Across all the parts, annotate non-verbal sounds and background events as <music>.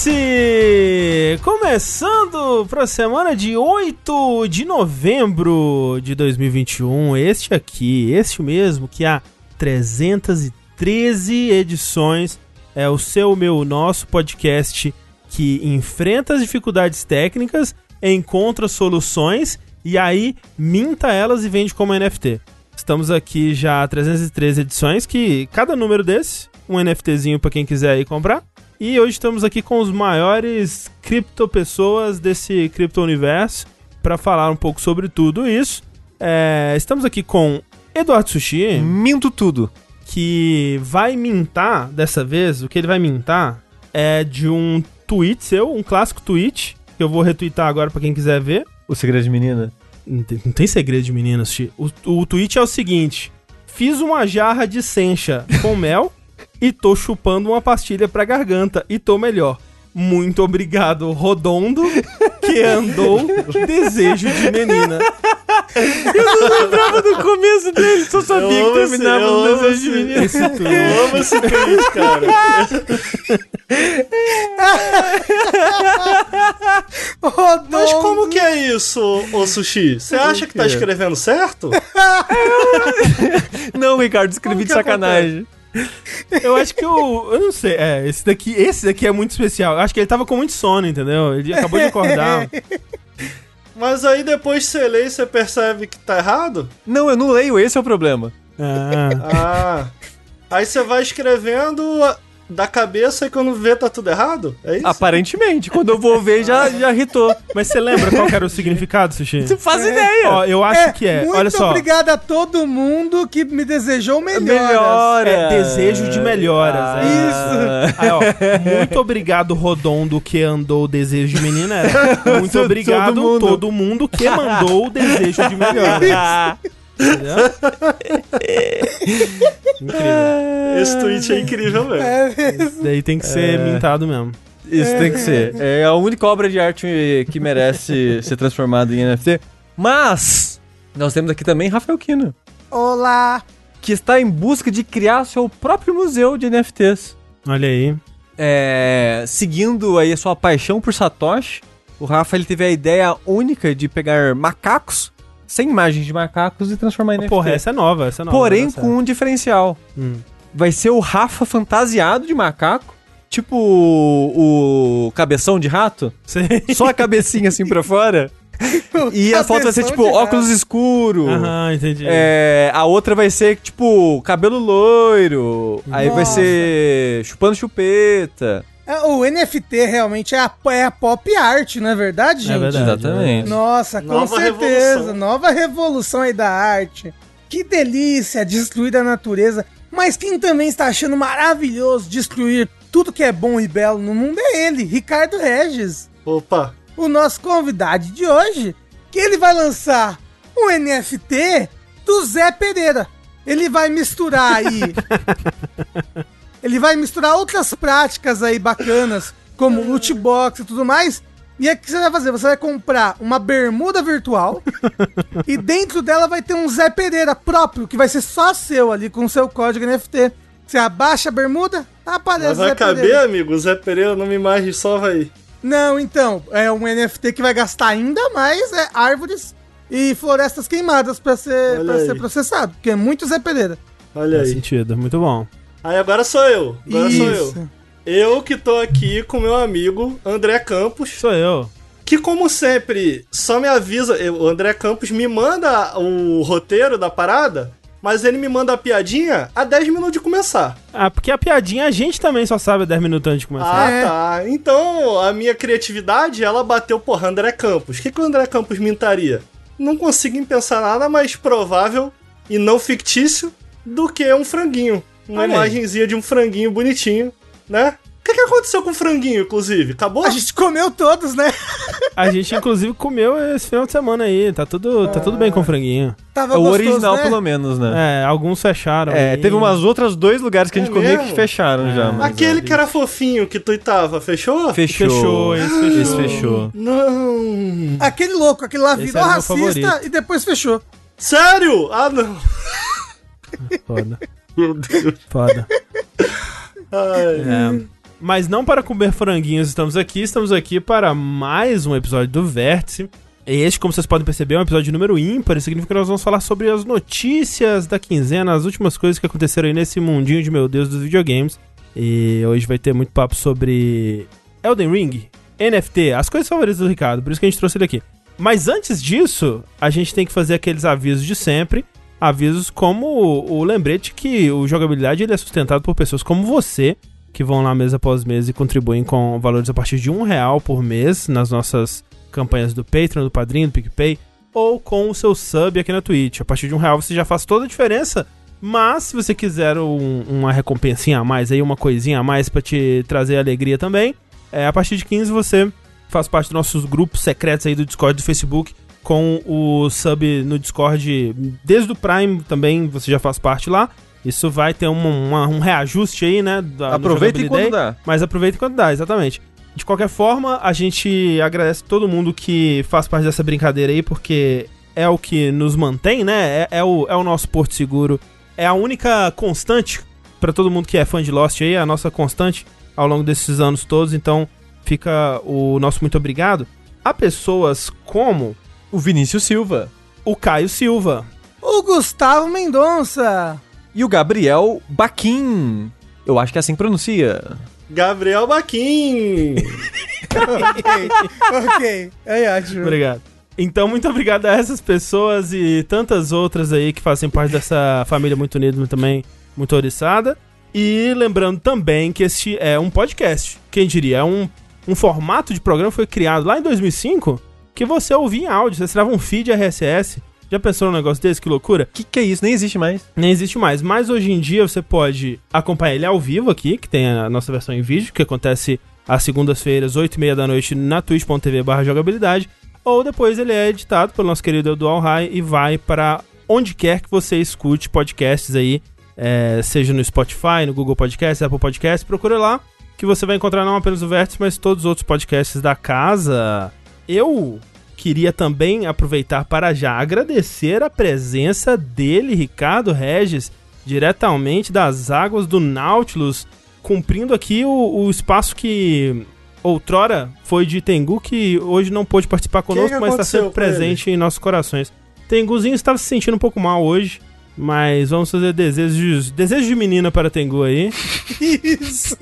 Vértice! Começando para a semana de 8 de novembro de 2021. Este aqui, este mesmo, que há 313 edições, é o seu, meu, nosso podcast que enfrenta as dificuldades técnicas, encontra soluções e aí minta elas e vende como NFT. Estamos aqui já há 313 edições, que cada número desse, um NFTzinho para quem quiser aí comprar. E hoje estamos aqui com os maiores cripto pessoas desse cripto universo para falar um pouco sobre tudo isso. É, estamos aqui com Eduardo Sushi. Minto tudo. Que vai mintar dessa vez. O que ele vai mintar é de um tweet seu, um clássico tweet, que eu vou retweetar agora para quem quiser ver. O segredo de menina? Não tem, não tem segredo de menina, Sushi. O, o tweet é o seguinte: Fiz uma jarra de sencha com mel e tô chupando uma pastilha pra garganta e tô melhor. Muito obrigado, Rodondo, que andou <laughs> desejo de menina. Eu não lembrava do começo dele, só sabia que terminava no desejo de menina. Esse tweet. Eu amo esse tweet, cara. Mas como que é isso, ô Sushi? Você acha que tá escrevendo certo? <laughs> Não, Ricardo, escrevi de sacanagem. Eu acho que o. Eu não sei. É, esse daqui, esse daqui é muito especial. Eu acho que ele tava com muito sono, entendeu? Ele acabou de acordar. <laughs> Mas aí depois você lê e você percebe que tá errado? Não, eu não leio, esse é o problema. Ah. Ah. Aí você vai escrevendo da cabeça e quando vê tá tudo errado? É isso? Aparentemente, quando eu vou ver, já, já irritou. Mas você lembra qual era o significado, Sushi? Não faz ideia. Ó, eu acho que é. Muito Olha só. obrigado a todo mundo que me desejou melhoras. Melhora. É desejo de melhoras. é Isso. Aí, ó, muito obrigado, Rodondo, que andou o desejo de menina. <laughs> Muito Todo obrigado, mundo. todo mundo que mandou o desejo de <laughs> melhoras. Entendeu? <laughs> Incrível. Esse tweet é incrível mesmo. Isso daí tem que ser mintado mesmo. Isso tem que ser. É a única obra de arte que merece <laughs> ser transformada em NFT. Mas, nós temos aqui também Rafael Kino, Olá. que está em busca de criar seu próprio museu de NFTs. Olha aí. É, seguindo aí a sua paixão por Satoshi, o Rafa ele teve a ideia única de pegar macacos, sem imagens de macacos e transformar em NFT. Porra, essa é nova, essa é nova. Porém, é- com um diferencial. Hum. Vai ser o Rafa fantasiado de macaco, tipo o, o cabeção de rato, Sei. só a cabecinha assim pra fora. <laughs> E a foto vai ser tipo óculos rato. escuro. Aham, entendi. É, a outra vai ser, tipo, cabelo loiro. Aí vai Nossa. ser chupando chupeta. É, O NFT realmente é a, é a pop art, não é verdade, gente? É verdade. Exatamente. Nossa, com Nova certeza. revolução. Nova revolução aí da arte. Que delícia destruir a natureza. Mas quem também está achando maravilhoso destruir tudo que é bom e belo no mundo é ele, Ricardo Regis. Opa. o nosso convidado de hoje, que ele vai lançar um NFT do Zé Pereira. Ele vai misturar aí. <laughs> ele vai misturar outras práticas aí bacanas, como loot box e tudo mais. E aí o que você vai fazer? Você vai comprar uma bermuda virtual e dentro dela vai ter um Zé Pereira próprio, que vai ser só seu ali, com o seu código NFT. Você abaixa a bermuda, aparece Mas vai Zé caber, Pereira. amigo? O Zé Pereira numa imagem só vai. Não, então, é um NFT que vai gastar ainda mais é, árvores e florestas queimadas pra ser, pra ser processado, porque é muito Zé Pereira. Olha Faz aí. sentido, muito bom. Aí agora sou eu. Agora sou eu. Eu que tô aqui com meu amigo André Campos, Sou eu. que como sempre só me avisa, eu- o André Campos me manda o roteiro da parada, mas ele me manda a piadinha a 10 minutos de começar. Ah, porque a piadinha a gente também só sabe 10 minutos antes de começar. Ah, É. tá. Então a minha criatividade, ela bateu, porra, André Campos. O que, que o André Campos mintaria? Não consigo pensar nada mais provável e não fictício do que um franguinho. Uma Olha aí. imagenzinha de um franguinho bonitinho, né? O que, que aconteceu com o franguinho, inclusive? Acabou? A gente comeu todos, né? A gente, inclusive, comeu esse final de semana aí. Tá tudo, tá tudo bem com o franguinho. Tava É o gostoso, original, né? pelo menos, né? É, alguns fecharam. É, aí. teve umas outras dois lugares que a gente É comia mesmo? que fecharam já. Mas, Aquele é, que era fofinho que tu tava, fechou? fechou. Fechou, esse fechou. Esse fechou. Não. Aquele louco, aquele lá Esse virou racista favorito. e depois fechou. Sério? Ah, não. Foda. Meu Deus. Foda. Ai. É. Mas não para comer franguinhos estamos aqui, estamos aqui para mais um episódio do Vértice. Este, como vocês podem perceber, é um episódio número ímpar. Isso significa que nós vamos falar sobre as notícias da quinzena, as últimas coisas que aconteceram aí nesse mundinho de meu Deus dos videogames. E hoje vai ter muito papo sobre Elden Ring, NFT, as coisas favoritas do Ricardo, por isso que a gente trouxe ele aqui. Mas antes disso, a gente tem que fazer aqueles avisos de sempre. Avisos como o, lembrete que o jogabilidade ele é sustentado por pessoas como você, que vão lá mês após mês e contribuem com valores a partir de um real por mês nas nossas campanhas do Patreon, do Padrinho, do PicPay, ou com o seu sub aqui na Twitch. A partir de um real você já faz toda a diferença. Mas se você quiser um, uma recompensinha a mais aí, uma coisinha a mais para te trazer alegria também, é, a partir de 15 você faz parte dos nossos grupos secretos aí do Discord do Facebook, com o sub no Discord desde o Prime também, você já faz parte lá. Isso vai ter um, uma, um reajuste aí, né? Da, Aproveita enquanto dá. Mas aproveita enquanto dá, exatamente. De qualquer forma, a gente agradece todo mundo que faz parte dessa brincadeira aí, porque é o que nos mantém, né? É, é o, é o nosso porto seguro. É a única constante para todo mundo que é fã de Lost aí, a nossa constante ao longo desses anos todos. Então, fica o nosso muito obrigado a pessoas como o Vinícius Silva, o Caio Silva, o Gustavo Mendonça e o Gabriel Baquim. Eu acho que é assim que pronuncia. Gabriel Baquim. <laughs> ok, ok. É ótimo. Obrigado. Então, muito obrigado a essas pessoas e tantas outras aí que fazem parte dessa família muito unida também, muito oriçada. E lembrando também que este é um podcast. Quem diria? É um, um formato de programa foi criado lá em 2005 que você ouvia em áudio. Você trava um feed RSS. Já pensou num negócio desse? Que loucura? Que que é isso? Nem existe mais. Nem existe mais. Mas hoje em dia você pode acompanhar ele ao vivo aqui, que tem a nossa versão em vídeo, que acontece às segundas-feiras, 8h30 da noite, na twitch.tv barra jogabilidade. Ou depois ele é editado pelo nosso querido Dual High e vai para onde quer que você escute podcasts aí é, seja no Spotify, no Google Podcast, Apple Podcast, procura lá que você vai encontrar não apenas o Vértice, mas todos os outros podcasts da casa. Eu queria também aproveitar para já agradecer a presença dele, Ricardo Regis, diretamente das águas do Nautilus, cumprindo aqui o, o espaço que outrora foi de Tengu, que hoje não pôde participar conosco, mas está sempre presente ele? em nossos corações. Tenguzinho estava se sentindo um pouco mal hoje, mas vamos fazer desejos, desejos de menina para Tengu aí. <laughs> Isso.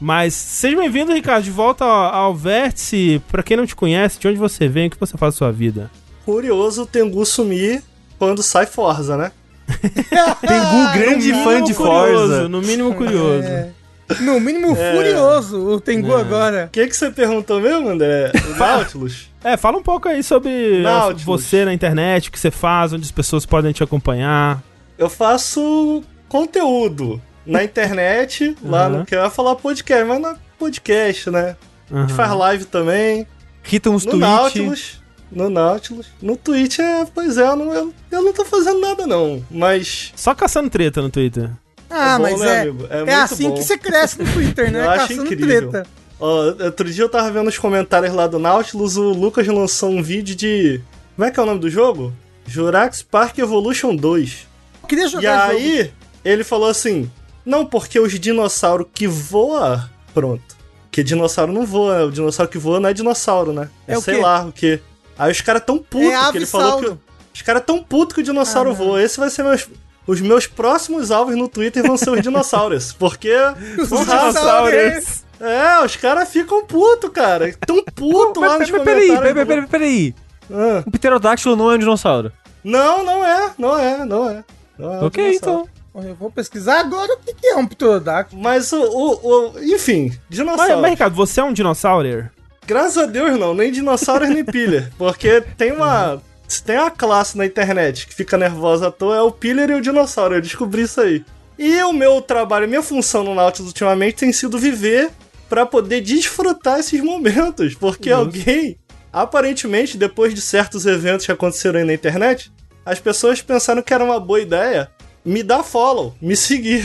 Mas seja bem-vindo, Ricardo, de volta ao, ao Vértice. Pra quem não te conhece, de onde você vem, o que você faz na sua vida? Curioso o Tengu sumir quando sai Forza, né? <laughs> Tengu, grande fã de curioso, Forza. No mínimo curioso. É. No mínimo é. furioso o Tengu é. agora. O que, que você perguntou mesmo, André? O <laughs> Nautilus? É, fala um pouco aí sobre Nautilus. você na internet, o que você faz, onde as pessoas podem te acompanhar eu faço conteúdo na internet, lá uhum. no que eu ia falar podcast, mas na podcast, né? Uhum. A gente faz live também. Rita uns no Nautilus, no Nautilus. No Twitch, é, pois é, eu não, eu, eu não tô fazendo nada não, mas... Só caçando treta no Twitter. Ah, é bom, mas né, é, é, é assim bom. que você cresce no Twitter, <laughs> né? eu acho caçando incrível. treta. Ó, outro dia eu tava vendo os comentários lá do Nautilus, o Lucas lançou um vídeo de... Como é que é o nome do jogo? Jurassic Park Evolution 2 queria jogar E aí, ele falou assim: Não, porque os dinossauros que voa, pronto. Porque dinossauro não voa, o dinossauro que voa não é dinossauro, né? É, é sei quê? lá o que. Aí os caras tão putos é que ele falou que. Os caras tão putos que o dinossauro ah, voa. Esse vai ser meus. Os meus próximos alvos no Twitter vão ser os dinossauros. <laughs> Porque. os dinossauros. É, os caras ficam putos, cara. Tão <laughs> putos lá nos peraí, peraí, peraí, peraí. Ah. O Pterodáctilo não é um dinossauro. Não, não é, não é, não é. Ah, ok, então. Eu vou pesquisar agora o que é um pterodáctilo. Mas o, o, o enfim, dinossauro. Mas, mas, Ricardo, você é um dinossauro? Graças a Deus não, nem dinossauro nem pilha. <laughs> Porque tem uma. Se tem uma classe na internet que fica nervosa à toa, é o pillar e o dinossauro. Eu descobri isso aí. E o meu trabalho, minha função no Nautilus ultimamente tem sido viver para poder desfrutar esses momentos. Porque Nossa. alguém, aparentemente, depois de certos eventos que aconteceram aí na internet, as pessoas pensaram que era uma boa ideia me dar follow, me seguir.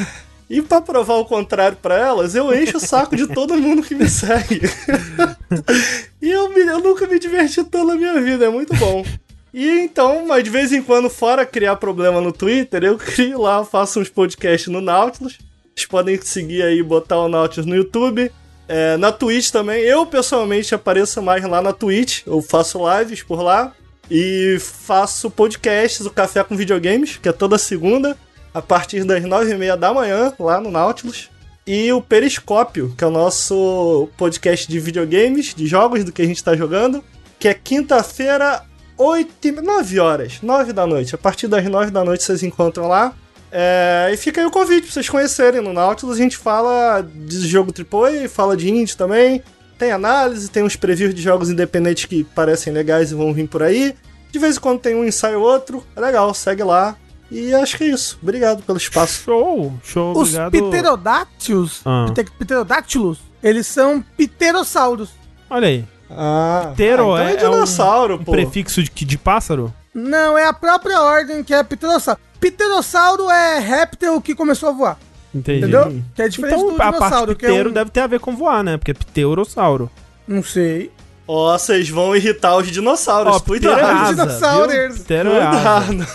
<laughs> e para provar o contrário para elas, eu encho o saco de todo mundo que me segue. <laughs> e eu, me, eu nunca me diverti tanto na minha vida, é muito bom. E então, mas de vez em quando, fora criar problema no Twitter, eu crio lá, faço uns podcasts no Nautilus, Vocês podem seguir aí, botar o Nautilus no YouTube. É, na Twitch também. Eu, pessoalmente, apareço mais lá na Twitch. Eu faço lives por lá. E faço podcasts, o Café com Videogames, que é toda segunda, a partir das nove e meia da manhã, lá no Nautilus. E o Periscópio, que é o nosso podcast de videogames, de jogos, do que a gente tá jogando, que é quinta-feira, 8 e 9 horas, 9 da noite. A partir das 9 da noite vocês encontram lá. É, e fica aí o convite pra vocês conhecerem no Nautilus. A gente fala de jogo AAA, fala de indie também. Tem análise, tem uns previews de jogos independentes que parecem legais e vão vir por aí. De vez em quando tem um ensaio ou outro. É legal, segue lá. E acho que é isso. Obrigado pelo espaço. Show, show, Os obrigado. pterodáctilos, Ah. pte- pterodáctilos, eles são pterossauros. Olha aí, Ah, Ptero então é- é dinossauro, um pô. prefixo de, de pássaro? Não, é a própria ordem que é pterossauro. Pterossauro é réptil que começou a voar, Entendi. entendeu? Que é diferente Então do a parte dinossauro, que é pteiro um... deve ter a ver com voar, né? Porque é pterossauro. Não sei. Ó, vocês vão irritar os dinossauros. Ó, ptero é Cuidado. asa, Dinossauros. é. Cuidado.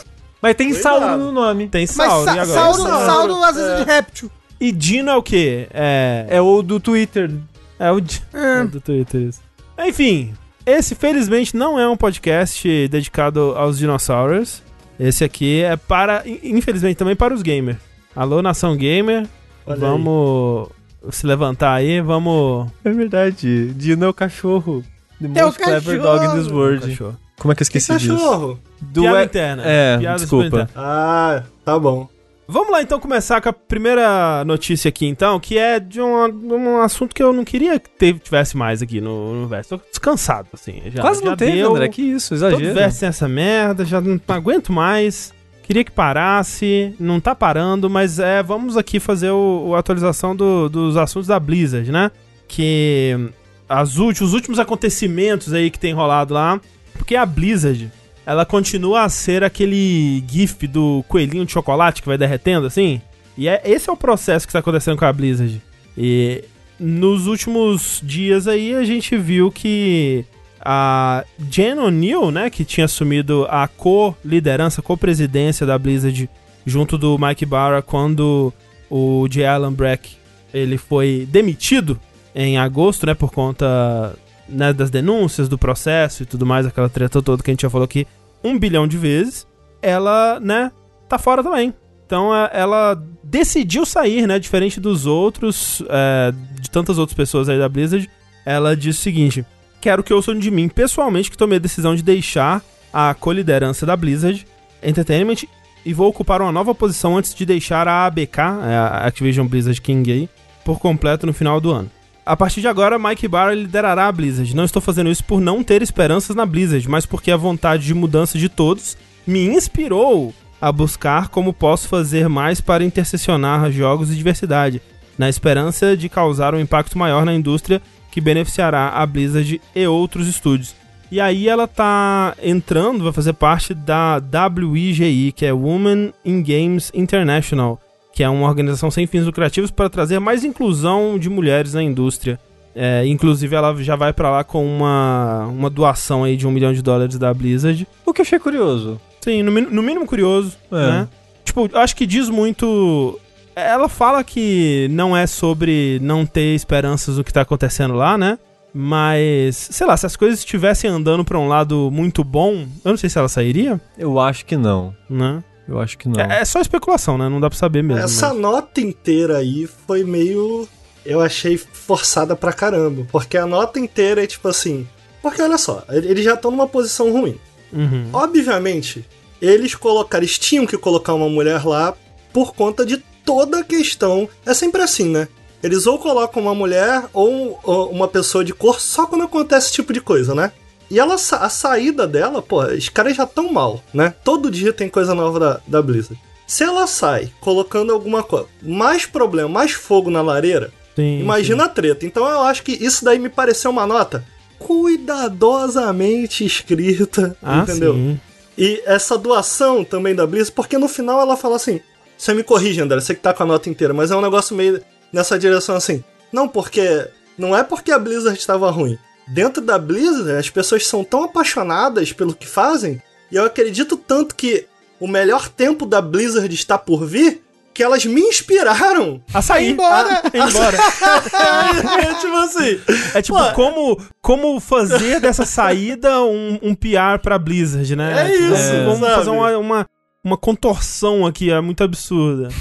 Mas tem Cuidado. sauro no nome. Tem Mas sauro, sa e agora? sauro, Sauro, sauro às vezes é é. de réptil. E dino é o quê? É, É o do Twitter. é o É. é do Twitter, isso. Enfim, esse felizmente não é um podcast dedicado aos dinossauros. Esse aqui é para, in- infelizmente, também para os gamers. Alô, nação gamer, Olha vamos se levantar aí, vamos... É verdade. Dino é o cachorro. The É o most clever cachorro. dog in this world. Cachorro. Como é que eu Que esqueci disso? cachorro? Do Piada é- interna. É, Piada desculpa. interna. Ah, tá bom. Vamos lá então começar com a primeira notícia aqui então, que é de um, um assunto que eu não queria que teve- tivesse mais aqui no, no verso. Tô descansado, assim. Já, Quase já não teve, deu. André. Que isso, Todo exagero. verso tem essa merda, já não aguento mais. Queria que parasse, não tá parando, mas é, vamos aqui fazer o atualização do- dos assuntos da Blizzard, né? Que as ulti- os últimos acontecimentos aí que tem rolado lá, porque a Blizzard, ela continua a ser aquele gif do coelhinho de chocolate que vai derretendo assim, e é esse é o processo que está acontecendo com a Blizzard. E nos últimos dias aí a gente viu que a Jen O'Neill, né, que tinha assumido a co-liderança, co-presidência da Blizzard junto do Mike Barra quando o J. Allen Brack ele foi demitido em agosto, né, por conta né, das denúncias, do processo e tudo mais, aquela treta toda que a gente já falou aqui um bilhão de vezes, ela, né, tá fora também. Então a- ela decidiu sair, né, diferente dos outros, é, de tantas outras pessoas aí da Blizzard, ela disse o seguinte, quero que ouçam de mim pessoalmente que tomei a decisão de deixar a coliderança da Blizzard Entertainment e vou ocupar uma nova posição antes de deixar a ABK, é, a Activision Blizzard King por completo no final do ano. A partir de agora, Mike Barra liderará a Blizzard. Não estou fazendo isso por não ter esperanças na Blizzard, mas porque a vontade de mudança de todos me inspirou a buscar como posso fazer mais para intersecionar jogos e diversidade, na esperança de causar um impacto maior na indústria que beneficiará a Blizzard e outros estúdios. E aí ela tá entrando, vai fazer parte da WIGI, que é Women in Games International, que é uma organização sem fins lucrativos para trazer mais inclusão de mulheres na indústria. É, inclusive ela já vai para lá com uma, uma doação aí de um milhão de dólares da Blizzard. O que eu achei curioso. Sim, no, no mínimo curioso, É. né? Tipo, acho que diz muito. Ela fala que não é sobre não ter esperanças no que tá acontecendo lá, né? Mas, sei lá, se as coisas estivessem andando pra um lado muito bom, eu não sei se ela sairia, Eu acho que não. né? Eu acho que não. É, é só especulação, né? Não dá pra saber mesmo. Essa mas- nota inteira aí foi meio. Eu achei forçada pra caramba. Porque a nota inteira é tipo assim. Porque olha só, eles já estão numa posição ruim. Uhum. Obviamente, eles colocaram. Eles tinham que colocar uma mulher lá por conta de toda a questão. É sempre assim, né? Eles ou colocam uma mulher ou, uma pessoa de cor só quando acontece esse tipo de coisa, né? E ela, a saída dela, pô, os caras já estão mal, né? Todo dia tem coisa nova da, da Blizzard. Se ela sai colocando alguma coisa, mais problema, mais fogo na lareira, Sim, imagina a treta. Então eu acho que isso daí me pareceu uma nota cuidadosamente escrita, Ah, entendeu? sim. E essa doação também da Blizzard, porque no final ela fala assim: você me corrige, André, você que tá com a nota inteira, mas é um negócio meio nessa direção assim. Não, porque. Não é porque a Blizzard estava ruim. Dentro da Blizzard, as pessoas são tão apaixonadas pelo que fazem, e eu acredito tanto que o melhor tempo da Blizzard está por vir, que elas me inspiraram. A sair. embora. A, a ir embora. <laughs> é tipo assim. É tipo, Pô, como, como fazer dessa saída um, um PR pra Blizzard, né? É isso, Vamos sabe? fazer uma, uma, uma contorção aqui, é muito absurda. <laughs>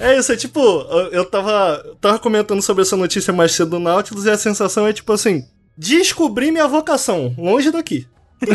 É isso, é tipo, eu- tava, eu tava comentando sobre essa notícia mais cedo do Nautilus e a sensação é tipo assim: descobri minha vocação, longe daqui. <laughs>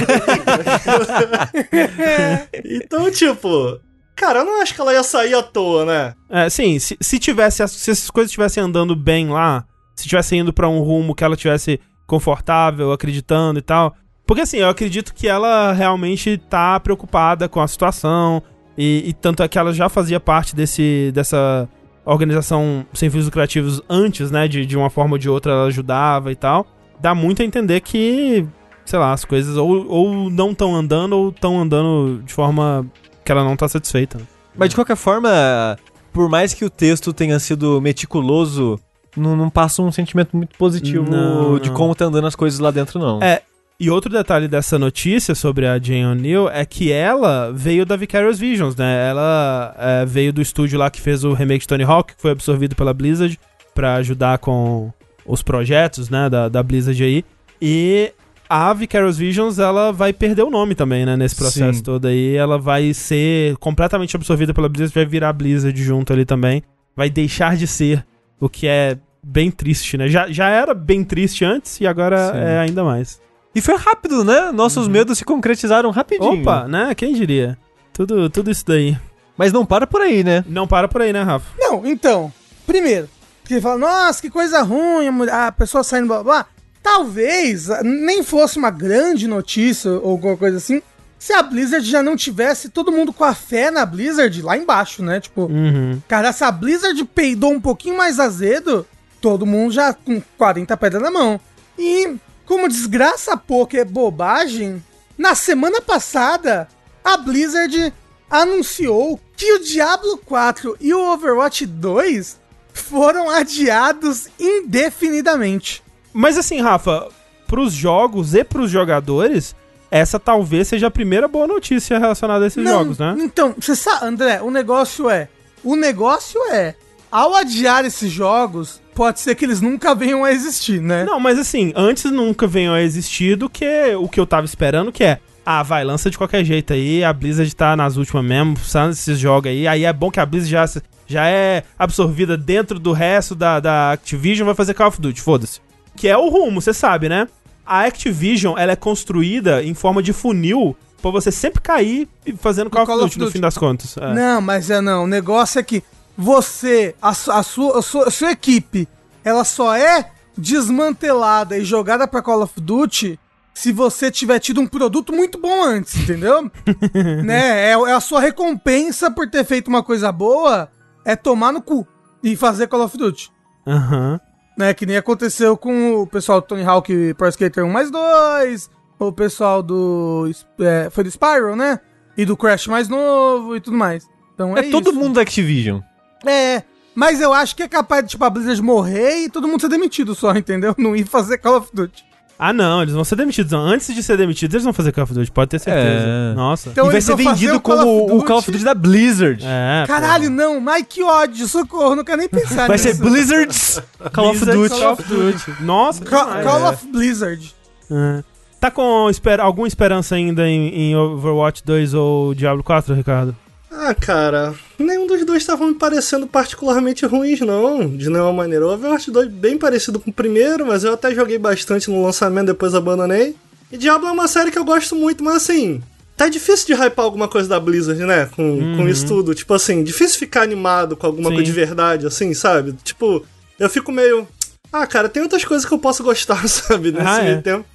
então, tipo, cara, eu não acho que ela ia sair à toa, né? É, sim, se, se tivesse, se essas coisas estivessem andando bem lá, se tivesse indo pra um rumo que ela tivesse confortável, acreditando e tal. Porque assim, eu acredito que ela realmente tá preocupada com a situação. E, e tanto é que ela já fazia parte desse, dessa organização sem fins lucrativos antes, né? De, de uma forma ou de outra ela ajudava e tal. Dá muito a entender que, sei lá, as coisas ou, ou não estão andando ou estão andando de forma que ela não tá satisfeita. Mas de qualquer forma, por mais que o texto tenha sido meticuloso, não, não passa um sentimento muito positivo Não, de não. como tá andando as coisas lá dentro, não. É, E outro detalhe dessa notícia sobre a Jane O'Neill é que ela veio da Vicarious Visions, né? Ela é, veio do estúdio lá que fez o remake de Tony Hawk, que foi absorvido pela Blizzard pra ajudar com os projetos, né, da, da Blizzard aí. E a Vicarious Visions, ela vai perder o nome também, né, nesse processo Sim. todo aí. Ela vai ser completamente absorvida pela Blizzard, vai virar Blizzard junto ali também. Vai deixar de ser, o que é bem triste, né? Já, já era bem triste antes e agora Sim. é ainda mais. E foi rápido, né? Nossos medos se concretizaram rapidinho. Opa, né? Quem diria? Tudo, tudo isso daí. Mas não para por aí, né? Não para por aí, né, Rafa? Não, então, primeiro, porque fala, nossa, que coisa ruim, a, mulher- a pessoa saindo blá blá. blá. Talvez ah, nem fosse uma grande notícia ou alguma coisa assim, se a Blizzard já não tivesse todo mundo com a fé na Blizzard lá embaixo, né? Tipo, Uhum. cara, se a Blizzard peidou um pouquinho mais azedo, todo mundo já com 40 pedras na mão. E como desgraça pouco é bobagem, na semana passada a Blizzard anunciou que o Diablo 4 e o Overwatch 2 foram adiados indefinidamente. Mas assim, Rafa, pros jogos e pros jogadores, essa talvez seja a primeira boa notícia relacionada a esses jogos, né? Então, você sabe, André, o negócio é. O negócio é. Ao adiar esses jogos, pode ser que eles nunca venham a existir, né? Não, mas assim, antes nunca venham a existir do que o que eu tava esperando, que é. Ah, vai, lança de qualquer jeito aí, a Blizzard tá nas últimas mesmo, sabe, esses jogos aí. Aí é bom que a Blizzard já, se- já é absorvida dentro do resto da, da Activision, vai fazer Call of Duty, foda-se. Que é o rumo, você sabe, né? A Activision, ela é construída em forma de funil pra você sempre cair fazendo Call, Call of Duty, no fim das contas. É. Não, mas é não. O negócio é que você, a, a sua, a, sua, a sua equipe, ela só é desmantelada e jogada pra Call of Duty se você tiver tido um produto muito bom antes, entendeu? <laughs> né? É, é a sua recompensa por ter feito uma coisa boa é tomar no cu e fazer Call of Duty. Aham. Né, que nem aconteceu com o pessoal do Tony Hawk Pro Skater 1 mais 2, o pessoal do. é, foi do Spyro, né? E do Crash mais novo e tudo mais. Então é, É, todo isso. mundo da Activision. É, mas eu acho que é capaz de, tipo, a Blizzard morrer e todo mundo ser demitido só, entendeu? Não ir fazer Call of Duty. Ah, não, eles vão ser demitidos. Antes de ser demitidos, eles vão fazer Call of Duty, pode ter certeza. É. Nossa. Então e vai ser vendido o Call como o Call of Duty da Blizzard. É, Caralho, pô. não, mas que ódio, socorro, não quero nem pensar Vai ser nisso. Blizzard's Call of Blizzard Duty. Call of Duty. Nossa, Ca- demais. Call É. of Blizzard. É. Tá com esper alguma esperança ainda em, em Overwatch 2 ou Diablo 4, Ricardo? Ah, cara, nenhum dos dois estavam me parecendo particularmente ruins, não, de nenhuma maneira. O Overwatch 2 bem parecido com o primeiro, mas eu até joguei bastante no lançamento, depois abandonei. E Diablo é uma série que eu gosto muito, mas assim, tá difícil de hypar alguma coisa da Blizzard, né? Com, com isso tudo. Tipo assim, difícil ficar animado com alguma Sim. coisa de verdade, assim, sabe? Tipo, eu fico meio. Ah, cara, tem outras coisas que eu posso gostar, <laughs> sabe? Nesse Ah, é. meio tempo.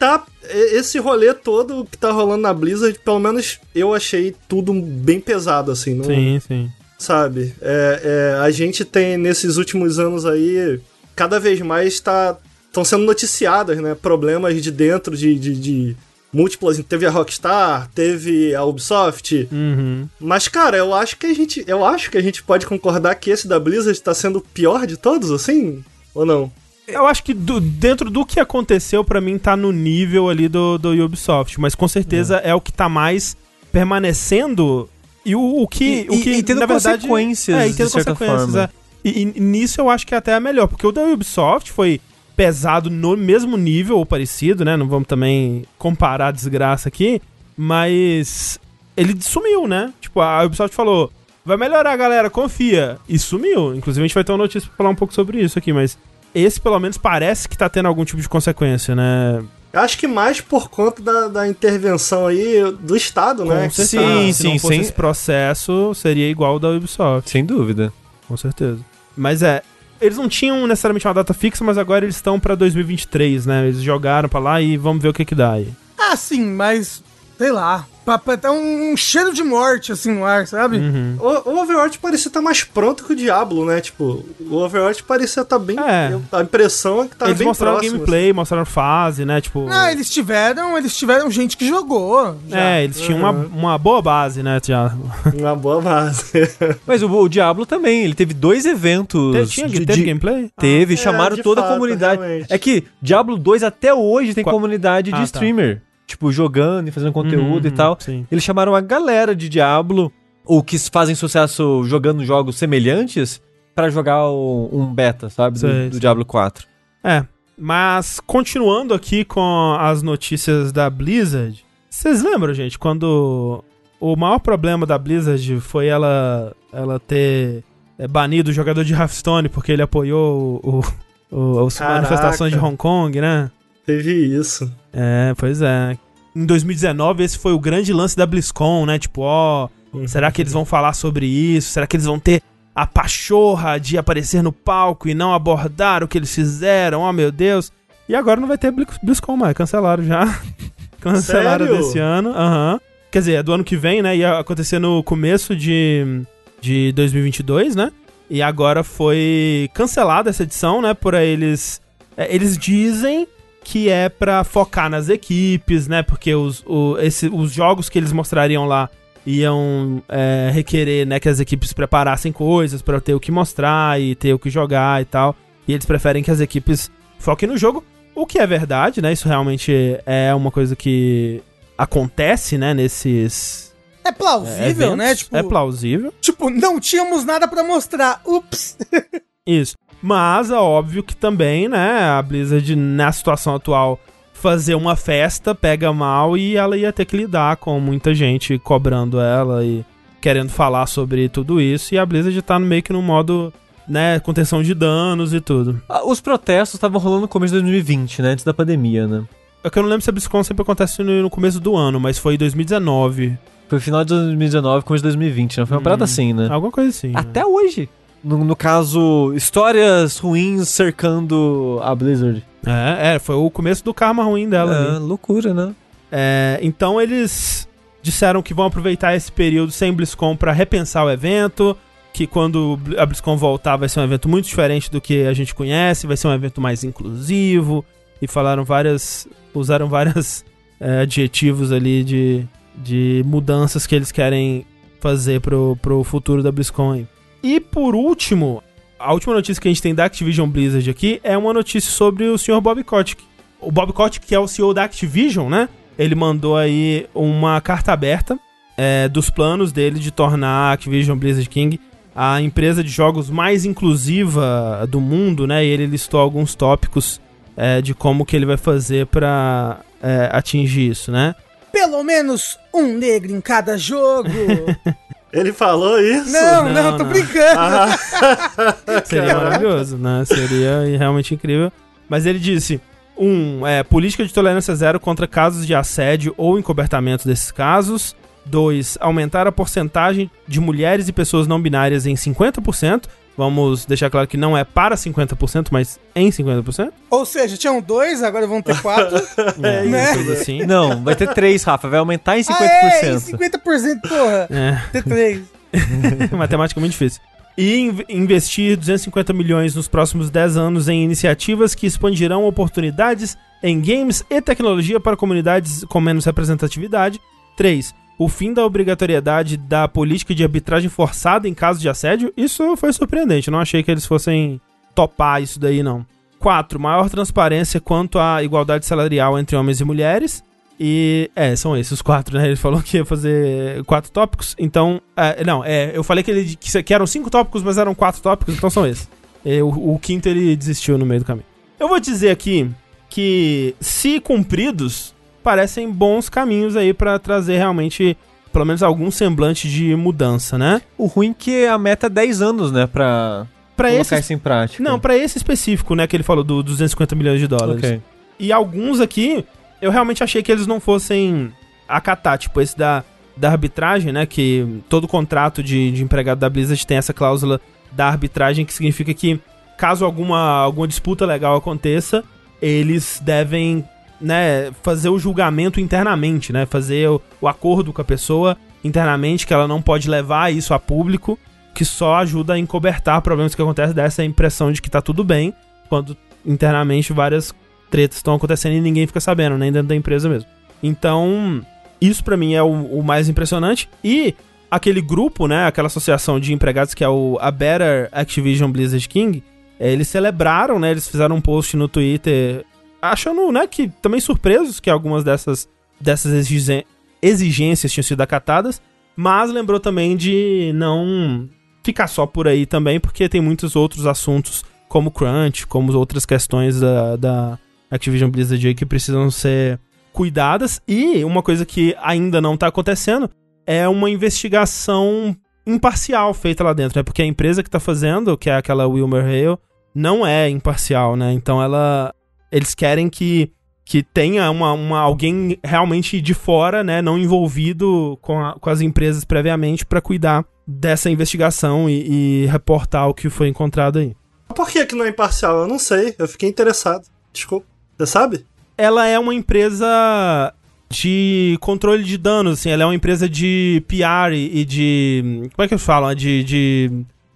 Tá. e- Esse rolê todo que tá rolando na Blizzard, pelo menos eu achei tudo bem pesado, assim. Não, Sim, sim. Sabe? É, é, a gente tem nesses últimos anos aí, cada vez mais tá. Estão sendo noticiadas, né? Problemas de dentro de, de, de múltiplas. Teve a Rockstar, teve a Ubisoft. Uhum. Mas, cara, eu acho que a gente. Eu acho que a gente pode concordar que esse da Blizzard tá sendo o pior de todos, assim? Ou não? Eu acho que do- dentro do que aconteceu, pra mim, tá no nível ali do, do Ubisoft. Mas com certeza é. o que tá mais permanecendo E o, o que, E- o que e- e tendo na verdade, consequências, é, e tendo de certa consequências, forma. é. E, e nisso eu acho que é até a melhor, porque o da Ubisoft foi pesado no mesmo nível ou parecido, né? Não vamos também comparar a desgraça aqui, mas ele sumiu, né? Tipo, a Ubisoft falou: "Vai melhorar, galera, confia". E sumiu. Inclusive a gente vai ter uma notícia pra falar um pouco sobre isso aqui, mas esse pelo menos parece que tá tendo algum tipo de consequência, né? Eu acho que mais por conta da, da intervenção aí do Estado, né? Com certeza. Sim, Se não sim, fosse sim. esse processo, seria igual ao da Ubisoft. Sem dúvida. Com certeza. Mas é, eles não tinham necessariamente uma data fixa, mas agora eles estão pra 2023, né? Eles jogaram pra lá e vamos ver o que que dá aí. Ah, sim, mas. Sei lá. Dar um, um cheiro de morte assim no ar, sabe? Uhum. O, o Overwatch parecia estar mais pronto que o Diablo, né? Tipo, o Overwatch parecia estar bem. É. A impressão é que tá eles bem mostraram próximo. gameplay, mostraram fase, né? Tipo. Não, eles tiveram, eles tiveram gente que jogou. já. É, eles tinham uma, uma boa base, né? Já. assim, <laughs> Uma boa base. <laughs> Mas o, o Diablo também, ele teve dois eventos. Teve, tinha, de- teve de- gameplay? Teve, É, chamaram de toda a fato, comunidade. realmente. É que Diablo 2 até hoje tem Qua- comunidade de Ah, tá. Tipo, jogando e fazendo conteúdo Uhum, e tal. Sim. Eles chamaram a galera de Diablo, ou que fazem sucesso jogando jogos semelhantes, pra jogar o- um beta, sabe? Do, Sei, do sei. Diablo 4. É, mas continuando aqui com as notícias da Blizzard, vocês lembram, gente, quando o maior problema da Blizzard foi ela, ela ter é, banido o jogador de Hearthstone porque ele apoiou o, o, o- as manifestações de Hong Kong, né? Teve isso. É, pois é. Em 2019, esse foi o grande lance da BlizzCon, né? Tipo, ó, será que eles vão falar sobre isso? Será que eles vão ter a pachorra de aparecer no palco e não abordar o que eles fizeram? Oh, meu Deus. E agora não vai ter Blizz- BlizzCon mais, cancelaram já. <laughs> cancelaram Sério? desse ano, aham. Quer dizer, é do ano que vem, né? Ia acontecer no começo de, de 2022, né? E agora foi cancelada essa edição, né? Por eles... é, eles dizem que é pra focar nas equipes, né? Porque os, o- esse- os jogos que eles mostrariam lá iam é, requerer né, que as equipes preparassem coisas pra ter o que mostrar e ter o que jogar e tal. E eles preferem que as equipes foquem no jogo, o que é verdade, né? Isso realmente é uma coisa que acontece, né? Nesses É plausível, eventos. né? Tipo, É plausível. tipo, não tínhamos nada pra mostrar. Ups. <laughs> Isso. Mas é óbvio que também, né, a Blizzard, na situação atual, fazer uma festa pega mal e ela ia ter que lidar com muita gente cobrando ela e querendo falar sobre tudo isso. E a Blizzard tá meio que no modo, né, contenção de danos e tudo. Ah, Os protestos estavam rolando no começo de 2020, né? Antes da pandemia, né? É que eu não lembro se a BlizzCon sempre acontece no, começo do ano, mas foi em 2019. Foi final de 2019, começo de 2020, né? Foi uma Hum. parada assim, né? Alguma coisa assim. Até hoje. No, no caso, histórias ruins cercando a Blizzard. É, é, foi o começo do karma ruim dela. ali. É, loucura, né? É, então eles disseram que vão aproveitar esse período sem BlizzCon pra repensar o evento, que quando a BlizzCon voltar vai ser um evento muito diferente do que a gente conhece, vai ser um evento mais inclusivo, e falaram várias, usaram vários <laughs> adjetivos ali de, de mudanças que eles querem fazer pro, pro futuro da BlizzCon. aí. E por último, a última notícia que a gente tem da Activision Blizzard aqui é uma notícia sobre o Sr. Bob Kotick. O Bob Kotick, que é o CEO da Activision, né? Ele mandou aí uma carta aberta é, dos planos dele de tornar a Activision Blizzard King a empresa de jogos mais inclusiva do mundo, né? E ele listou alguns tópicos é, de como que ele vai fazer pra é, atingir isso, né? Pelo menos um negro em cada jogo. <laughs> Ele falou isso? não, não, Não, tô não. brincando. Ah, <laughs> Seria maravilhoso, né? Seria realmente incrível. Mas ele disse: um, é, política de tolerância zero contra casos de assédio ou encobertamento desses casos. 2. Aumentar a porcentagem de mulheres e pessoas não binárias em 50%. Vamos deixar claro que não é para 50%, mas em 50%. Ou seja, tinham dois, agora vão ter quatro. <laughs> É, Né? coisa assim. Não, vai ter três, Rafa. Vai aumentar em 50%. Ah, é, em 50%, porra. É, Ter três. <laughs> matemática é muito difícil. E in- investir 250 milhões nos próximos 10 anos em iniciativas que expandirão oportunidades em games e tecnologia para comunidades com menos representatividade. 3. O fim da obrigatoriedade da política de arbitragem forçada em caso de assédio. Isso foi surpreendente, não achei que eles fossem topar isso daí, não. 4. Maior transparência quanto à igualdade salarial entre homens e mulheres. E é, são esses os quatro, né? Ele falou que ia fazer quatro tópicos, então. é, não, é, eu falei que, ele, que, que eram cinco tópicos, mas eram quatro tópicos, então são esses. É, o, o quinto ele desistiu no meio do caminho. Eu vou dizer aqui que, se cumpridos, parecem bons caminhos aí pra trazer realmente, pelo menos, algum semblante de mudança, né? O ruim é que a meta é 10 anos, né? Pra Pra colocar esse. isso em prática. Não, pra esse específico, né, que ele falou do 250 milhões de dólares. Ok. E alguns aqui, eu realmente achei que eles não fossem acatar, tipo esse da, da arbitragem, né? Que todo contrato de, de empregado da Blizzard tem essa cláusula da arbitragem, que significa que caso alguma, alguma disputa legal aconteça, eles devem, né, fazer o julgamento internamente, né? Fazer o, o acordo com a pessoa internamente, que ela não pode levar isso a público, que só ajuda a encobertar problemas que acontecem, dá essa impressão de que tá tudo bem, quando internamente várias tretas estão acontecendo e ninguém fica sabendo, nem dentro da empresa mesmo. Então, isso pra mim é o, o mais impressionante. E aquele grupo, né, aquela associação de empregados que é o A Better Activision Blizzard King, eles celebraram, né, eles fizeram um post no Twitter achando, né, que também surpresos que algumas dessas, dessas exigências tinham sido acatadas, mas lembrou também de não ficar só por aí também, porque tem muitos outros assuntos, como Crunch, como outras questões da, da Activision Blizzard que precisam ser cuidadas. E uma coisa que ainda não tá acontecendo é uma investigação imparcial feita lá dentro, né? Porque a empresa que tá fazendo, que é aquela Wilmer Hale, não é imparcial, né? Então ela. Eles querem que, que tenha uma, uma, alguém realmente de fora, né? Não envolvido com, a- com as empresas previamente para cuidar dessa investigação e, e reportar o que foi encontrado aí. Por que que não é imparcial? Eu não sei. Eu fiquei interessado. Desculpa. Você sabe? ela é uma empresa de controle de danos, assim, ela é uma empresa de PR e e de. Como é que eles falam? De. de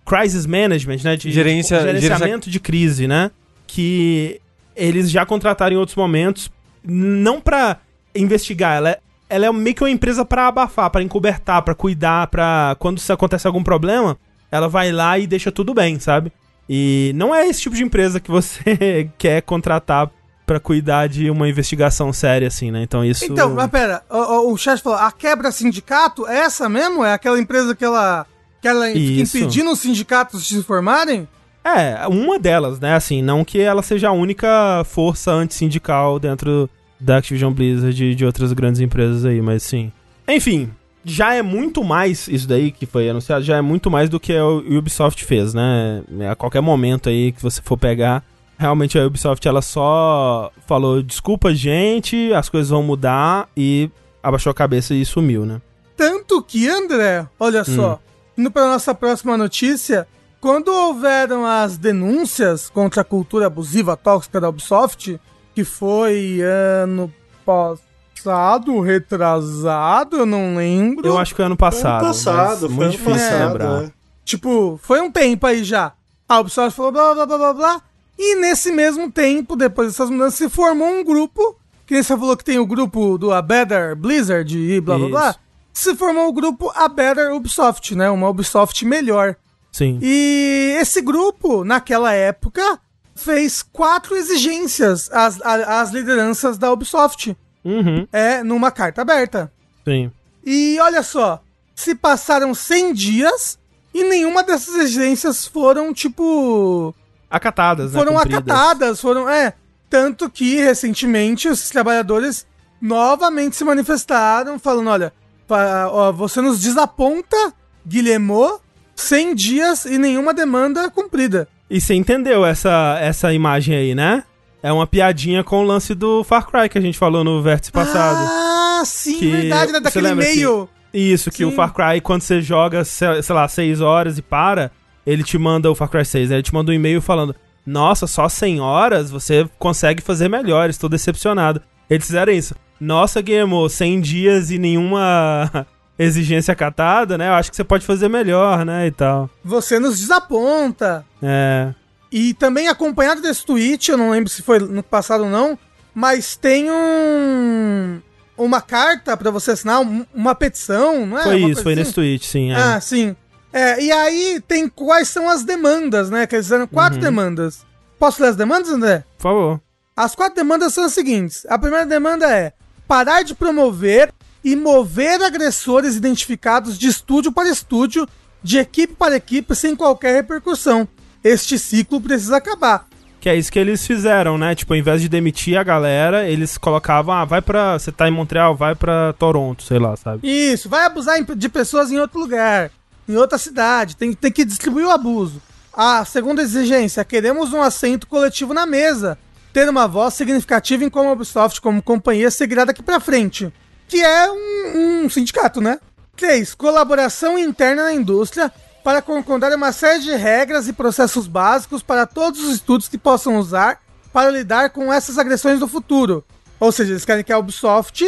crisis management, né? De Gerência- gerenciamento de crise, né? Que eles já contrataram em outros momentos, não pra investigar, ela é, ela é meio que uma empresa pra abafar, pra encobertar, pra cuidar, pra quando se acontece algum problema, ela vai lá e deixa tudo bem, sabe? E não é esse tipo de empresa que você <laughs> quer contratar pra cuidar de uma investigação séria, assim, né? Então isso. Então, mas pera, o, o, chat falou, a quebra sindicato é essa mesmo? É aquela empresa que ela, que ela fica impedindo os sindicatos de se formarem? É, uma delas, né? Assim, não que ela seja a única força antissindical dentro da Activision Blizzard e de outras grandes empresas aí, mas sim. Enfim, já é muito mais isso daí que foi anunciado, já é muito mais do que a Ubisoft fez, né? A qualquer momento aí que você for pegar, realmente a Ubisoft ela só falou desculpa, gente, as coisas vão mudar e abaixou a cabeça e sumiu, né? Tanto que, André, olha só, indo para nossa próxima notícia, quando houveram as denúncias contra a cultura abusiva tóxica da Ubisoft, que foi ano passado, retrasado, eu não lembro. Eu acho que foi ano passado. Foi ano passado, foi muito ano difícil passado. lembrar. é. Tipo, foi um tempo aí já. A Ubisoft falou blá blá blá blá blá. E nesse mesmo tempo, depois dessas mudanças, se formou um grupo. Que nem você falou que tem o grupo do A Better Blizzard e blá blá blá. Isso. Se formou o grupo A Better Ubisoft, né? Uma Ubisoft melhor. Sim. E esse grupo, naquela época, fez quatro exigências às, às lideranças da Ubisoft. Uhum, É, numa carta aberta. sim. E olha só, se passaram 100 dias e nenhuma dessas exigências foram, tipo. Acatadas, né? Foram cumpridas. acatadas, foram. É. Tanto que, recentemente, os trabalhadores novamente se manifestaram, falando: olha, pa- ó, você nos desaponta, Guilhermo, 100 dias e nenhuma demanda cumprida. E você entendeu essa, essa imagem aí, né? É uma piadinha com o lance do Far Cry que a gente falou no vértice passado. Ah, sim, Que verdade, né? Daquele e-mail. Isso, que sim. o Far Cry, quando você joga, sei lá, 6 horas e para, ele te manda o Far Cry 6, né? Ele te manda um e-mail falando: Nossa, só 100 horas você consegue fazer melhor, estou decepcionado. Eles fizeram isso. Nossa, Guilhermo, 100 dias e nenhuma exigência acatada, né? Eu acho que você pode fazer melhor, né? E tal. Você nos desaponta. É. E também acompanhado desse tweet, eu não lembro se foi no passado ou não, mas tem um uma carta pra você assinar, um- uma petição, não é? Foi Uma isso, foi assim? nesse tweet, sim. é. Ah, sim. É, e aí tem quais são as demandas, né? Que eles fizeram quatro Uhum. demandas. Posso ler as demandas, André? Por favor. As quatro demandas são as seguintes. A primeira demanda é: parar de promover e mover agressores identificados de estúdio para estúdio, de equipe para equipe, sem qualquer repercussão. Este ciclo precisa acabar. Que é isso que eles fizeram, né? Tipo, ao invés de demitir a galera, eles colocavam, ah, vai pra. Você tá em Montreal, vai pra Toronto, sei lá, sabe? Isso, vai abusar de pessoas em outro lugar, em outra cidade, tem, tem que distribuir o abuso. A segunda exigência, queremos um assento coletivo na mesa, ter uma voz significativa em como a Ubisoft como companhia seguirá daqui pra frente, que é um, um sindicato, né? 3. Colaboração interna na indústria para concordar uma série de regras e processos básicos para todos os estudos que possam usar para lidar com essas agressões no futuro. Ou seja, eles querem que a Ubisoft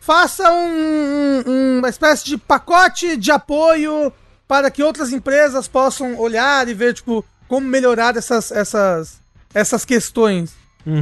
faça um- um- uma espécie de pacote de apoio para que outras empresas possam olhar e ver, tipo, como melhorar essas, essas, essas questões,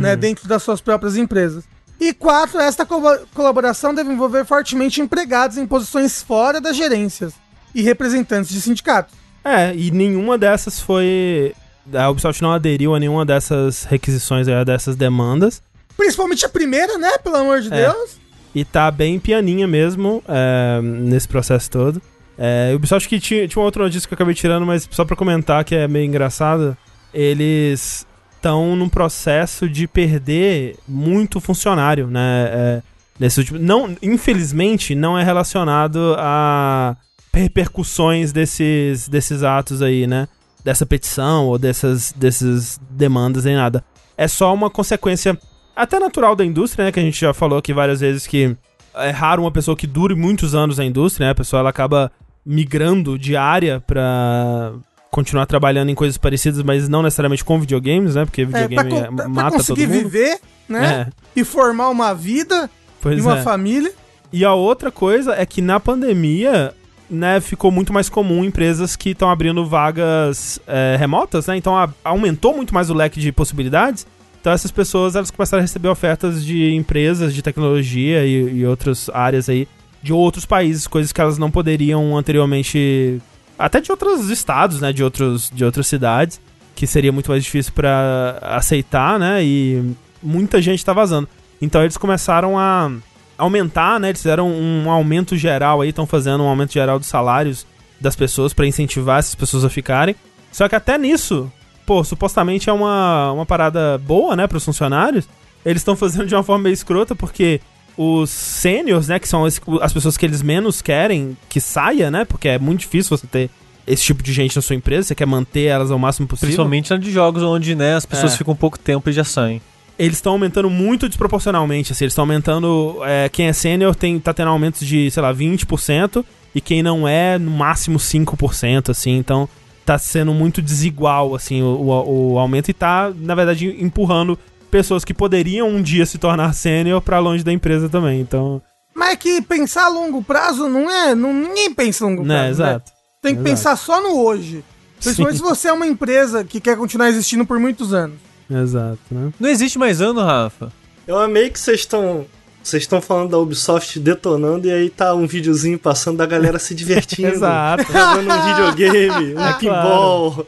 né, dentro das suas próprias empresas. E quatro, esta co- colaboração deve envolver fortemente empregados em posições fora das gerências e representantes de sindicatos. É, e nenhuma dessas foi. A Ubisoft não aderiu a nenhuma dessas requisições, aí, dessas demandas. Principalmente a primeira, né, pelo amor de É. Deus. E tá bem pianinha mesmo é, nesse processo todo. É, Ubisoft que tinha, tinha uma outra notícia que eu acabei tirando, mas só pra comentar que é meio engraçado. Eles estão num processo de perder muito funcionário, né? é, nesse último, não, infelizmente, não é relacionado a repercussões desses, desses atos aí, né? Dessa petição ou dessas, dessas demandas nem nada. É só uma consequência até natural da indústria, né? Que a gente já falou aqui várias vezes que é raro uma pessoa que dure muitos anos na indústria, né? A pessoa ela acaba migrando de área pra continuar trabalhando em coisas parecidas, mas não necessariamente com videogames, né? Porque É, pra, videogame é, pra- pra mata todo conseguir mundo. viver, né, É, e formar uma vida pois e uma é. família. E a outra coisa é que na pandemia, né, ficou muito mais comum empresas que estão abrindo vagas é, remotas, né? Então a- aumentou muito mais o leque de possibilidades. Então essas pessoas elas começaram a receber ofertas de empresas de tecnologia e, e outras áreas aí de outros países, coisas que elas não poderiam anteriormente, até de outros estados, né, de outros de outras cidades, que seria muito mais difícil pra aceitar, né? E muita gente tá vazando. Então eles começaram a aumentar, né? Eles fizeram um aumento geral aí, estão fazendo um aumento geral dos salários das pessoas pra incentivar essas pessoas a ficarem. Só que até nisso, pô, supostamente é uma, uma parada boa, né, pros funcionários. Eles estão fazendo de uma forma meio escrota, porque os sêniors, né, que são as, as pessoas que eles menos querem que saia, né, porque é muito difícil você ter esse tipo de gente na sua empresa, você quer manter elas ao máximo possível. Principalmente na de jogos onde, né, as pessoas É. ficam pouco tempo e já saem. eles estão aumentando muito desproporcionalmente, assim, eles estão aumentando, é, quem é sênior tem, tá tendo aumentos de, sei lá, 20%, e quem não é, no máximo 5%, assim, então tá sendo muito desigual, assim, o, o, o aumento, e tá, na verdade, empurrando pessoas que poderiam um dia se tornar sênior pra longe da empresa também, então, Mas é que pensar a longo prazo não é. Não, ninguém pensa a longo prazo. né, né? exato. Tem que Exato. pensar só no hoje. Principalmente Sim. se você é uma empresa que quer continuar existindo por muitos anos. Exato, né? Não existe mais ano, Rafa. Eu amei que vocês estão. Vocês estão falando da Ubisoft detonando e aí tá um videozinho passando da galera se divertindo. <laughs> Exato. Jogando um videogame, um É pinball.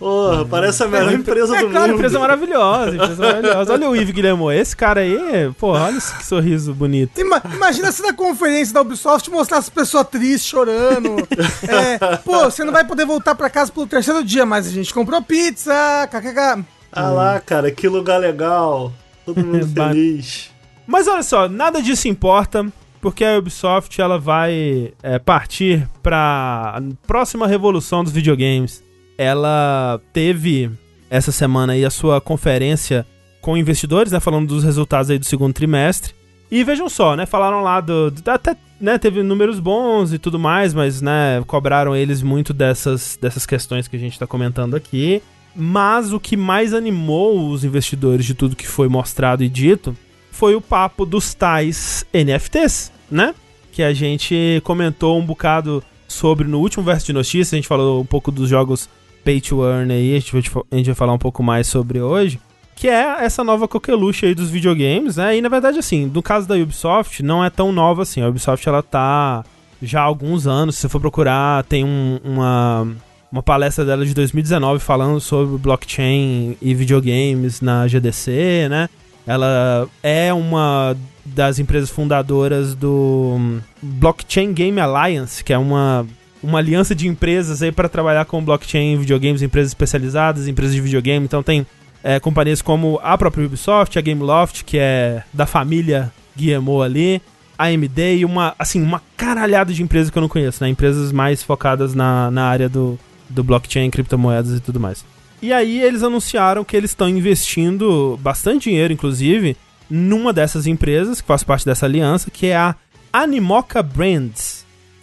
Porra, parece a melhor empresa <laughs> É do claro, mundo. empresa maravilhosa, empresa maravilhosa. Olha o Yves Guilherme, esse cara aí, porra, olha esse que sorriso bonito. Ima- imagina se na conferência da Ubisoft mostrasse as pessoas tristes, chorando. <laughs> É, pô, você não vai poder voltar pra casa pelo terceiro dia, mas a gente comprou pizza, kkk. Ah lá, cara, que lugar legal. Todo mundo <laughs> feliz. Mas olha só, nada disso importa, porque a Ubisoft ela vai é, partir para próxima revolução dos videogames. Ela teve essa semana aí a sua conferência com investidores, né, falando dos resultados aí do segundo trimestre. E vejam só, né, falaram lá do, até, né, teve números bons e tudo mais, mas, né, cobraram eles muito dessas, dessas questões que a gente tá comentando aqui. Mas o que mais animou os investidores de tudo que foi mostrado e dito foi o papo dos tais NFTs, né? Que a gente comentou um bocado sobre no último verso de notícias, a gente falou um pouco dos jogos Pay to Earn aí, a gente vai, a gente vai falar um pouco mais sobre hoje, que é essa nova coqueluche aí dos videogames, né? E na verdade, assim, no caso da Ubisoft, não é tão nova assim. A Ubisoft, ela tá já há alguns anos, se você for procurar, tem um- uma, uma palestra dela de 2019 falando sobre blockchain e videogames na GDC, né? Ela é uma das empresas fundadoras do Blockchain Game Alliance, que é uma, uma aliança de empresas aí para trabalhar com blockchain videogames, empresas especializadas, empresas de videogame. Então tem é, companhias como a própria Ubisoft, a Gameloft, que é da família Guillemot ali, a AMD e uma, assim, uma caralhada de empresas que eu não conheço, né? Empresas mais focadas na, na área do, do blockchain, criptomoedas e tudo mais. E aí eles anunciaram que eles estão investindo bastante dinheiro, inclusive, numa dessas empresas que faz parte dessa aliança, que é a Animoca Brands,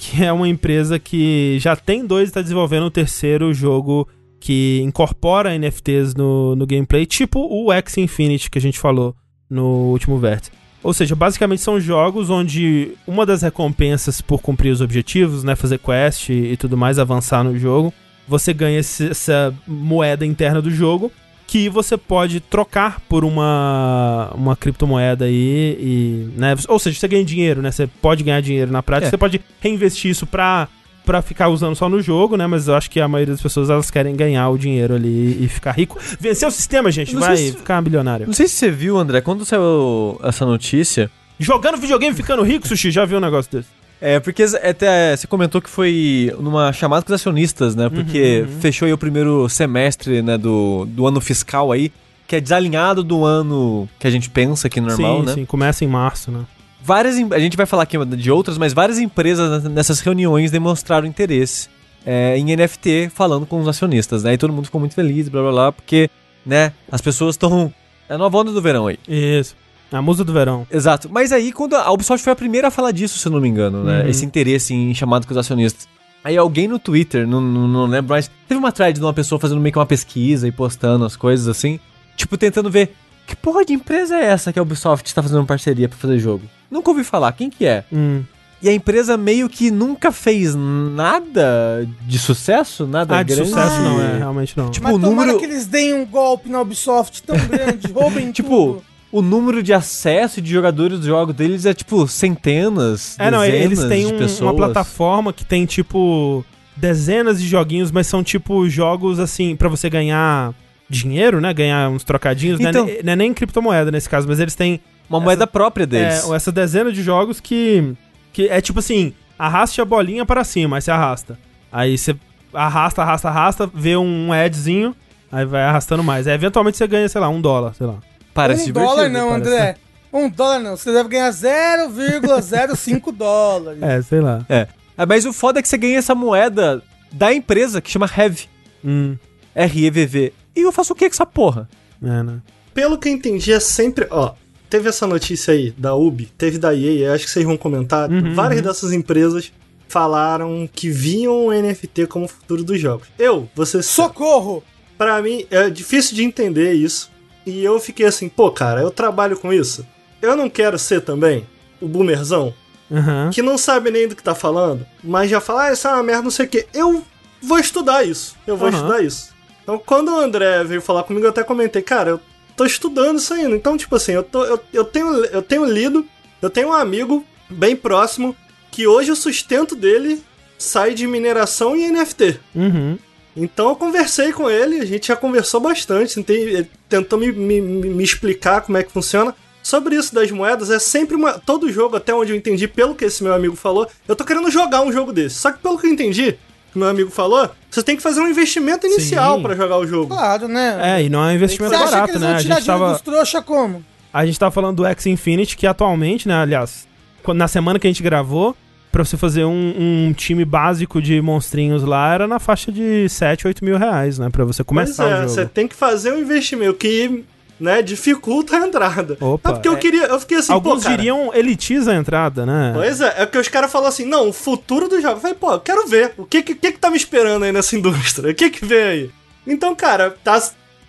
que é uma empresa que já tem dois e está desenvolvendo o terceiro jogo que incorpora NFTs no, no gameplay, tipo o X Infinity que a gente falou no último vértice. Ou seja, basicamente são jogos onde uma das recompensas por cumprir os objetivos, né, fazer quest e, e tudo mais, avançar no jogo, você ganha esse, essa moeda interna do jogo que você pode trocar por uma, uma criptomoeda aí e, né, ou seja, você ganha dinheiro, né? Você pode ganhar dinheiro na prática, É. você pode reinvestir isso pra para ficar usando só no jogo, né? Mas eu acho que a maioria das pessoas elas querem ganhar o dinheiro ali e ficar rico. Vencer o sistema, gente, Não vai se- ficar milionário. Não sei se você viu, André, quando saiu essa notícia. Jogando videogame e ficando rico, Sushi, já viu um negócio desse? É, porque até você comentou que foi numa chamada com os acionistas, né? Porque Uhum, uhum. fechou aí o primeiro semestre, né, do, do ano fiscal aí, que é desalinhado do ano que a gente pensa que é normal, sim, né? sim, começa em março, né? Várias, a gente vai falar aqui de outras, mas várias empresas nessas reuniões demonstraram interesse é, em NFT falando com os acionistas, né? E todo mundo ficou muito feliz, blá blá blá, porque, né, as pessoas estão. É a nova onda do verão aí. Isso. A musa do verão. Exato. Mas aí, quando a Ubisoft foi a primeira a falar disso, se eu não me engano, né? Uhum. Esse interesse em chamado com os acionistas. Aí alguém no Twitter, não, não, não lembro mais, teve uma thread de uma pessoa fazendo meio que uma pesquisa e postando as coisas assim, tipo, tentando ver que porra de empresa é essa que a Ubisoft está fazendo uma parceria pra fazer jogo. Nunca ouvi falar, quem que é? Hum. E a empresa meio que nunca fez nada de sucesso, nada Ah, de grande. sucesso não, é, realmente não. Tipo, Mas o tomara número- que eles deem um golpe na Ubisoft tão grande, <laughs> roubem Tipo, tudo. O número de acesso de jogadores do jogo deles é tipo centenas, É, não, eles têm um- uma plataforma que tem, tipo, dezenas de joguinhos, mas são, tipo, jogos, assim, pra você ganhar dinheiro, né? Ganhar uns trocadinhos. Então- Não, é, ne- não é nem criptomoeda nesse caso, mas eles têm Uma moeda própria deles. é, essa dezena de jogos que, que é, tipo assim, arraste a bolinha para cima, aí você arrasta. Aí você arrasta, arrasta, arrasta, vê um adzinho, aí vai arrastando mais. Aí, eventualmente você ganha, sei lá, um dólar, sei lá. Parece um divertido. dólar não. André. Um dólar não. Você deve ganhar 0,05 <laughs> dólares. É, sei lá. É. Ah, Mas o foda é que você ganha essa moeda da empresa que chama Rev. Hum, R-E-V-V. E eu faço o que com essa porra? é, né? Pelo que eu entendi, é sempre. Ó, teve essa notícia aí da Ubi, teve da EA, acho que vocês vão comentar. Uhum, Várias uhum. dessas empresas falaram que viam o NFT como o futuro dos jogos. Eu, você Socorro! Pra mim, é difícil de entender isso. E eu fiquei assim, pô, cara, eu trabalho com isso. Eu não quero ser também o boomerzão Aham. que não sabe nem do que tá falando, mas já fala, ah, isso é uma merda, não sei o quê. Eu vou estudar isso. Eu vou Aham. estudar isso. Então, quando o André veio falar comigo, eu até comentei, cara, eu tô estudando isso ainda. Então, tipo assim, eu, tô, eu, eu, tenho, eu tenho lido, eu tenho um amigo bem próximo que hoje o sustento dele sai de mineração e NFT. Uhum. Então eu conversei com ele, a gente já conversou bastante, tentei, tentou me, me, me explicar como é que funciona. Sobre isso das moedas, é sempre uma. Todo jogo, até onde eu entendi, pelo que esse meu amigo falou, eu tô querendo jogar um jogo desse. Só que pelo que eu entendi, que meu amigo falou, você tem que fazer um investimento inicial pra jogar o jogo. Claro, né? É, e não é um investimento Você acha que barato, eles né? vão A tirar gente dinheiro tava. dos trouxa como? A gente tava falando do X Infinity, que atualmente, né, aliás, quando- na semana que a gente gravou, pra você fazer um, um time básico de monstrinhos lá, era na faixa de 7, 8 mil reais, né? Pra você começar pois é, o jogo. você tem que fazer um investimento que, né, dificulta a entrada. Opa, Não, porque eu é- queria. Eu fiquei assim, Alguns pô, cara, diriam elitiza a entrada, né? Pois é, é que os caras falam assim, não, o futuro do jogo. Eu falei, pô, eu quero ver. O que que, que que tá me esperando aí nessa <laughs> indústria? O que que vem aí? Então, cara, tá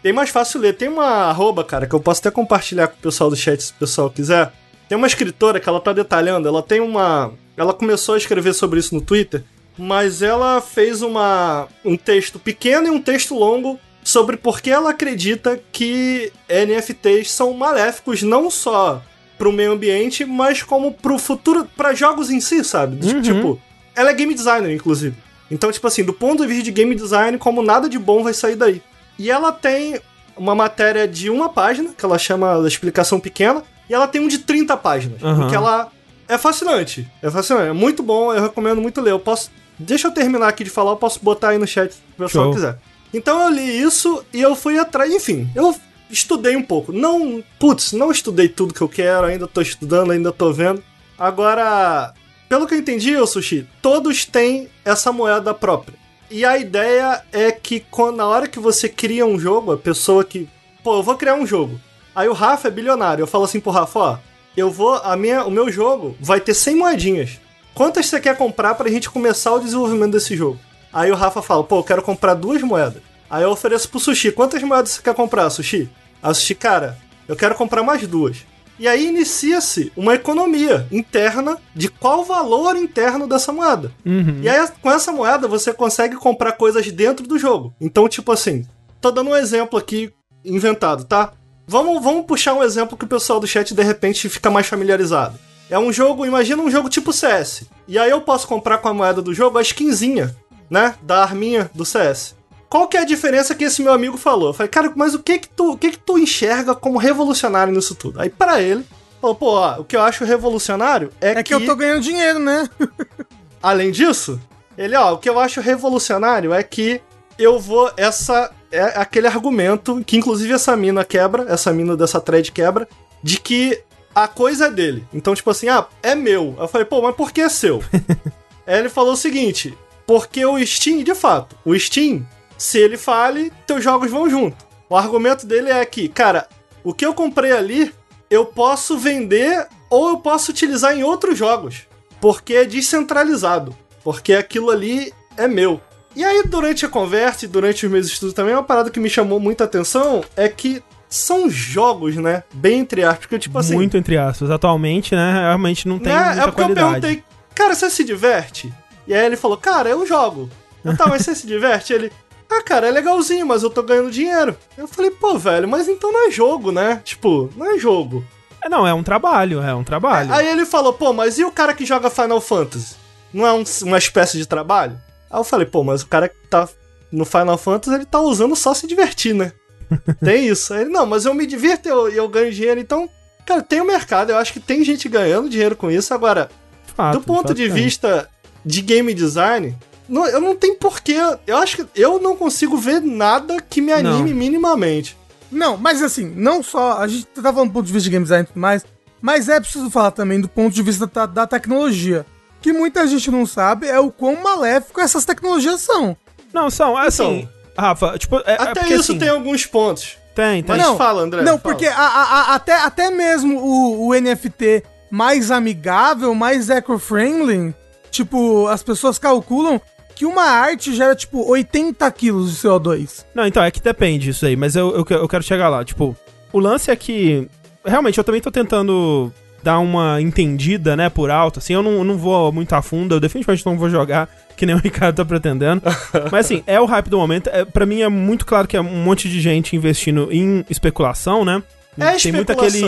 bem mais fácil ler. Tem uma arroba, cara, que eu posso até compartilhar com o pessoal do chat se o pessoal quiser. Tem uma escritora que ela tá detalhando, ela tem uma... Ela começou a escrever sobre isso no Twitter, mas ela fez uma um texto pequeno e um texto longo sobre por que ela acredita que NFTs são maléficos não só pro meio ambiente, mas como pro futuro, pra jogos em si, sabe? Uhum. Tipo, ela é game designer, inclusive. Então, tipo assim, do ponto de vista de game design, como nada de bom vai sair daí. E ela tem uma matéria de uma página, que ela chama da explicação pequena, e ela tem um de 30 páginas. Aham. Porque ela é fascinante. É fascinante. É muito bom, eu recomendo muito ler. Eu posso. Deixa eu terminar aqui de falar, eu posso botar aí no chat se o pessoal quiser. Então eu li isso e eu fui atrás. Enfim, eu estudei um pouco. Não. Putz, não estudei tudo que eu quero, ainda tô estudando, ainda tô vendo. Agora, pelo que eu entendi, ô Sushi, todos têm essa moeda própria. E a ideia é que quando, na hora que você cria um jogo, a pessoa que. Pô, eu vou criar um jogo. Aí o Rafa é bilionário. Eu falo assim pro Rafa, ó, eu vou. A minha, o meu jogo vai ter 100 moedinhas. Quantas você quer comprar pra gente começar o desenvolvimento desse jogo? Aí o Rafa fala, pô, eu quero comprar duas moedas. Aí eu ofereço pro Sushi, quantas moedas você quer comprar, Sushi? Aí o Sushi, cara, eu quero comprar mais duas. E aí inicia-se uma economia interna de qual o valor interno dessa moeda. Uhum. E aí, com essa moeda, você consegue comprar coisas dentro do jogo. Então, tipo assim, tô dando um exemplo aqui inventado, tá? Vamos, vamos puxar um exemplo que o pessoal do chat de repente fica mais familiarizado. É um jogo, imagina um jogo tipo CS. E aí eu posso comprar com a moeda do jogo a skinzinha, né? Da arminha do CS. Qual que é a diferença que esse meu amigo falou? Eu falei, cara, mas o que que tu, o que que tu enxerga como revolucionário nisso tudo? Aí para ele, falou, pô, ó, o que eu acho revolucionário é, É que eu tô ganhando dinheiro, né? Além disso, ele, ó, o que eu acho revolucionário é que eu vou. Essa. É aquele argumento que, inclusive, essa mina quebra, essa mina dessa thread quebra, de que a coisa é dele. Então, tipo assim, ah, é meu. Eu falei, pô, mas por que é seu? <laughs> Aí ele falou o seguinte: porque o Steam, de fato, o Steam, se ele fale, teus jogos vão junto. O argumento dele é que, cara, o que eu comprei ali, eu posso vender ou eu posso utilizar em outros jogos. Porque é descentralizado. Porque aquilo ali é meu. E aí, durante a conversa e durante os meus estudos também, uma parada que me chamou muita atenção é que são jogos, né? Bem entre aspas. Porque, tipo assim. Muito entre aspas. Atualmente, né, realmente não tem né? muita É porque qualidade. eu perguntei, cara, você se diverte? E aí ele falou, cara, eu jogo. Eu, tá, mas você se diverte? Ele, ah, cara, é legalzinho, mas eu tô ganhando dinheiro. Eu falei, pô, velho, mas então não é jogo, né? Tipo, não é jogo. É, não, é um trabalho, é um trabalho. Aí ele falou, pô, mas e o cara que joga Final Fantasy? Não é um- uma espécie de trabalho? Aí eu falei, pô, mas o cara que tá no Final Fantasy, ele tá usando só se divertir, né? <laughs> tem isso. Aí ele, não, mas eu me divirto e eu, eu ganho dinheiro, então... Cara, tem o mercado, eu acho que tem gente ganhando dinheiro com isso. Agora, Fato, do ponto de é. vista de game design, não- eu não tenho porquê. Eu acho que eu não consigo ver nada que me anime Não. minimamente. Não, mas assim, não só. A gente tá falando do ponto de vista de game design e tudo mais, mas é preciso falar também do ponto de vista da, da tecnologia. Que muita gente não sabe é o quão maléfico essas tecnologias são. Não, são, assim... Rafa, tipo... É, é Até porque, isso assim, tem alguns pontos. Tem, tem. Mas não, fala, André. Não, fala. porque a- a- a- até, até mesmo o, o NFT mais amigável, mais eco-friendly, tipo, as pessoas calculam que uma arte gera, tipo, 80 quilos de CO2. Não, então, é que depende isso aí, mas eu, eu, eu quero chegar lá. Tipo, o lance é que. Realmente, eu também tô tentando dar uma entendida, né, por alto. Assim, eu não, não vou muito a fundo, eu definitivamente não vou jogar, <laughs> que nem o Ricardo tá pretendendo. <laughs> mas assim, é o hype do momento. É, pra mim é muito claro que é um monte de gente investindo em especulação, né? É tem muito aquele,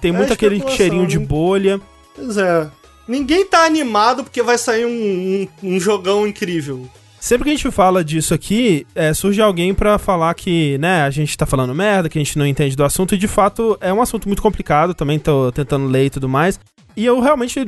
tem é muito aquele cheirinho de bolha. Pois é. Ninguém tá animado porque vai sair um, um, um jogão incrível. Sempre que a gente fala disso aqui, é, surge alguém pra falar que, né, a gente tá falando merda, que a gente não entende do assunto, e de fato é um assunto muito complicado, também tô tentando ler e tudo mais. E eu realmente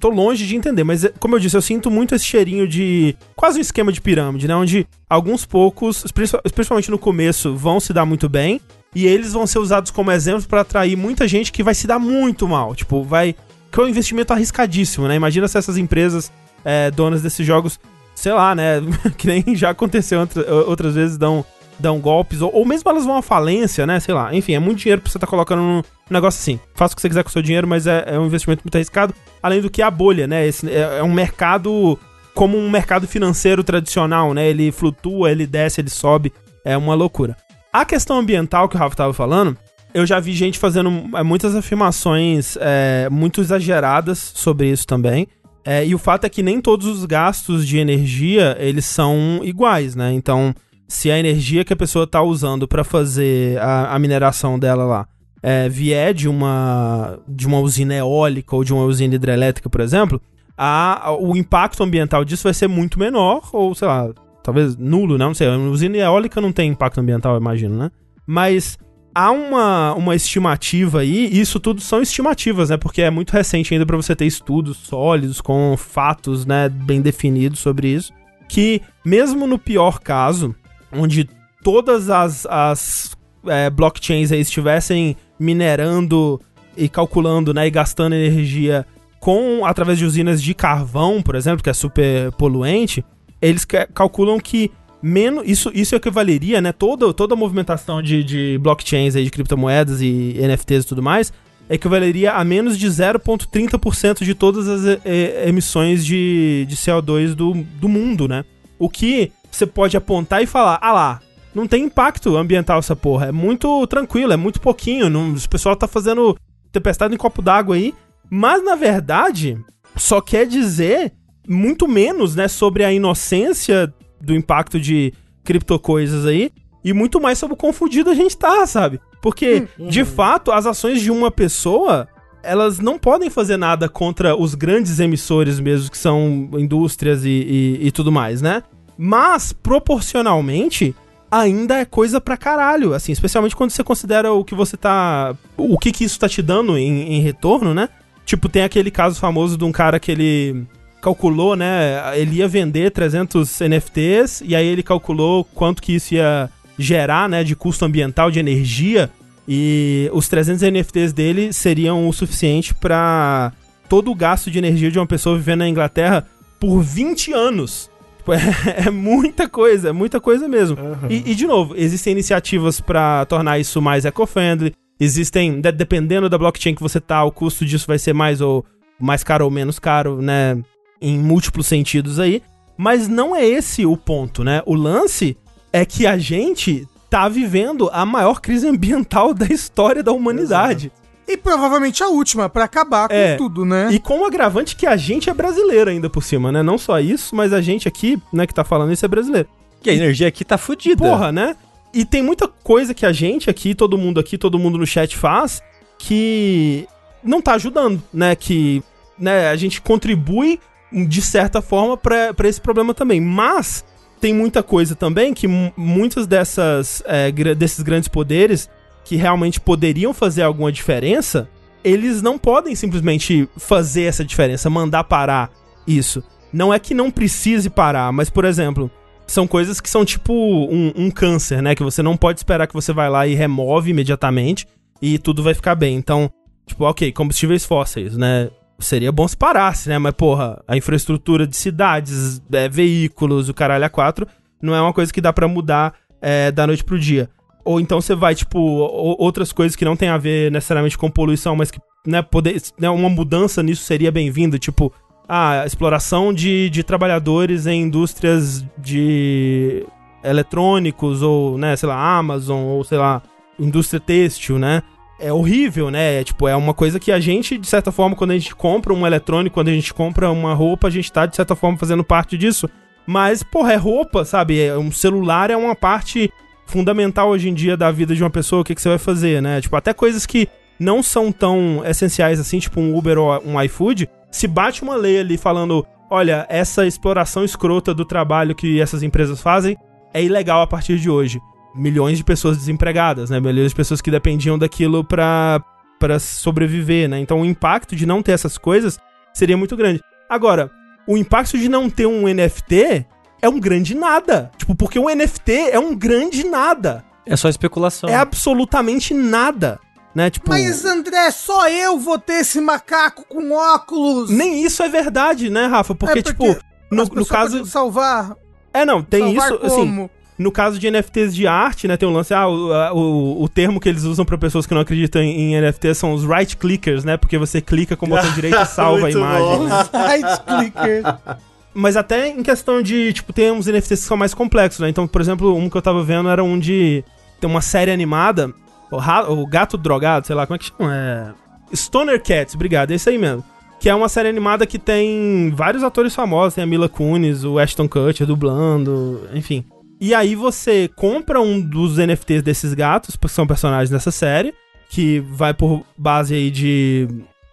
tô longe de entender, mas é, como eu disse, eu sinto muito esse cheirinho de quase um esquema de pirâmide, né, onde alguns poucos, princi- principalmente no começo, vão se dar muito bem, e eles vão ser usados como exemplos pra atrair muita gente que vai se dar muito mal, tipo, vai que é um investimento arriscadíssimo, né? Imagina se essas empresas é, donas desses jogos sei lá, né? <laughs> que nem já aconteceu outra- outras vezes, dão, dão golpes, ou, ou mesmo elas vão à falência, né? Sei lá. Enfim, é muito dinheiro pra você estar colocando num negócio assim. Faça o que você quiser com o seu dinheiro, mas é, é um investimento muito arriscado. Além do que a bolha, né? Esse, é, é um mercado como um mercado financeiro tradicional, né? Ele flutua, ele desce, ele sobe. É uma loucura. A questão ambiental que o Rafa tava falando, eu já vi gente fazendo é, muitas afirmações é, muito exageradas sobre isso também. É, e o fato é que nem todos os gastos de energia, eles são iguais, né? Então, se a energia que a pessoa tá usando para fazer a, a mineração dela lá é, vier de uma, de uma usina eólica ou de uma usina hidrelétrica, por exemplo, a, o impacto ambiental disso vai ser muito menor, ou sei lá, talvez nulo, né? Não sei. Usina eólica não tem impacto ambiental, eu imagino, né? Mas há uma, uma estimativa aí, e isso tudo são estimativas, né? Porque é muito recente ainda para você ter estudos sólidos com fatos, né, bem definidos sobre isso, que mesmo no pior caso, onde todas as, as é, blockchains aí estivessem minerando e calculando, né, e gastando energia com através de usinas de carvão, por exemplo, que é super poluente, eles calculam que menos isso, isso equivaleria, né, toda, toda a movimentação de, de blockchains aí, de criptomoedas e NFTs e tudo mais, equivaleria a menos de 0,30% de todas as e, emissões de, de CO2 do, do mundo, né? O que você pode apontar e falar, ah lá, não tem impacto ambiental essa porra. É muito tranquilo, é muito pouquinho. Não, o pessoal tá fazendo tempestade em copo d'água aí. Mas, na verdade, só quer dizer muito menos, né, sobre a inocência do impacto de criptocoisas aí. E muito mais sobre o confundido a gente tá, sabe? Porque, uhum. de fato, as ações de uma pessoa, elas não podem fazer nada contra os grandes emissores mesmo, que são indústrias e, e, e tudo mais, né? Mas, proporcionalmente, ainda é coisa pra caralho, assim, especialmente quando você considera o que você tá. O que que isso tá te dando em, em retorno, né? Tipo, tem aquele caso famoso de um cara que ele calculou, né? Ele ia vender 300 NFTs e aí ele calculou quanto que isso ia gerar, né, de custo ambiental, de energia, e os 300 NFTs dele seriam o suficiente para todo o gasto de energia de uma pessoa vivendo na Inglaterra por 20 anos. Tipo, <laughs> é, é, muita coisa, é muita coisa mesmo. Uhum. E, e, de novo, existem iniciativas para tornar isso mais eco-friendly. Existem, de, dependendo da blockchain que você tá, o custo disso vai ser mais ou mais caro ou menos caro, né? Em múltiplos sentidos aí. Mas não é esse o ponto, né? O lance é que a gente tá vivendo a maior crise ambiental <laughs> da história da humanidade. Exato. E provavelmente a última, para acabar com é, tudo, né? E com o agravante que a gente é brasileiro ainda por cima, né? Não só isso, mas a gente aqui, né, que tá falando isso é brasileiro. Que a energia aqui tá fodida. Porra, né? E tem muita coisa que a gente aqui, todo mundo aqui, todo mundo no chat faz, que não tá ajudando, né? Que né, a gente contribui de certa forma para esse problema também. Mas tem muita coisa também que muitas dessas é, desses grandes poderes que realmente poderiam fazer alguma diferença, eles não podem simplesmente fazer essa diferença, mandar parar isso. Não é que não precise parar, mas, por exemplo, são coisas que são tipo um, um câncer, né? Que você não pode esperar que você vai lá e remove imediatamente e tudo vai ficar bem. Então, tipo, ok, combustíveis fósseis, né? Seria bom se parasse, né? Mas, porra, a infraestrutura de cidades, é, veículos, o caralho a quatro, não é uma coisa que dá para mudar é, da noite pro dia. Ou então você vai, tipo, outras coisas que não tem a ver necessariamente com poluição, mas que, né, poder, né, uma mudança nisso seria bem-vinda, tipo, a exploração de, de trabalhadores em indústrias de eletrônicos, ou, né, sei lá, Amazon, ou sei lá, indústria têxtil, né? É horrível, né? É, tipo, é uma coisa que a gente, de certa forma, quando a gente compra um eletrônico, quando a gente compra uma roupa, a gente tá, de certa forma, fazendo parte disso. Mas, porra, é roupa, sabe? É, um celular é uma parte fundamental hoje em dia da vida de uma pessoa. O que, que você vai fazer, né? Tipo, até coisas que não são tão essenciais assim, tipo um Uber ou um iFood, se bate uma lei ali falando: olha, essa exploração escrota do trabalho que essas empresas fazem é ilegal a partir de hoje milhões de pessoas desempregadas, né? Milhões de pessoas que dependiam daquilo para para sobreviver, né? Então o impacto de não ter essas coisas seria muito grande. Agora, o impacto de não ter um NFT é um grande nada. Tipo, porque um NFT é um grande nada. É só especulação. É absolutamente nada. Né? Tipo, Mas André, só eu vou ter esse macaco com óculos. Nem isso é verdade, né, Rafa? Porque, é porque tipo, no, no caso. Salvar. É, não, tem isso. Assim, como? Assim, no caso de NFTs de arte, né, tem um lance, ah, o, o, o termo que eles usam para pessoas que não acreditam em, em NFTs são os right clickers, né, porque você clica com o botão direito e <laughs> salva a imagem. Né? right clicker. Mas até em questão de, tipo, tem uns NFTs que são mais complexos, né? Então, por exemplo, um que eu tava vendo era um de. Tem uma série animada, o, o Gato Drogado, sei lá, como é que chama? É. Stoner Cats, obrigado, é isso aí mesmo. Que é uma série animada que tem vários atores famosos, tem a Mila Kunis, o Ashton Kutcher dublando, enfim. E aí você compra um dos NFTs desses gatos, porque são personagens dessa série, que vai por base aí de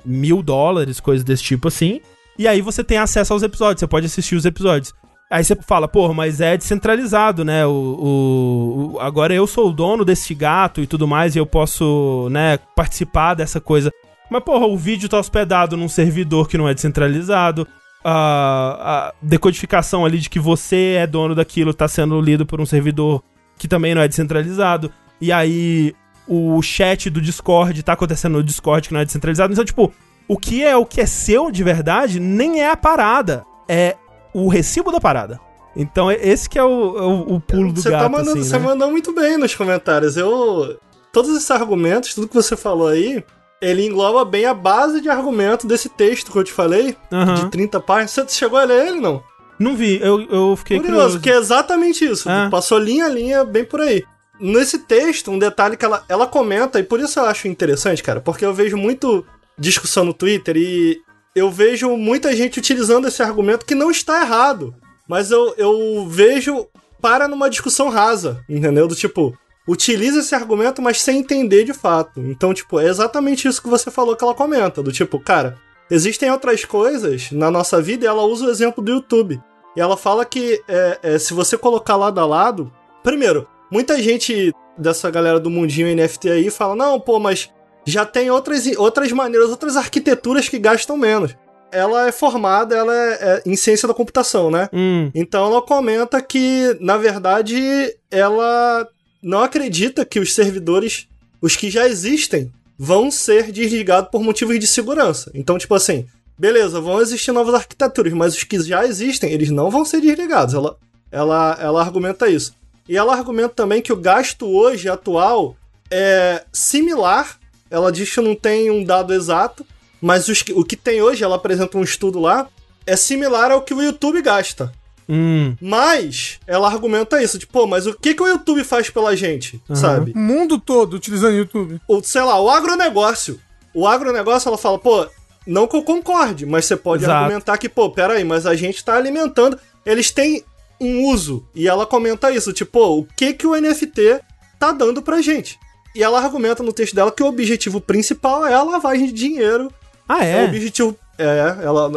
mil dólares, coisas desse tipo assim. E aí você tem acesso aos episódios, você pode assistir os episódios. Aí você fala, pô, mas é descentralizado, né? O, o- agora eu sou o dono desse gato e tudo mais, e eu posso, né, participar dessa coisa. Mas, porra, o vídeo tá hospedado num servidor que não é descentralizado. A, a decodificação ali de que você é dono daquilo tá sendo lido por um servidor que também não é descentralizado. E aí o chat do Discord tá acontecendo no Discord que não é descentralizado. Então, tipo, o que é o que é seu de verdade nem é a parada, é o recibo da parada. Então, é- esse que é o, é o, o pulo do Você gato, tá mandando, assim, você né? mandou muito bem nos comentários. Eu. Todos esses argumentos, tudo que você falou aí, ele engloba bem a base de argumento desse texto que eu te falei, Aham. de 30 páginas. Você chegou a ler ele, não? Não vi, eu, eu fiquei Curioso, curioso. que é exatamente isso. Ah. Passou linha a linha bem por aí. Nesse texto, um detalhe que ela, ela comenta, e por isso eu acho interessante, cara, porque eu vejo muito discussão no Twitter e eu vejo muita gente utilizando esse argumento que não está errado. Mas eu, eu vejo para numa discussão rasa, entendeu? Do tipo, utiliza esse argumento, mas sem entender de fato. Então, tipo, é exatamente isso que você falou que ela comenta. Do tipo, cara, existem outras coisas na nossa vida e ela usa o exemplo do YouTube. E ela fala que é, é, se você colocar lado a lado. Primeiro, muita gente dessa galera do mundinho NFT aí fala: não, pô, mas já tem outras, outras maneiras, outras arquiteturas que gastam menos. Ela é formada, ela é, é em ciência da computação, né? Hum, Então ela comenta que, na verdade, ela não acredita que os servidores, os que já existem, vão ser desligados por motivos de segurança. Então, tipo assim, beleza, vão existir novas arquiteturas, mas os que já existem, eles não vão ser desligados. Ela, ela, ela argumenta isso. E ela argumenta também que o gasto hoje, atual, é similar. Ela diz que não tem um dado exato, mas os o que tem hoje, ela apresenta um estudo lá, é similar ao que o YouTube gasta. Hum, Mas ela argumenta isso, tipo, pô, mas o que, que o YouTube faz pela gente, Aham. sabe? O mundo todo utilizando o YouTube. O, sei lá, o agronegócio. O agronegócio, ela fala, pô, não que eu concorde, mas você pode Exato. argumentar que, pô, peraí, mas a gente tá alimentando. Eles têm um uso. E ela comenta isso, tipo, pô, o que, que o NFT tá dando pra gente? E ela argumenta no texto dela que o objetivo principal é a lavagem de dinheiro Ah, é. o é? objetivo. É, ela,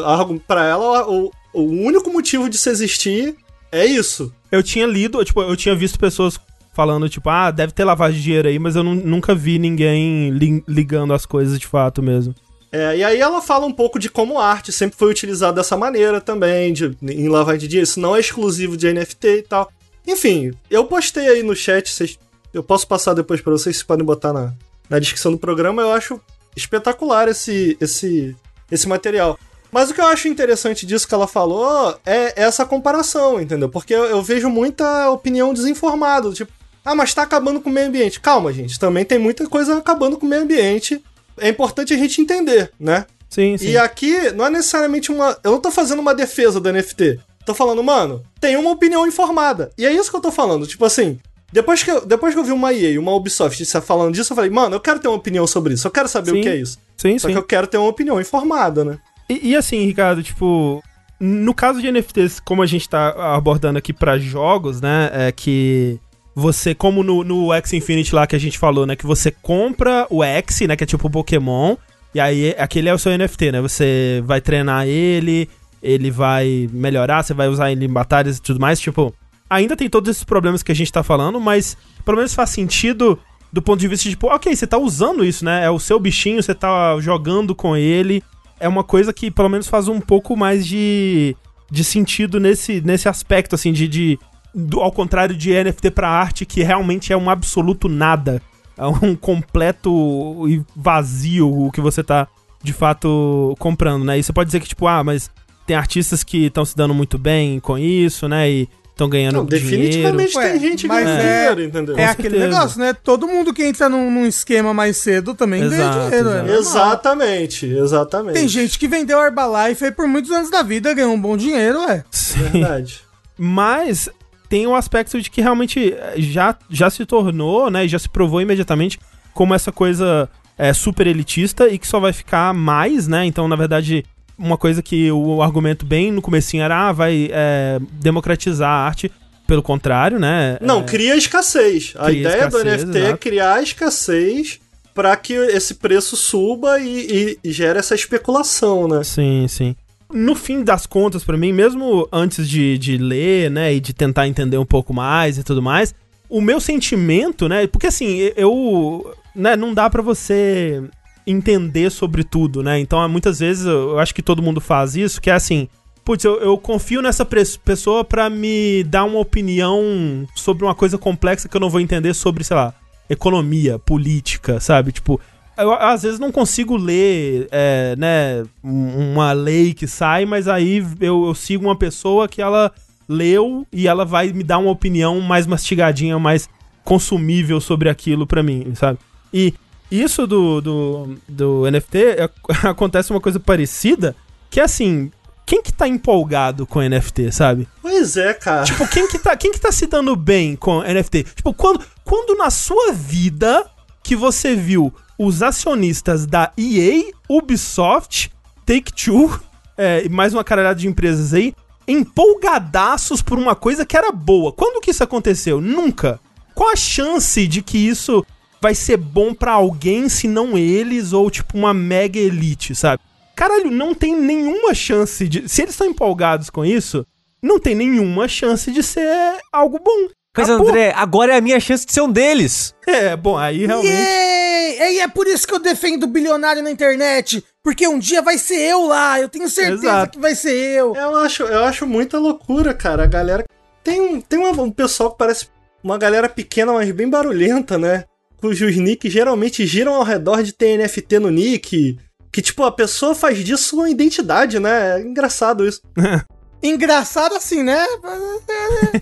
pra ela, o, o único motivo de se existir é isso. Eu tinha lido, tipo, eu tinha visto pessoas falando, tipo, ah, deve ter lavagem de dinheiro aí, mas eu nu- nunca vi ninguém li- ligando as coisas de fato mesmo. É, e aí ela fala um pouco de como a arte sempre foi utilizada dessa maneira também, de, em lavagem de dinheiro. Isso não é exclusivo de NFT e tal. Enfim, eu postei aí no chat, vocês, eu posso passar depois pra vocês, vocês podem botar na, na descrição do programa. Eu acho espetacular esse, esse, esse material. Mas o que eu acho interessante disso que ela falou é essa comparação, entendeu? Porque eu, eu vejo muita opinião desinformada, tipo, ah, mas tá acabando com o meio ambiente. Calma, gente, também tem muita coisa acabando com o meio ambiente. É importante a gente entender, né? Sim, sim. E aqui não é necessariamente uma. Eu não tô fazendo uma defesa do NFT. Tô falando, mano, tem uma opinião informada. E é isso que eu tô falando. Tipo assim, depois que eu, depois que eu vi uma EA e uma Ubisoft falando disso, eu falei, mano, eu quero ter uma opinião sobre isso. Eu quero saber Sim. o que é isso. Sim, Só sim. que eu quero ter uma opinião informada, né? E, e assim, Ricardo, tipo, no caso de NFTs, como a gente tá abordando aqui pra jogos, né, é que você, como no, no X Infinity lá que a gente falou, né, que você compra o X, né, que é tipo o Pokémon, e aí aquele é o seu NFT, né, você vai treinar ele, ele vai melhorar, você vai usar ele em batalhas e tudo mais, tipo, ainda tem todos esses problemas que a gente tá falando, mas pelo menos faz sentido do ponto de vista de, tipo, ok, você tá usando isso, né, é o seu bichinho, você tá jogando com ele, é uma coisa que pelo menos faz um pouco mais de, de sentido nesse, nesse aspecto, assim, de. de do- ao contrário de NFT pra arte, que realmente é um absoluto nada. É um <laughs> completo e vazio o que você tá de fato comprando, né? E você pode dizer que, tipo, ah, mas tem artistas que estão se dando muito bem com isso, né? E estão ganhando Não, dinheiro. definitivamente tem gente mas ganhando é- dinheiro, entendeu? É aquele negócio, né? Todo mundo que entra num, num esquema mais cedo também ganha Exato, dinheiro. é exato. normal. Exatamente, exatamente. Tem gente que vendeu Herbalife aí por muitos anos da vida, ganhou um bom dinheiro, ué. Sim. Verdade. Mas tem o aspecto de que realmente eh, já, já se tornou, né? e Já se provou imediatamente como essa coisa é, super elitista e que só vai ficar mais, né? Então, na verdade, uma coisa que o argumento bem no comecinho era, ah, vai é, democratizar a arte. Pelo contrário, né? Não, é, cria escassez. A Cria ideia do escassez, NFT é exato. criar escassez para que esse preço suba e, e, e gere essa especulação, né? Sim, sim. no fim das contas, pra mim, mesmo antes de, de ler, né, e de tentar entender um pouco mais e tudo mais, o meu sentimento, né, porque assim, eu, né, não dá pra você entender sobre tudo, né, então muitas vezes eu acho que todo mundo faz isso, que é assim, putz, eu, eu confio nessa pessoa pra me dar uma opinião sobre uma coisa complexa que eu não vou entender sobre, sei lá, economia, política, sabe, tipo... Eu, às vezes não consigo ler, é, né, um- uma lei que sai, mas aí eu, eu sigo uma pessoa que ela leu e ela vai me dar uma opinião mais mastigadinha, mais consumível sobre aquilo pra mim, sabe? E isso do, do, do NFT é- <laughs> acontece uma coisa parecida, que é assim, quem que tá empolgado com NFT, sabe? Pois é, cara. Tipo, quem que tá, quem que tá se dando bem com NFT? Tipo, quando, quando na sua vida que você viu os acionistas da EA, Ubisoft, Take-Two é, e mais uma caralhada de empresas aí, empolgadaços por uma coisa que era boa. Quando que isso aconteceu? Nunca. Qual a chance de que isso vai ser bom pra alguém se não eles ou tipo uma mega elite, sabe? Caralho, não tem nenhuma chance de. Se eles estão empolgados com isso, não tem nenhuma chance de ser algo bom. Mas Acabou. André, agora é a minha chance de ser um deles. É, bom, aí realmente. Yay! E é por isso que eu defendo o bilionário na internet. Porque um dia vai ser eu lá. Eu tenho certeza Exato. que vai ser eu. Eu acho, eu acho muita loucura, cara. A galera. Tem um, tem uma- um pessoal que parece uma galera pequena, mas bem barulhenta, né? Cujos nicks geralmente giram ao redor de ter NFT no nick. Que, tipo, a pessoa faz disso uma identidade, né? É engraçado isso. <laughs> Engraçado assim, né?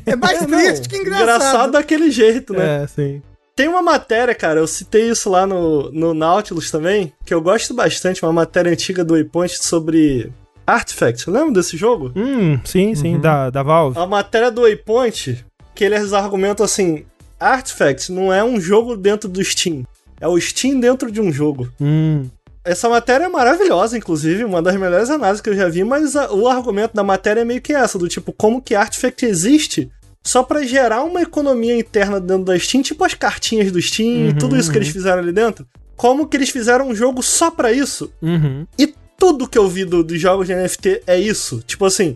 É mais <laughs> É, triste que engraçado. Engraçado daquele jeito, né? É, sim. Tem uma matéria, cara, eu citei isso lá no, no Nautilus também, que eu gosto bastante, uma matéria antiga do Waypoint sobre Artifact. Lembra desse jogo? Hum, sim, sim, da, da Valve. A matéria do Waypoint, que eles argumentam assim: Artifact não é um jogo dentro do Steam, é o Steam dentro de um jogo. Hum. Essa matéria é maravilhosa, inclusive, uma das melhores análises que eu já vi, mas a- o argumento da matéria é meio que essa, do tipo, como que Artifact existe só pra gerar uma economia interna dentro da Steam, tipo as cartinhas do Steam e tudo isso que eles fizeram ali dentro. Como que eles fizeram um jogo só pra isso? Uhum. E tudo que eu vi do- dos jogos de NFT é isso. Tipo assim,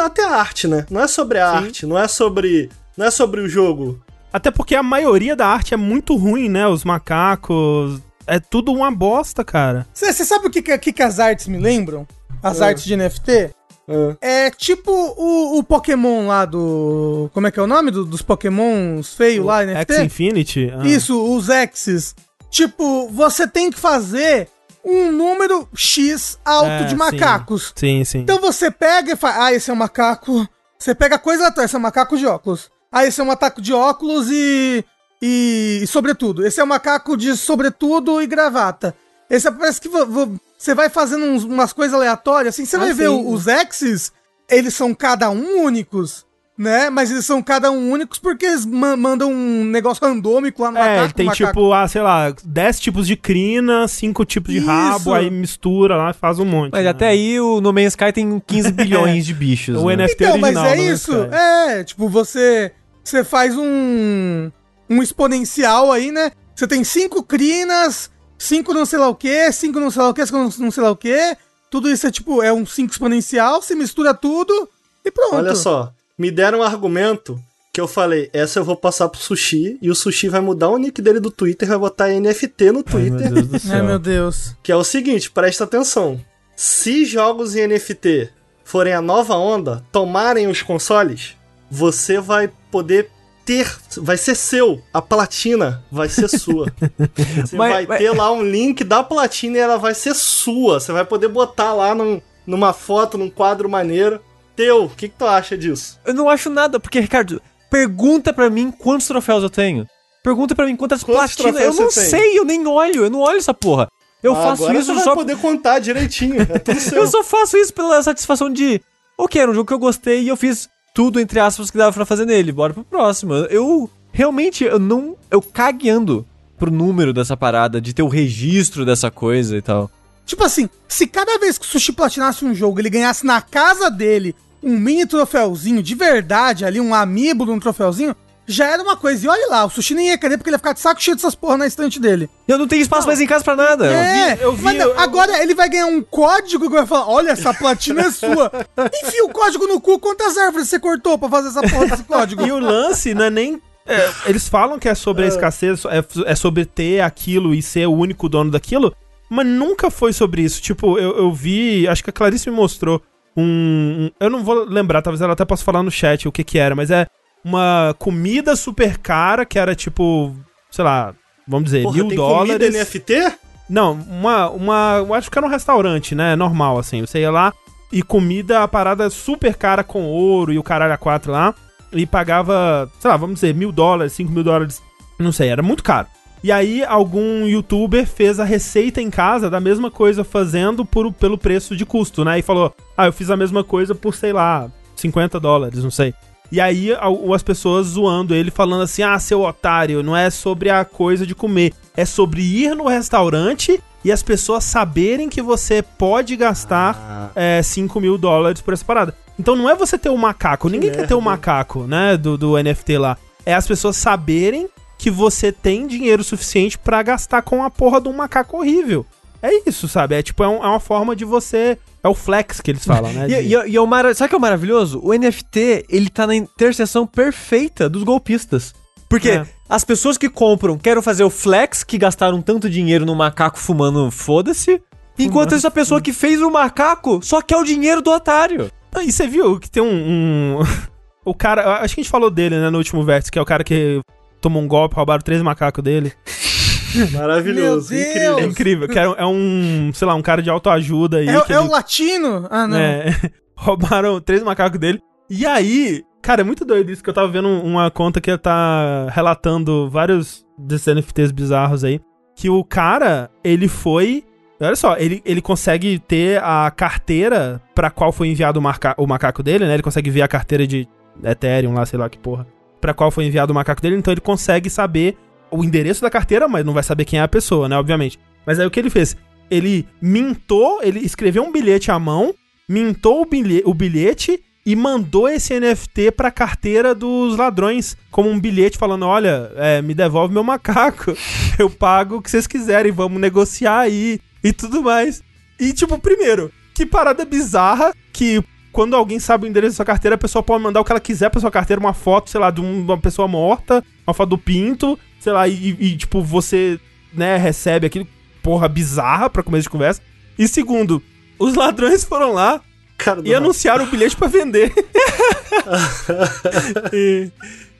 até a arte, né? Não é sobre a arte, não é sobre. Não é sobre o jogo. Até porque a maioria da arte é muito ruim, né? Os macacos. É tudo uma bosta, cara. Você sabe o que, que, que as artes me lembram? As Ah. artes de NFT? Ah. É tipo o, o Pokémon lá do. Como é que é o nome do- dos Pokémons feios lá, NFT? X Infinity? Ah. Isso, os X's. Tipo, você tem que fazer um número X alto É, de sim. macacos. Sim, sim. Então você pega e faz. Ah, esse é um macaco. Você pega a coisa atrás, esse é um macaco de óculos. Ah, esse é um macaco de óculos e. E, e sobretudo. Esse é um macaco de sobretudo e gravata. Esse é, parece que vo- vo- você vai fazendo uns- umas coisas aleatórias, assim. Você Ah, vai ver sim. os X's, eles são cada um únicos, né? Mas eles são cada um únicos porque eles ma- mandam um negócio randômico lá no É, macaco. tem o macaco- tipo, ah, sei lá, 10 tipos de crina, 5 tipos de Isso. rabo, aí mistura lá e faz um monte. Mas né? até aí o No Man's Sky tem 15 <laughs> bilhões de bichos. O né? NFT Então, mas original, é não isso. Sky. É, tipo, você você faz um um exponencial aí, né? Você tem cinco crinas, cinco não sei lá o que, cinco não sei lá o que, cinco não- sei lá o que. Tudo isso é tipo, é um 5 exponencial, você mistura tudo e pronto. Olha só, me deram um argumento que eu falei, essa eu vou passar pro Sushi, e o Sushi vai mudar o nick dele do Twitter, vai botar NFT no Ai, Twitter, meu Deus do Ai, céu. meu Deus. que é o seguinte, presta atenção. Se jogos em NFT forem a nova onda, tomarem os consoles, você vai poder ter, vai ser seu, a platina vai ser sua. <laughs> Você Mas- vai mas- ter lá um link da platina e ela vai ser sua. Você vai poder botar lá num- numa foto, num quadro maneiro. Teu, o que, que tu acha disso? Eu não acho nada, porque, Ricardo, pergunta pra mim quantos troféus eu tenho. Pergunta pra mim quantas Quantos platinas. Eu não você tem? sei, eu nem olho, eu não olho essa porra. Eu Ah, faço agora isso você vai só. poder contar direitinho. É. <laughs> Eu só faço isso pela satisfação de. Ok, era um jogo que eu gostei e eu fiz tudo, entre aspas, que dava pra fazer nele. Bora pro próximo. Eu realmente, eu não. Eu cagueando pro número dessa parada, de ter o registro dessa coisa e tal. Tipo assim, se cada vez que o Sushi platinasse um jogo, ele ganhasse na casa dele um mini troféuzinho de verdade ali, um amiibo de um troféuzinho, já era uma coisa. E olha lá, o sushi nem ia querer porque ele ia ficar de saco cheio dessas porra na estante dele. Eu não tenho espaço mais em casa pra nada. é, vi- eu vi- mas não, eu- agora ele vai ganhar um código que vai falar: olha, essa platina é sua. <laughs> Enfia o código no cu, quantas árvores você cortou pra fazer essa porra desse código? E o lance não é nem. é, eles falam que é sobre a escassez, é, é sobre ter aquilo e ser o único dono daquilo, mas nunca foi sobre isso. Tipo, eu, eu vi, acho que a Clarice me mostrou um, um- Eu não vou lembrar, talvez ela até possa falar no chat o que que era, mas é uma comida super cara que era tipo, sei lá, vamos dizer, Porra, mil tem dólares. comida NFT? Não, uma, uma. Eu acho que era um restaurante, né? Normal, assim. Você ia lá e comida, a parada super cara com ouro e o caralho a quatro lá. E pagava, sei lá, vamos dizer, mil dólares, cinco mil dólares. Não sei, era muito caro. E aí, algum youtuber fez a receita em casa da mesma coisa fazendo por, pelo preço de custo, né? E falou: Ah, eu fiz a mesma coisa por, sei lá, 50 dólares, não sei. E aí as pessoas zoando ele, falando assim: ah, seu otário, não é sobre a coisa de comer, é sobre ir no restaurante e as pessoas saberem que você pode gastar é, 5 mil dólares por essa parada. Então não é você ter o macaco, ninguém quer ter o merda. macaco, né, do, do NFT lá. É as pessoas saberem que você tem dinheiro suficiente pra gastar com a porra de um macaco horrível. É isso, sabe? É tipo, é, um- é uma forma de você. É o flex que eles falam, né? <laughs> E, de- e, e é o mara... Sabe o que é o maravilhoso? O NFT, ele tá na interseção perfeita dos golpistas. Porque É. as pessoas que compram querem fazer o flex, que gastaram tanto dinheiro no macaco fumando foda-se. Enquanto isso, a pessoa que fez o macaco só quer o dinheiro do otário. Ah, E você viu que tem um. um- <laughs> o cara. Acho que a gente falou dele, né, no último vértice, que é o cara que tomou um golpe, roubaram três macacos dele. <laughs> <laughs> Maravilhoso, Meu Deus! É incrível. incrível. Que é, um- é um, sei lá, um cara de autoajuda aí. É, que é ele- o latino? Ah, não. É, <laughs> roubaram três macacos dele. E aí, cara, é muito doido isso, que eu tava vendo uma conta que tá relatando vários desses NFTs bizarros aí. Que o cara, ele foi. Olha só, ele, ele consegue ter a carteira pra qual foi enviado o, marca, o macaco dele, né? Ele consegue ver a carteira de Ethereum lá, sei lá que porra. Pra qual foi enviado o macaco dele, então ele consegue saber o endereço da carteira, mas não vai saber quem é a pessoa, né? Obviamente. Mas aí o que ele fez? Ele mintou, ele escreveu um bilhete à mão, mintou o bilhe- o bilhete e mandou esse NFT pra carteira dos ladrões, como um bilhete falando: olha, é, me devolve meu macaco, <laughs> eu pago o que vocês quiserem, vamos negociar aí e tudo mais. E, tipo, primeiro, que parada bizarra que quando alguém sabe o endereço da sua carteira, a pessoa pode mandar o que ela quiser pra sua carteira, uma foto, sei lá, de um- uma pessoa morta, uma foto do pinto, sei lá, e, e, tipo, você, né, recebe aquilo, porra, bizarra pra começo de conversa. E segundo, os ladrões foram lá Cara e anunciaram o bilhete pra vender. <laughs> e,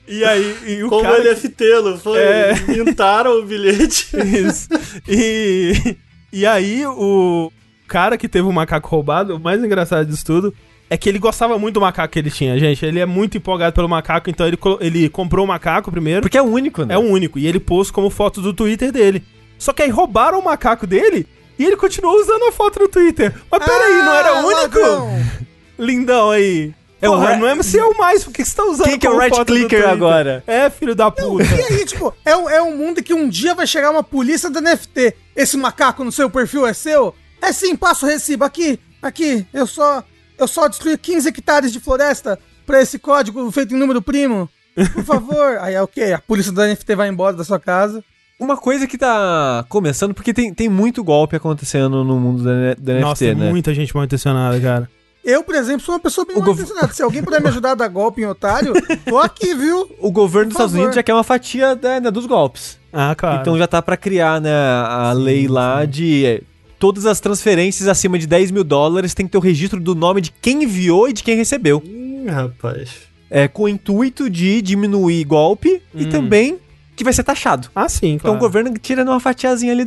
e aí, e o Como cara... NFT, não foi? É. Mintaram o bilhete. Isso. E, e aí, o cara que teve o macaco roubado, o mais engraçado disso tudo é que ele gostava muito do macaco que ele tinha, gente. Ele é muito empolgado pelo macaco, então ele, ele comprou o macaco primeiro. Porque é único, né? É o único. E ele pôs como foto do Twitter dele. Só que aí roubaram o macaco dele e ele continuou usando a foto no Twitter. Mas peraí, não era Ah, o único? ladrão. <laughs> Lindão aí. É o Porra, Ra- não é seu mais, por que que você tá usando Quem que é o right clicker agora? É, filho da puta. E aí, tipo, é, um- é um mundo que um dia vai chegar uma polícia do NFT. Esse macaco no seu perfil é seu? É sim, passa o recibo. Aqui, aqui, eu só. Eu só destruí 15 hectares de floresta pra esse código feito em número primo. Por <laughs> favor. aí é o quê? A polícia do NFT vai embora da sua casa. Uma coisa que tá começando, porque tem, tem muito golpe acontecendo no mundo do, N- do Nossa, NFT, tem né? muita gente mal intencionada, cara. Eu, por exemplo, sou uma pessoa bem O mal gov- intencionada. Se alguém puder me ajudar a dar golpe em otário, tô aqui, viu? <laughs> O governo dos Estados. Unidos já quer uma fatia né, né, dos golpes. Ah, claro. Então já tá pra criar, né, a lei lá de todas as transferências acima de 10 mil dólares tem que ter o registro do nome de quem enviou e de quem recebeu. Ih, rapaz. É, com o intuito de diminuir golpe e Hum. também que vai ser taxado. Ah, sim, Então claro. o governo tira uma fatiazinha ali,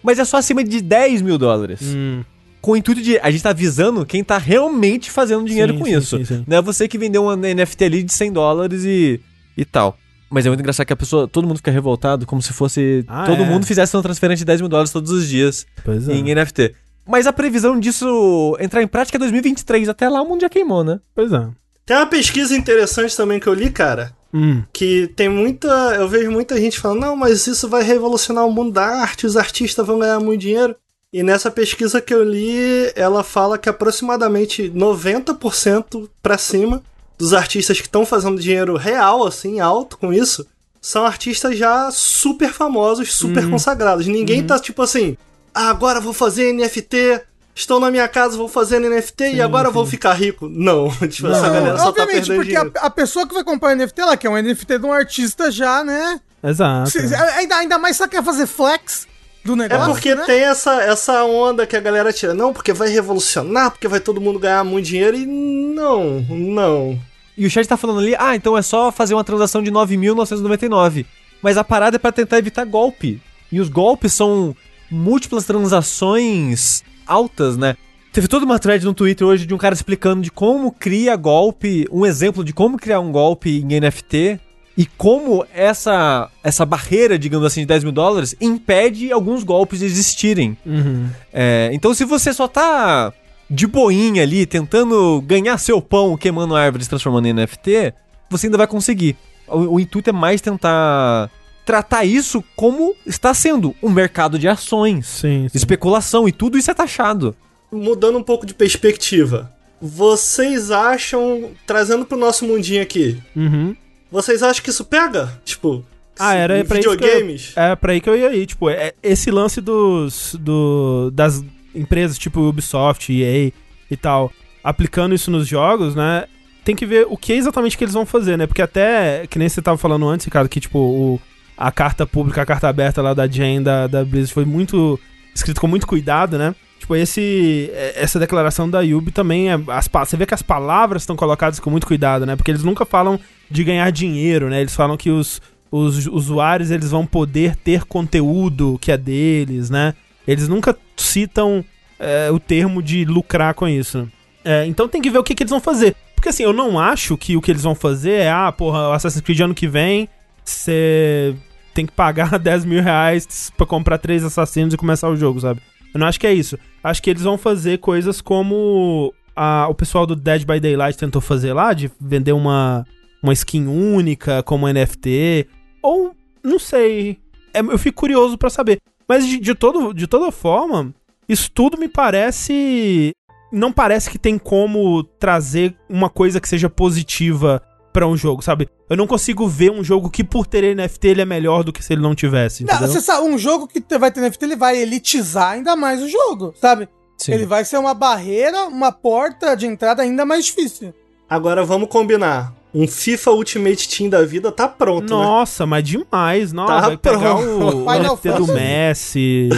mas é só acima de 10 mil dólares. Hum, Com o intuito de. A gente tá avisando quem tá realmente fazendo dinheiro Sim, com sim, isso. sim, sim. Não é você que vendeu uma NFT ali de 100 dólares e, e tal. Mas é muito engraçado que a pessoa, todo mundo fica revoltado, como se fosse. Ah, todo é. mundo fizesse uma transferência de 10 mil dólares todos os dias pois é. em NFT. Mas a previsão disso entrar em prática é 2023. Até lá o mundo já queimou, né? Pois é. Tem uma pesquisa interessante também que eu li, cara. Hum. Que tem muita. Eu vejo muita gente falando, não, mas isso vai revolucionar o mundo da arte, os artistas vão ganhar muito dinheiro. E nessa pesquisa que eu li, ela fala que aproximadamente 90% pra cima dos artistas que estão fazendo dinheiro real, assim, alto com isso, são artistas já super famosos, super Uhum. consagrados. Ninguém tá tipo assim, ah, agora vou fazer NFT, estou na minha casa, vou fazer NFT e agora vou ficar rico. Não, <laughs> tipo, essa Não. galera só tá Obviamente, perdendo porque a, dinheiro. a pessoa que vai comprar NFT, ela quer um NFT de um artista já, né? Exato. Se- ainda, ainda mais se ela quer fazer flex do É negócio. porque né? tem essa, essa onda que a galera tira. Não, porque vai revolucionar, porque vai todo mundo ganhar muito dinheiro. E não, não. E o chat tá falando ali, ah, então é só fazer uma transação de 9.999. Mas a parada é pra tentar evitar golpe. E os golpes são múltiplas transações altas, né? Teve toda uma thread no Twitter hoje de um cara explicando de como cria golpe, um exemplo de como criar um golpe em NFT e como essa, essa barreira, digamos assim, de 10 mil dólares impede alguns golpes de existirem. Uhum. É, então, se você só tá de boinha ali, tentando ganhar seu pão queimando árvores, transformando em NFT, você ainda vai conseguir. O, o intuito é mais tentar tratar isso como está sendo um mercado de ações, Sim, sim. especulação e tudo isso é taxado. Mudando um pouco de perspectiva. Vocês acham, trazendo pro nosso mundinho aqui, Uhum. Vocês acham que isso pega? Tipo, Ah, era pra eu- videogames? É pra aí que eu ia ir. Tipo, é, esse lance dos. Do, das empresas tipo Ubisoft, EA e tal, aplicando isso nos jogos, né? Tem que ver o que exatamente que eles vão fazer, né? Porque até, que nem você tava falando antes, Ricardo, que tipo, o, a carta pública, a carta aberta lá da Jane da, da Blizzard foi muito. escrito com muito cuidado, né? Tipo, esse, é- essa declaração da Yubi também é. As, você vê que as palavras estão colocadas com muito cuidado, né? Porque eles nunca falam de ganhar dinheiro, né? Eles falam que os, os usuários eles vão poder ter conteúdo que é deles, né? Eles nunca citam é, o termo de lucrar com isso. É, então tem que ver o que, que eles vão fazer. Porque assim, eu não acho que o que eles vão fazer é, ah, porra, Assassin's Creed ano que vem, você tem que pagar <laughs> 10 mil reais pra comprar três assassinos e começar o jogo, sabe? Eu não acho que é isso. Acho que eles vão fazer coisas como a- o pessoal do Dead by Daylight tentou fazer lá, de vender uma, uma skin única como NFT. Ou, não sei. É, eu fico curioso pra saber. Mas de, de, todo, de toda forma, isso tudo me parece. Não parece que tem como trazer uma coisa que seja positiva pra um jogo, sabe? Eu não consigo ver um jogo que, por ter NFT, ele é melhor do que se ele não tivesse. Não, Entendeu? você sabe, um jogo que te- vai ter NFT, ele vai elitizar ainda mais o jogo, sabe? Sim. Ele vai ser uma barreira, uma porta de entrada ainda mais difícil. Agora vamos combinar. Um FIFA Ultimate Team da vida tá pronto, né? Nossa, mas demais. Nossa, Tá vai pegar pronto. o, o <laughs> Final NFT do. Messi.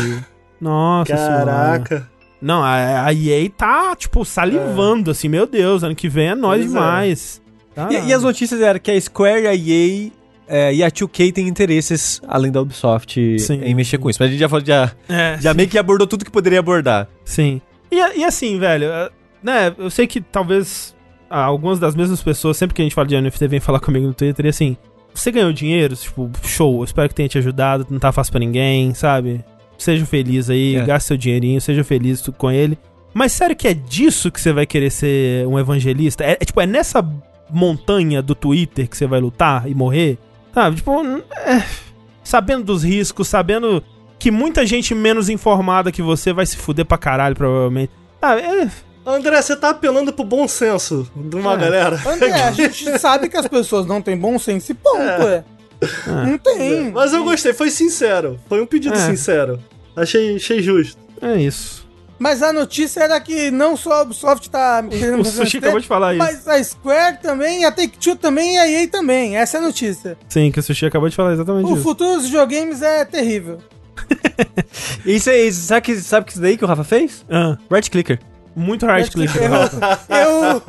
Nossa senhora. Caraca. Não, a, a EA tá, tipo, salivando, assim, meu Deus, ano que vem é nóis Pois é. demais. E, e as notícias eram que a Square, a EA é, e a 2K têm interesses, além da Ubisoft, Sim. em mexer com isso. Mas a gente já, falou- já, É, já meio que abordou tudo que poderia abordar. Sim. E, e assim, velho, é, né, eu sei que talvez algumas das mesmas pessoas, sempre que a gente fala de NFT, vem falar comigo no Twitter e assim, você ganhou dinheiro, tipo, show, eu espero que tenha te ajudado, não tá fácil pra ninguém, sabe? Seja feliz aí, É. gaste seu dinheirinho, seja feliz com ele. Mas sério que é disso que você vai querer ser um evangelista? É, é, tipo, é nessa montanha do Twitter que você vai lutar e morrer? Sabe? Tipo, é, sabendo dos riscos, sabendo que muita gente menos informada que você vai se fuder pra caralho, provavelmente. Ah, é, André, você tá apelando pro bom senso de uma É. galera. André, a <laughs> gente sabe que as pessoas não têm bom senso e ponto, é. Não tem. Mas eu gostei, foi sincero. Foi um pedido É. sincero. Achei, achei justo. é isso. Mas a notícia era que não só a Ubisoft tá querendo O Sushi acabou de falar isso. mas a Square também, a Take-Two também e a EA também. Essa é a notícia. Sim, que o Sushi acabou de falar exatamente O isso. futuro dos videogames é terrível. <laughs> Isso aí, sabe que, sabe que isso daí que o Rafa fez? Ah, Right clicker. Muito click. Eu, <laughs> eu,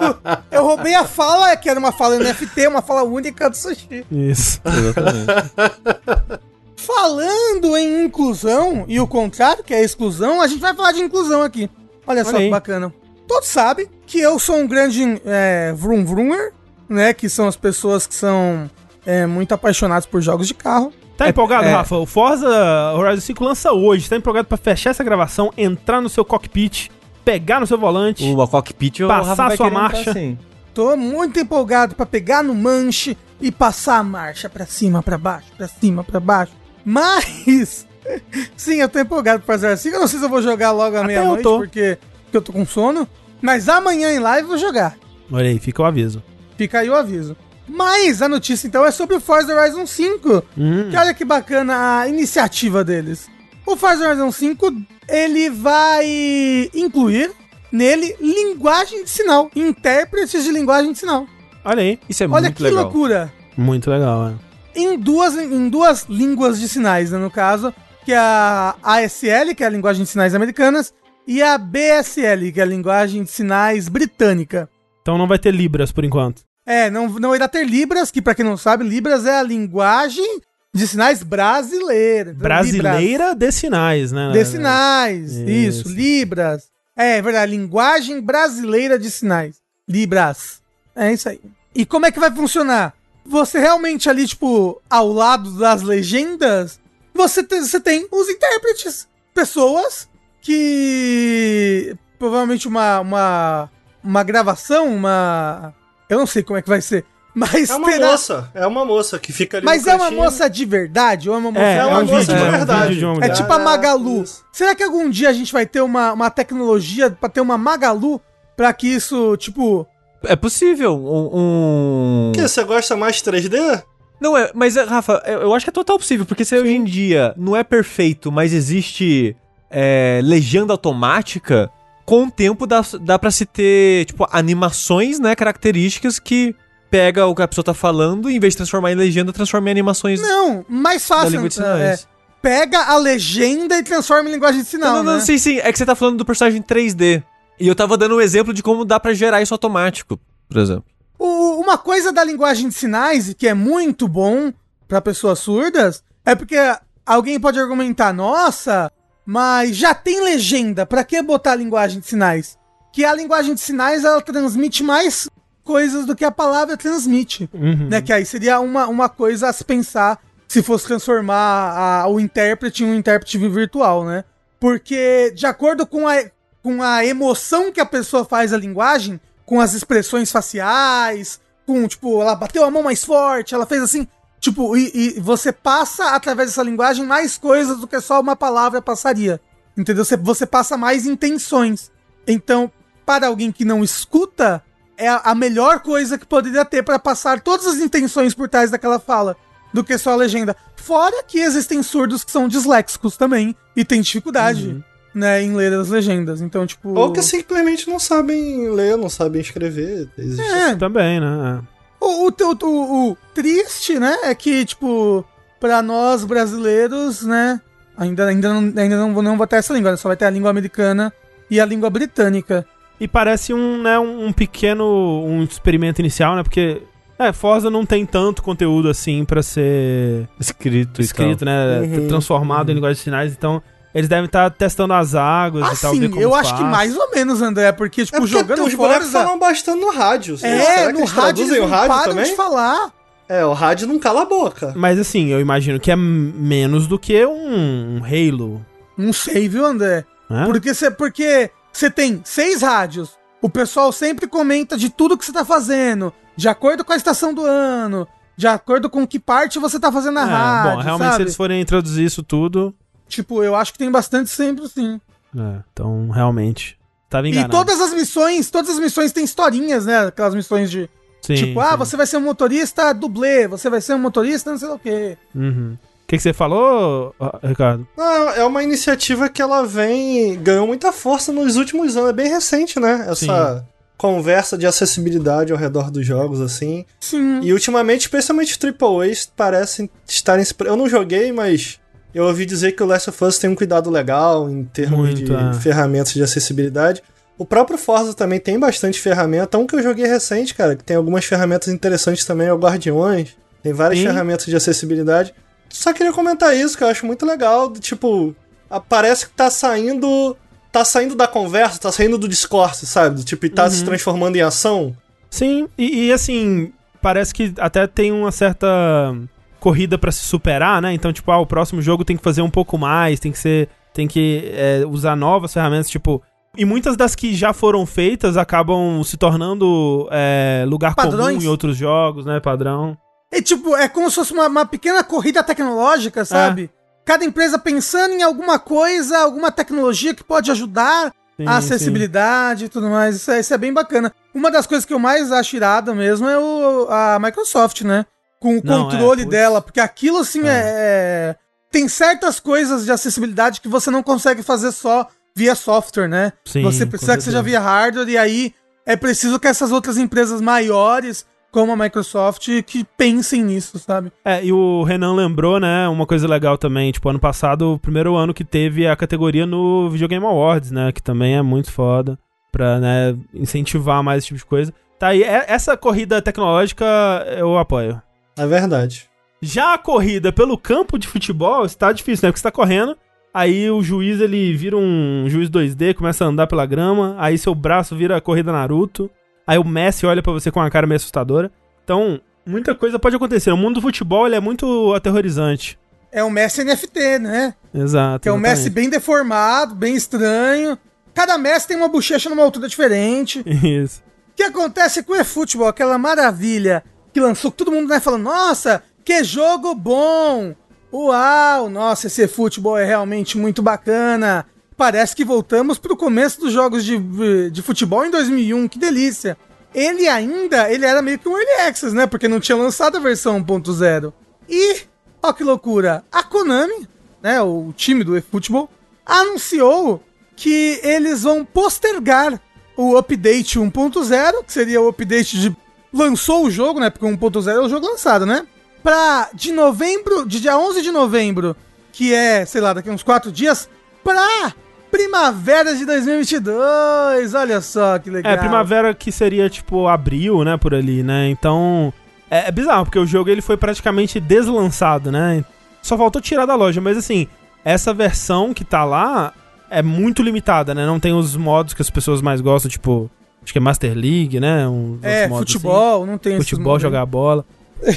eu roubei a fala, que era uma fala NFT, uma fala única do Sushi. Isso. <laughs> Exatamente. Falando em inclusão e o contrário, que é exclusão, a gente vai falar de inclusão aqui. Olha só Olha que aí. bacana. Todos sabem que eu sou um grande é, vroom vroomer, né? Que são as pessoas que são é, muito apaixonadas por jogos de carro. Tá empolgado, é. Rafa? O Forza Horizon 5 lança hoje. Tá empolgado pra fechar essa gravação, entrar no seu cockpit, pegar no seu volante. o cockpit, Passar sua marcha. assim. Tô muito empolgado pra pegar no manche e passar a marcha pra cima, pra baixo, pra cima, pra baixo. Mas, <laughs> sim, eu tô empolgado pra fazer assim. Eu não sei se eu vou jogar logo à meia-noite, porque, porque eu tô com sono. Mas amanhã em live eu vou jogar. Olha aí, fica o aviso. Fica aí o aviso. Mas a notícia então é sobre o Forza Horizon 5. Hum. Que olha que bacana a iniciativa deles. O Forza Horizon 5, ele vai incluir nele linguagem de sinal, intérpretes de linguagem de sinal. Olha aí. Isso é olha muito que legal. loucura. Muito legal, é. Em duas, em duas línguas de sinais, né, no caso, que é a ASL, que é a linguagem de sinais americanas, e a BSL, que é a linguagem de sinais britânica. Então não vai ter Libras por enquanto. É, não, não irá ter Libras, que pra quem não sabe, Libras é a linguagem de sinais brasileira. Então, Libras Brasileira de sinais, né? de sinais. Isso. Isso. Libras. É, é verdade, linguagem brasileira de sinais. Libras. É isso aí. E como é que vai funcionar? Você realmente ali, tipo, ao lado das legendas, você, te- você tem os intérpretes. Pessoas que. Provavelmente uma, uma. Uma gravação, uma. Eu não sei como é que vai ser. Mas É uma terá- moça, é uma moça que fica ali Mas no é uma moça de verdade? Ou é uma moça É, É uma um moça vídeo, de é um verdade. de uma é tipo a Magalu. isso. Será que algum dia a gente vai ter uma, uma tecnologia pra ter uma Magalu pra que isso, tipo. É possível. Um. um- que, você gosta mais de 3D? Não, é, mas, é, Rafa, eu eu acho que é total possível, porque se hoje em dia não é perfeito, mas existe é, legenda automática, com o tempo dá, dá pra se ter, tipo, animações, né, características que pega o que a pessoa tá falando e em vez de transformar em legenda, transforma em animações Não, mais da fácil. língua de é, sinais. pega a legenda e transforma em linguagem de sinal. não, não, né? não, sim, sim, é que você tá falando do personagem 3D. E eu tava dando um exemplo de como dá pra gerar isso automático, por exemplo. O- uma coisa da linguagem de sinais, que é muito bom pra pessoas surdas, é porque alguém pode argumentar, nossa, mas já tem legenda, pra que botar a linguagem de sinais? Que a linguagem de sinais, ela transmite mais coisas do que a palavra transmite. Uhum. Né? Que aí seria uma, uma coisa a se pensar se fosse transformar a- o intérprete em um intérprete virtual, né? Porque, de acordo com a, com a emoção que a pessoa faz a linguagem, com as expressões faciais, com, tipo, ela bateu a mão mais forte, ela fez assim. Tipo, e, e você passa através dessa linguagem mais coisas do que só uma palavra passaria. Entendeu? Você, você passa mais intenções. Então, para alguém que não escuta, é a, melhor coisa que poderia ter para passar todas as intenções por trás daquela fala, do que só a legenda. Fora que existem surdos que são disléxicos também e têm dificuldade, né, em ler as legendas. Então, tipo. Ou que simplesmente não sabem ler, não sabem escrever. Existe É, Também, né? O, o, o, o- o triste, né, é que, tipo, pra nós brasileiros, né, ainda, ainda, não, ainda não, não vai ter essa língua, né, só vai ter a língua americana e a língua britânica. E parece um, né, um pequeno um experimento inicial, né? Porque é, Forza não tem tanto conteúdo assim pra ser Escrito, escrito, né? Uhum, transformado em linguagem de sinais, então eles devem estar testando as águas e tal, ver Assim, como eu acho que faz. mais ou menos, André, porque, tipo, É porque jogando os bonecos Forza... falam bastante no rádio. É, no rádio eles o não rádio param também? de falar. É, o rádio não cala a boca. Mas assim, eu imagino que é menos do que um, um Halo, Não sei, viu, André? né? Porque você porque você tem seis rádios. O pessoal sempre comenta de tudo que você tá fazendo, de acordo com a estação do ano, de acordo com que parte você tá fazendo na É, rádio. bom, realmente se sabe? eles forem introduzir isso tudo, Tipo, eu acho que tem bastante sempre sim. é, então realmente tava E enganado. todas as missões, todas as missões têm historinhas, né? Aquelas missões de Sim, tipo, ah, sim. você vai ser um motorista dublê, você vai ser um motorista não sei o quê. Uhum. O que, que você falou, Ricardo? Não, é uma iniciativa que ela vem. ganhou muita força nos últimos anos. É bem recente, né? Essa conversa de acessibilidade ao redor dos jogos, assim. Sim. E ultimamente, especialmente os AAAs, parecem estarem. se- Eu não joguei, mas eu ouvi dizer que o Last of Us tem um cuidado legal em termos Muito, de é. ferramentas de acessibilidade. O próprio Forza também tem bastante ferramenta. Um que eu joguei recente, cara, que tem algumas ferramentas interessantes também, é o Guardiões. Tem várias Sim. ferramentas de acessibilidade. Só queria comentar isso, que eu acho muito legal. Tipo, parece que tá saindo. Tá saindo da conversa, tá saindo do discurso, sabe? Do Tipo, e tá Uhum. se transformando em ação. Sim, e, e, assim, parece que até tem uma certa corrida pra se superar, né? Então, tipo, ah, o próximo jogo tem que fazer um pouco mais, tem que ser. Tem que é, usar novas ferramentas, tipo. E muitas das que já foram feitas acabam se tornando é, lugar Padrões. comum em outros jogos, né? Padrão. E tipo, é como se fosse uma, uma pequena corrida tecnológica, sabe? Cada empresa pensando em alguma coisa, alguma tecnologia que pode ajudar Sim, a acessibilidade e tudo mais. Isso é, isso é bem bacana. Uma das coisas que eu mais acho irada mesmo é o, a Microsoft, né? Com o Não, controle é, dela, porque aquilo assim é. é- Tem certas coisas de acessibilidade que você não consegue fazer só via software, né? Sim, você precisa que seja via hardware e aí é preciso que essas outras empresas maiores, como a Microsoft, que pensem nisso, sabe? É, e o Renan lembrou, né, uma coisa legal também, tipo, ano passado, o primeiro ano que teve a categoria no Video Game Awards, né, que também é muito foda, pra, né, incentivar mais esse tipo de coisa. Tá aí, é- essa corrida tecnológica eu apoio. É verdade. Já a corrida pelo campo de futebol está difícil, né, porque você tá correndo, aí o juiz, ele vira um juiz 2D, começa a andar pela grama, aí seu braço vira a corrida Naruto, aí o Messi olha pra você com uma cara meio assustadora. Então, muita coisa pode acontecer. O mundo do futebol, é muito aterrorizante. É o Messi NFT, né? Exato. Que é um. Messi bem deformado, bem estranho. Cada Messi tem uma bochecha numa altura diferente. <laughs> Isso. O que acontece com o eFootball, aquela maravilha que lançou, que todo mundo vai falando, nossa, que jogo bom! Uau, nossa, esse eFootball é realmente muito bacana. Parece que voltamos pro começo dos jogos de, de futebol em 2001, que delícia. Ele ainda, ele era meio que um early access, né? Porque não tinha lançado a versão 1.0. E, ó que loucura, a Konami, né, o time do eFootball, anunciou que eles vão postergar o update 1.0, que seria o update de lançou o jogo, né? Porque o 1.0 é o jogo lançado, né? Pra de novembro, de dia 11 de novembro, que é, sei lá, daqui uns 4 dias, pra primavera de 2022. Olha só que legal. É, primavera que seria tipo abril, né, por ali, né? Então, é, é bizarro, porque o jogo ele foi praticamente deslançado, né? Só faltou tirar da loja, mas assim, essa versão que tá lá é muito limitada, né? Não tem os modos que as pessoas mais gostam, tipo, acho que é Master League, né? Uns É, futebol, não tem assim. futebol, jogar bola.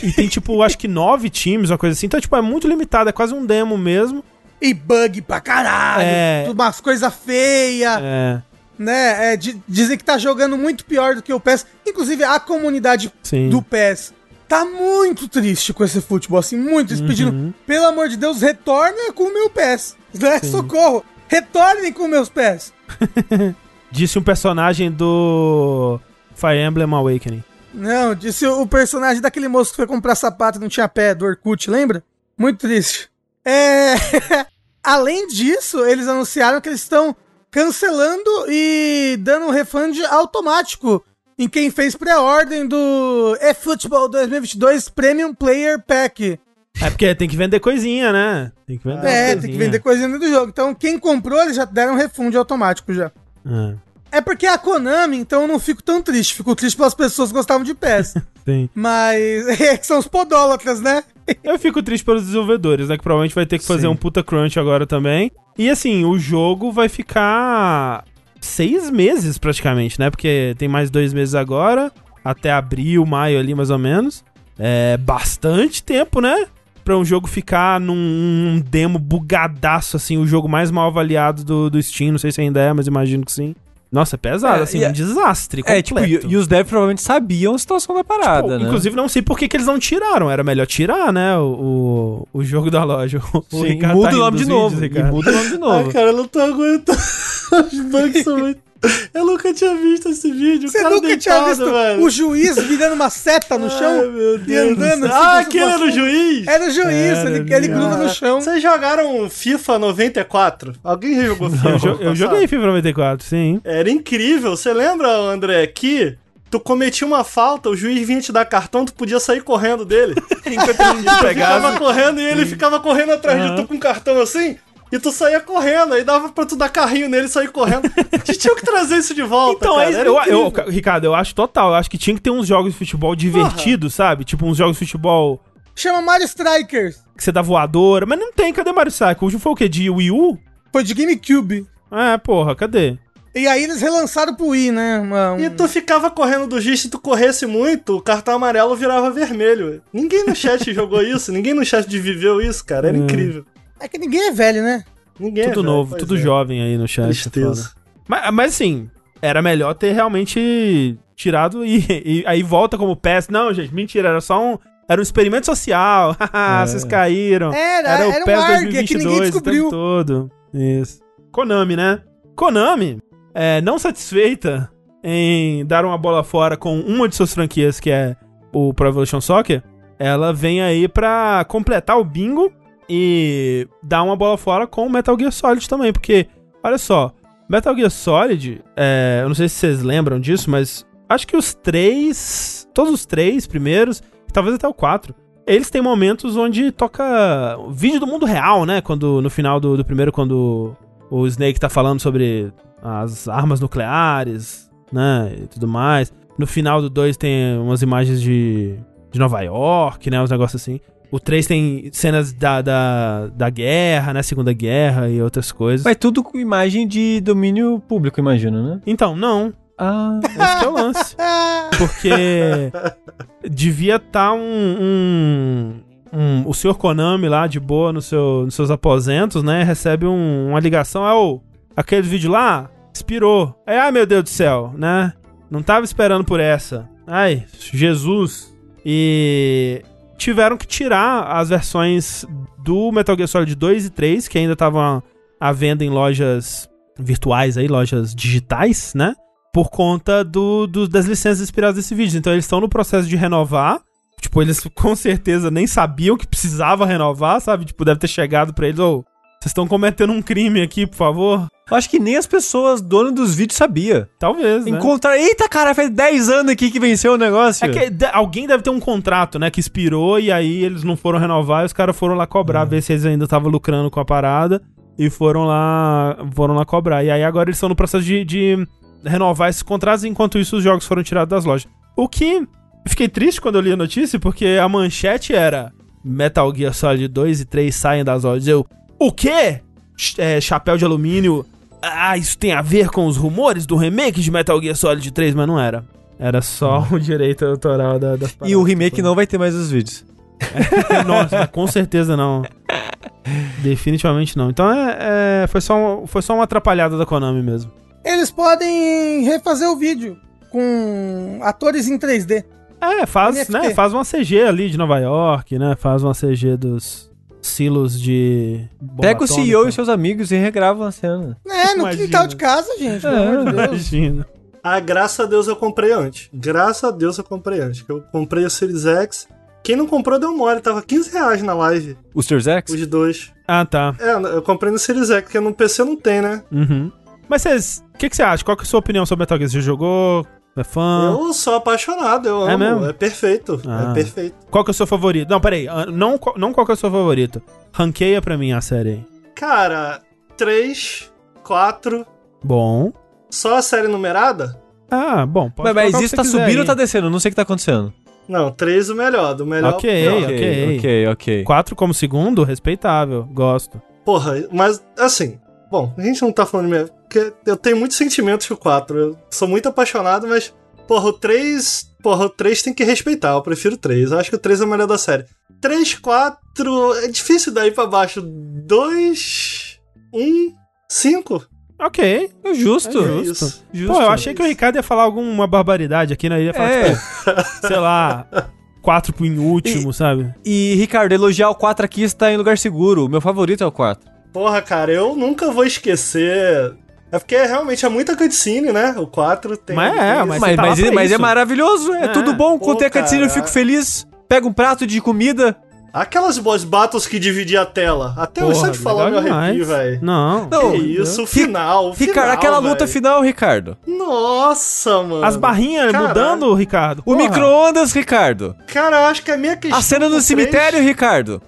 E tem, tipo, acho que nove times, uma coisa assim. Então, tipo, é muito limitado, é quase um demo mesmo. E bug pra caralho. É. Umas coisas feias. É, né? É, di- dizem que tá jogando muito pior do que o PES. Inclusive, a comunidade sim. do PES tá muito triste com esse futebol, assim, muito. Eles Uhum. pedindo, pelo amor de Deus, retorna com o meu PES. Né? Socorro! Retornem com meus pés. <laughs> Disse um personagem do Fire Emblem Awakening. Não, disse o personagem daquele moço que foi comprar sapato e não tinha pé, do Orkut, lembra? Muito triste. É. <laughs> Além disso, eles anunciaram que eles estão cancelando e dando um refund automático em quem fez pré-ordem do eFootball 2022 Premium Player Pack. É porque tem que vender coisinha, né? Tem que vender É, umas tem que vender coisinha do jogo. Então, quem comprou, eles já deram um refund automático já. É, É porque é a Konami, então eu não fico tão triste. Fico triste pelas pessoas que gostavam de PES. <laughs> sim. Mas <laughs> é que são os podólatras, né? Eu fico triste pelos desenvolvedores, né? Que provavelmente vai ter que fazer Sim. um puta crunch agora também. E assim, o jogo vai ficar seis meses praticamente, né? Porque tem mais dois meses agora, até abril, maio ali mais ou menos. É bastante tempo, né? Pra um jogo ficar num um demo bugadaço, assim, o jogo mais mal avaliado do, do Steam. Não sei se ainda é, mas imagino que sim. Nossa, é pesado, É, assim, e um desastre. É, tipo, e, completo. e os devs provavelmente sabiam a situação da parada, Pô, né? Inclusive, não sei por que, que eles não tiraram. Era melhor tirar, né? O, o, o jogo da loja. <laughs> O Sim, Ricardo muda tá o nome de novo. vídeos, e Ricardo. muda o nome de novo. Ai, cara, eu não tô aguentando. <laughs> Os bugs são muito. <laughs> <laughs> Eu nunca tinha visto esse vídeo. o Você nunca tinha deitado, visto velho. o juiz virando uma seta no chão? Ai, meu e Deus andando do céu. assim, Ah, aquele era o fosse- juiz? Era o juiz, Era, ele, ele gruda no chão. Vocês jogaram FIFA 94? Alguém já jogou FIFA? Eu, jo- eu joguei FIFA 94, sim. Era incrível. Você lembra, André, que tu cometia uma falta, o juiz vinha te dar cartão, tu podia sair correndo dele. <laughs> Enquanto ele Tu ficava pegava. correndo e ele ficava correndo atrás de Aham. tu com um cartão assim. E tu saía correndo, aí dava pra tu dar carrinho nele e sair correndo. A gente tinha que trazer isso de volta. Então, cara. é, Era eu, eu, Ricardo, eu acho total. Eu acho que tinha que ter uns jogos de futebol divertidos, sabe? Tipo, uns jogos de futebol Chama Mario Strikers. que você dá voadora. Mas não tem, cadê Mario Cycle? O último foi o quê? De Wii U? Foi de GameCube. É, porra, cadê? E aí eles relançaram pro Wii, né? Uma- um- E tu ficava correndo do giz, se tu corresse muito, o cartão amarelo virava vermelho. Ninguém no chat <laughs> jogou isso, ninguém no chat viveu isso, cara. Era Hum. incrível. É que ninguém é velho, né? Ninguém é tudo velho, novo, tudo é. jovem aí no chat. Tristeza. foda. Mas, mas assim, era melhor ter realmente tirado e, <laughs> e aí volta como PES. Não, gente, mentira, era só um. Era um experimento social. Haha, <laughs> Vocês caíram. Era, Era o era um PES ARG, é que ninguém 2022 o tempo descobriu. todo. Isso. Konami, né? Konami é, não satisfeita em dar uma bola fora com uma de suas franquias, que é o Pro Evolution Soccer, ela vem aí pra completar o bingo e dar uma bola fora com Metal Gear Solid também, porque, olha só, Metal Gear Solid, é, eu não sei se vocês lembram disso, mas acho que os três, todos os três primeiros, talvez até o quatro, eles têm momentos onde toca vídeo do mundo real, né? Quando no final do, do primeiro, quando o Snake tá falando sobre as armas nucleares, né? E tudo mais. No final do 2 tem umas imagens de, de Nova York, né? Uns negócios assim. O 3 tem cenas da, da, da guerra, né? Segunda Guerra e outras coisas. Mas tudo com imagem de domínio público, imagino, né? Então, não. Ah. Esse que é o lance. <laughs> Porque devia estar um, um, um- O senhor Konami lá, de boa, no seu, nos seus aposentos, né? Recebe um- uma ligação. É o. Aquele vídeo lá expirou. É, ai meu Deus do céu, né? Não tava esperando por essa. Ai, Jesus. E tiveram que tirar as versões do Metal Gear Solid 2 e 3, que ainda estavam à venda em lojas virtuais aí, lojas digitais, né? Por conta do, do- das licenças inspiradas desse vídeo. Então eles estão no processo de renovar. Tipo, eles <laughs> com certeza nem sabiam que precisava renovar, sabe? Tipo, deve ter chegado pra eles, ô, vocês estão cometendo um crime aqui, por favor. Eu acho que nem as pessoas donas dos vídeos sabia. Talvez, né? Encontrar. Eita, cara, faz 10 anos aqui que venceu o negócio. É que alguém deve ter um contrato, né, que expirou e aí eles não foram renovar e os caras foram lá cobrar, ver se eles ainda estavam lucrando com a parada e foram lá, foram lá cobrar. E aí agora eles estão no processo de, de renovar esses contratos, enquanto isso os jogos foram tirados das lojas. O que fiquei triste quando eu li a notícia, porque a manchete era Metal Gear Solid 2 e 3 saem das lojas. Eu, o quê? É, chapéu de alumínio. Ah, isso tem a ver com os rumores do remake de Metal Gear Solid 3, mas não era. Era só o direito autoral da, das E o remake não vai ter mais os vídeos. <laughs> Nossa, com certeza não. Definitivamente não. Então é, é- foi, só um- foi só uma atrapalhada da Konami mesmo. Eles podem refazer o vídeo com atores em 3D. É, faz, NFT. né, faz uma CG ali de Nova York, né? Faz uma CG dos silos de. bomba Pega o atômica. CEO e seus amigos e regrava a cena. É, no Imagina. quintal de casa, gente. Pelo É, amor de Deus. Imagina. Ah, graças a Deus eu comprei antes. Graças a Deus eu comprei antes. que Eu comprei o Series X. Quem não comprou deu mole, tava 15 reais na live, O Series X? os dois. Ah, tá. É, eu comprei no Series X, porque no PC não tem, né? Uhum. Mas vocês. O que, que você acha? Qual que é a sua opinião sobre Metal Gear? Você jogou? É fã? Eu sou apaixonado, eu É amo. mesmo? É, perfeito. Ah. É perfeito. Qual que é o seu favorito? Não, peraí. ah, Não, qual- não qual que é o seu favorito. Ranqueia pra mim a série aí. Cara, 3, 4, Bom. só a série numerada? Ah, bom. pode Mas, mas isso você tá subindo ou aí. tá descendo? Eu Não sei o que tá acontecendo. Não, 3 o melhor, do melhor Ok, pro pior. ok. ok, ok. 4 como segundo, respeitável. Gosto. Porra, mas assim, bom, a gente não tá falando de. Porque eu tenho muitos sentimentos com o 4. Eu sou muito apaixonado, mas, porra, o 3. Porra, o 3 tem que respeitar. Eu prefiro o 3. Eu acho que o 3 é o melhor da série. 3, 4. É difícil daí pra baixo. 2. 1. 5. Ok. É justo. É Isso. Justo. Pô, eu achei que o Ricardo ia falar alguma barbaridade aqui, né? Ele ia falar, É. tipo, sei lá, <laughs> 4 em último, sabe? E, Ricardo, elogiar o 4 aqui está em lugar seguro. O meu favorito é o 4. Porra, cara, eu nunca vou esquecer. É porque realmente é muita cutscene, né? O 4 tem. Mas é, tem mas. Mas, tá mas, pra mas é maravilhoso. É, É. tudo bom. Pô, Quando tem a cutscene eu cara. fico feliz. Pega um prato de comida. Aquelas boss battles que dividia a tela. Até eu Porra, só de falar meu arrepio, velho. Não. Não, Que isso, o Fi- final. o Ricardo, final, aquela luta velho. final, Ricardo. Nossa, mano. As barrinhas Caralho. mudando, Ricardo. O Porra. micro-ondas, Ricardo. Cara, eu acho que a minha questão. A cena com no o cemitério, três- Ricardo.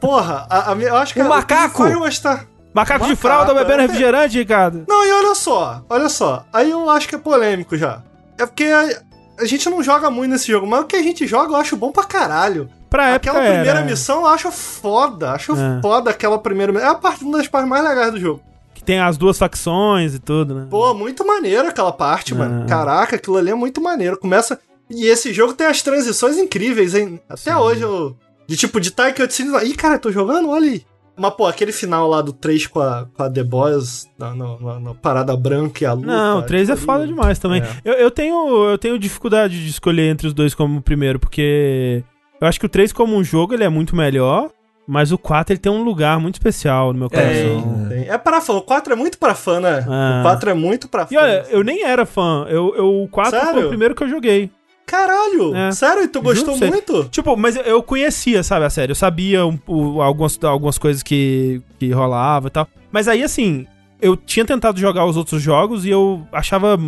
Porra, a, a eu acho que O macaco. faz gostar. Macaco de fralda bebendo é. refrigerante, Ricardo. Não, e olha só, olha só. Aí eu acho que é polêmico já. É porque a, a gente não joga muito nesse jogo, mas o que a gente joga eu acho bom pra caralho. Pra Aquela época primeira era, missão eu acho foda. Acho É. foda aquela primeira missão. É a parte, uma das partes mais legais do jogo. Que tem as duas facções e tudo, né? Pô, muito maneiro aquela parte, mano. É. Caraca, aquilo ali é muito maneiro. Começa. E esse jogo tem as transições incríveis, hein? Até hoje eu. De tipo, de Tai Cutscene. Ih, cara, tô jogando? Olha aí. Mas, pô, aquele final lá do 3 com a, com a The Boys, na, na- na- parada branca e a luta. Não, o 3 é foda demais também. É. Eu, eu tenho, eu tenho dificuldade de escolher entre os dois como o primeiro, porque eu acho que o 3 como um jogo ele é muito melhor, Mas o 4 ele tem um lugar muito especial no meu coração. Tem, tem. É pra fã. O 4 é muito pra fã, né? Ah. O 4 é muito pra fã. E olha, eu nem era fã. Eu, eu, o 4 foi Sério? o primeiro que eu joguei. Caralho! É. Sério? E tu gostou muito? Tipo, mas eu, conhecia, sabe, a série. Eu sabia um- algumas, algumas coisas que, que rolava e tal. Mas aí, assim, eu tinha tentado jogar os outros jogos e eu achava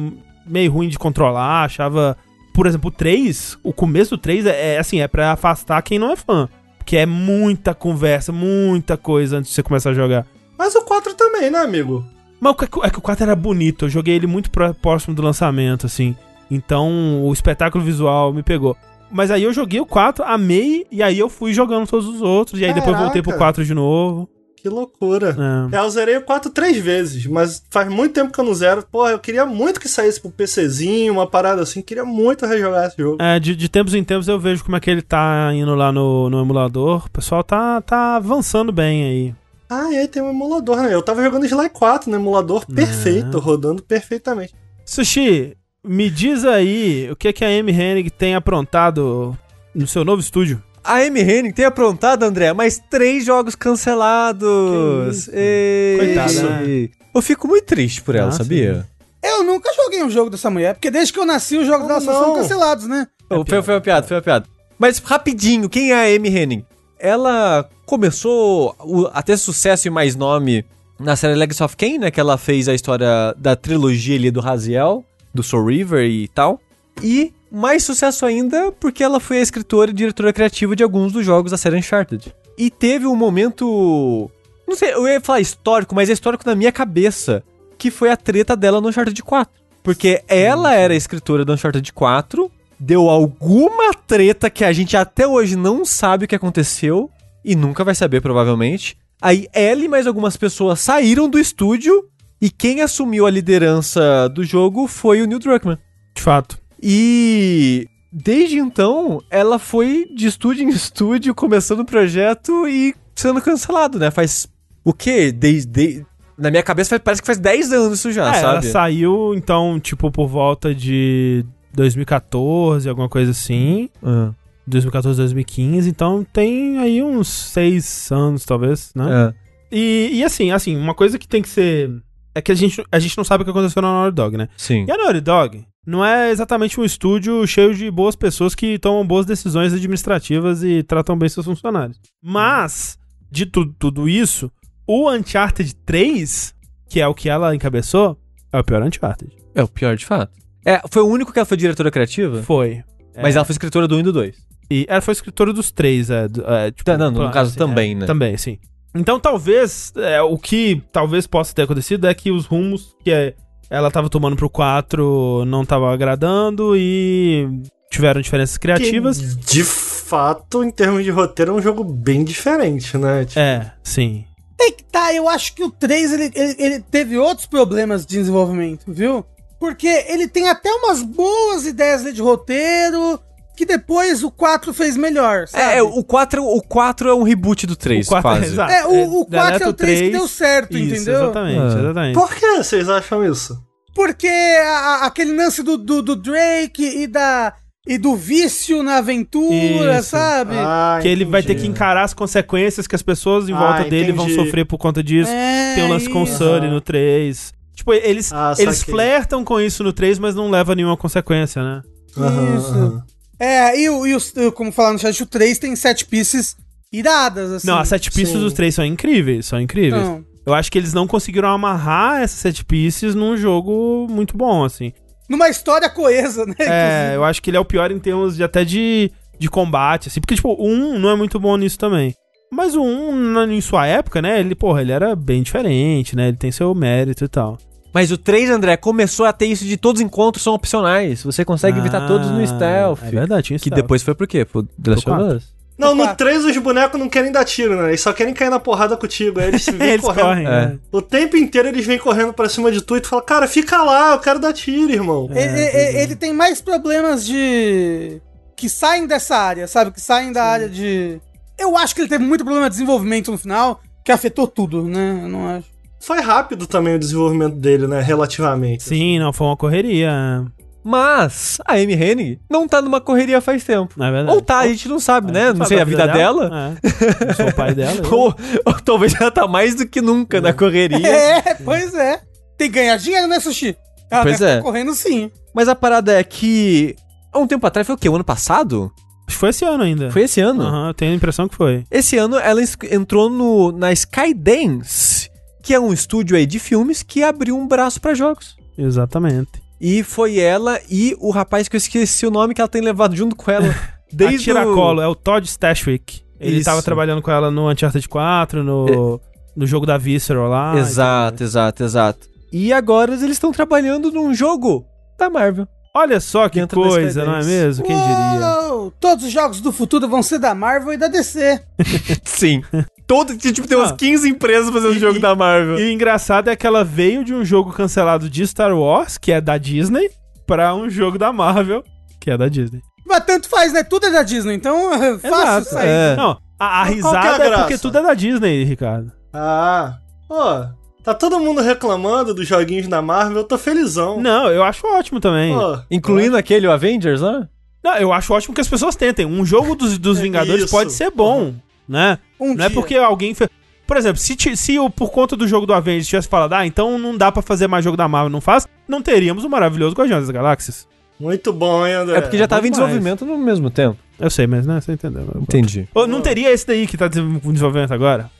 meio ruim de controlar, achava... Por exemplo, o 3, o começo do 3 é, é, assim, é pra afastar quem não é fã. Porque é muita conversa, muita coisa antes de você começar a jogar. Mas o 4 também, né, amigo? Mas é que o 4 era bonito, eu joguei ele muito pró- próximo do lançamento, assim. Então o espetáculo visual me pegou. Mas aí eu joguei o 4, amei, e aí eu fui jogando todos os outros, e aí depois voltei pro Caraca. 4 de novo. Que loucura. É. É, eu zerei o 4 três vezes, mas faz muito tempo que eu não zero. Porra, eu queria muito que saísse pro PCzinho, uma parada assim. Queria muito rejogar esse jogo. É, de, de tempos em tempos eu vejo como é que ele tá indo lá no, no emulador. O pessoal tá, tá avançando bem aí. Ah, e aí tem um emulador, né? Eu tava jogando Sly 4 no emulador É. perfeito, rodando perfeitamente. Sushi, me diz aí o que, que a Amy Hennig tem aprontado no seu novo estúdio. A Amy Hennig tem aprontado, André, mais três jogos cancelados. Que isso? Ei. Coitada, né? Eu fico muito triste por ela, Ah, sabia? Eu nunca joguei um jogo dessa mulher, porque desde que eu nasci os jogos Como dela só são cancelados, né? Oh, foi, foi uma piada, foi uma piada. Mas rapidinho, quem é a Amy Hennig? Ela começou a ter sucesso e mais nome na série Legacy of Kain, né? Que ela fez a história da trilogia ali do Raziel, do Soul River e tal. E mais sucesso ainda porque ela foi a escritora e diretora criativa de alguns dos jogos da série Uncharted. E teve um momento. Não sei, eu ia falar histórico, mas é histórico na minha cabeça. Que foi a treta dela no Uncharted 4. Porque ela era a escritora do Uncharted 4, deu alguma treta que a gente até hoje não sabe o que aconteceu e nunca vai saber, provavelmente. Aí ela e mais algumas pessoas saíram do estúdio e quem assumiu a liderança do jogo foi o Neil Druckmann. De fato. E desde então, ela foi de estúdio em <laughs> estúdio, começando o projeto e sendo cancelado, né? Faz o quê? Desde. Na minha cabeça faz- parece que faz 10 anos isso já, É, ela sabe? saiu, então, tipo, por volta de 2014, alguma coisa assim. Ah, 2014, 2015, então tem aí uns seis anos, talvez, né? ah. E, e assim, assim, uma coisa que tem que ser. É que a gente, a gente não sabe o que aconteceu na Naughty Dog, né? Sim. E a Naughty Dog não é exatamente um estúdio cheio de boas pessoas que tomam boas decisões administrativas e tratam bem seus funcionários. Mas, de tu- tudo isso, o Uncharted 3, que é o que ela encabeçou, é o pior Uncharted. É o pior de fato. É, foi o único que ela foi diretora criativa? Foi. Mas É. ela foi escritora do 1 e do 2. E ela foi escritora dos três, é. do- é, tipo, Tá, não, no caso também, é, né? Também, sim. Então talvez, é, o que talvez possa ter acontecido é que os rumos que é, ela tava tomando pro 4 não tava agradando e tiveram diferenças criativas. Que, de fato, em termos de roteiro, é um jogo bem diferente, né? Tipo, É, sim. Aí que tá, eu acho que o 3 ele, ele, ele teve outros problemas de desenvolvimento, viu? Porque ele tem até umas boas ideias ali de roteiro, que depois o 4 fez melhor, sabe? É, é, o 4, o 4 é um reboot do 3, O quatro- quase. exato. É, o, o 4 deleta é o 3 que deu certo, Isso, entendeu? Exatamente, Ah. exatamente. Por que vocês acham isso? Porque a- aquele lance do, do, do Drake e da e do vício na aventura, Isso. sabe? Ah, que ele vai ter que entendi. encarar as consequências que as pessoas em Ah, volta dele vão entendi. sofrer por conta disso. É, Tem o lance com o. Sully no 3. Tipo, eles, Ah, eles flertam com isso no 3, mas não leva a nenhuma consequência, né? Aham, Isso. aham. É, e, o, e os- como falar no chat, o 3 tem sete pieces iradas, assim. não, as set pieces sim. dos três são incríveis, são incríveis. Não. Eu acho que eles não conseguiram amarrar essas set pieces num jogo muito bom, assim. Numa história coesa, né? É, eu acho que ele é o pior em termos de até de, de combate, assim. Porque, tipo, o 1 não é muito bom nisso também. Mas o 1, na- em sua época, né, ele, porra, ele era bem diferente, né? Ele tem seu mérito e tal. Mas o 3, André, começou a ter isso de todos os encontros são opcionais. Você consegue evitar todos no Ah, stealth. É verdade, tinha Que stealth. depois foi pro quê? Pro The Last of. Us? Não, no Opa. 3 os bonecos não querem dar tiro, né? Eles só querem cair na porrada contigo. Aí eles <laughs> vêm Eles correndo. correm, É. né? O tempo inteiro eles vêm correndo pra cima de tu e tu fala, cara, fica lá, eu quero dar tiro, irmão. É, Ele, ele- ele tem mais problemas de. que saem dessa área, sabe? Que saem da área de. Eu acho que ele teve muito problema de desenvolvimento no final, que afetou tudo, né? Eu não acho. Foi rápido também o desenvolvimento dele, né? Relativamente. Sim, não, foi uma correria. Mas a Amy Hennig não tá numa correria faz tempo. Não é verdade? Ou tá, a gente não sabe, né? É, Não sabe sei a da vida dela. É. Eu sou o pai dela. <laughs> Ou, ou talvez ela tá mais do que nunca na correria. É, pois é. Tem que ganhar dinheiro, né, Sushi? Ela Pois deve é. tá correndo sim. Mas a parada é que. Há um tempo atrás, foi o quê? O ano passado? Acho que foi esse ano ainda. Foi esse ano? Aham, eu tenho a impressão que foi. Esse ano ela entrou no, na Skydance, que é um estúdio aí de filmes que abriu um braço pra jogos. Exatamente. E foi ela e o rapaz que eu esqueci o nome que ela tem levado junto com ela. <laughs> Desde a Tiracolo é o Todd Stashwick. Ele Isso. tava trabalhando com ela no Uncharted 4, no, no jogo da Visceral lá. Exato, exato, exato. E agora eles estão trabalhando num jogo da Marvel. Olha só que coisa, não é mesmo? Quem diria? Uou, Todos os jogos do futuro vão ser da Marvel e da DC. <laughs> Sim. Todo, tipo, tem umas Ah. 15 empresas fazendo E- jogo e- da Marvel. E o engraçado é que ela veio de um jogo cancelado de Star Wars, que é da Disney, pra um jogo da Marvel, que é da Disney. Mas tanto faz, né? Tudo é da Disney, então é <laughs> fácil Exato. sair. É. Não, a, a que é risada é, porque tudo é da Disney, Ricardo. Ah, pô, tá todo mundo reclamando dos joguinhos da Marvel, eu tô felizão. Não, eu acho ótimo também. Pô, Incluindo aquele, o Avengers, né? Não, eu acho ótimo que as pessoas tentem. Um jogo dos, dos É Vingadores isso. pode ser bom, né? Um não é dia. porque alguém fez. Por exemplo, se, se o, por conta do jogo do Avengers tivesse falado, ah, então não dá pra fazer mais jogo da Marvel, não faz, não teríamos o maravilhoso Guardiões das Galáxias. Muito bom, hein, André? É porque já tava em desenvolvimento no mesmo tempo. Eu sei, mas né, você entendeu. Entendi. Ou não teria esse daí que tá em desenvolvimento agora?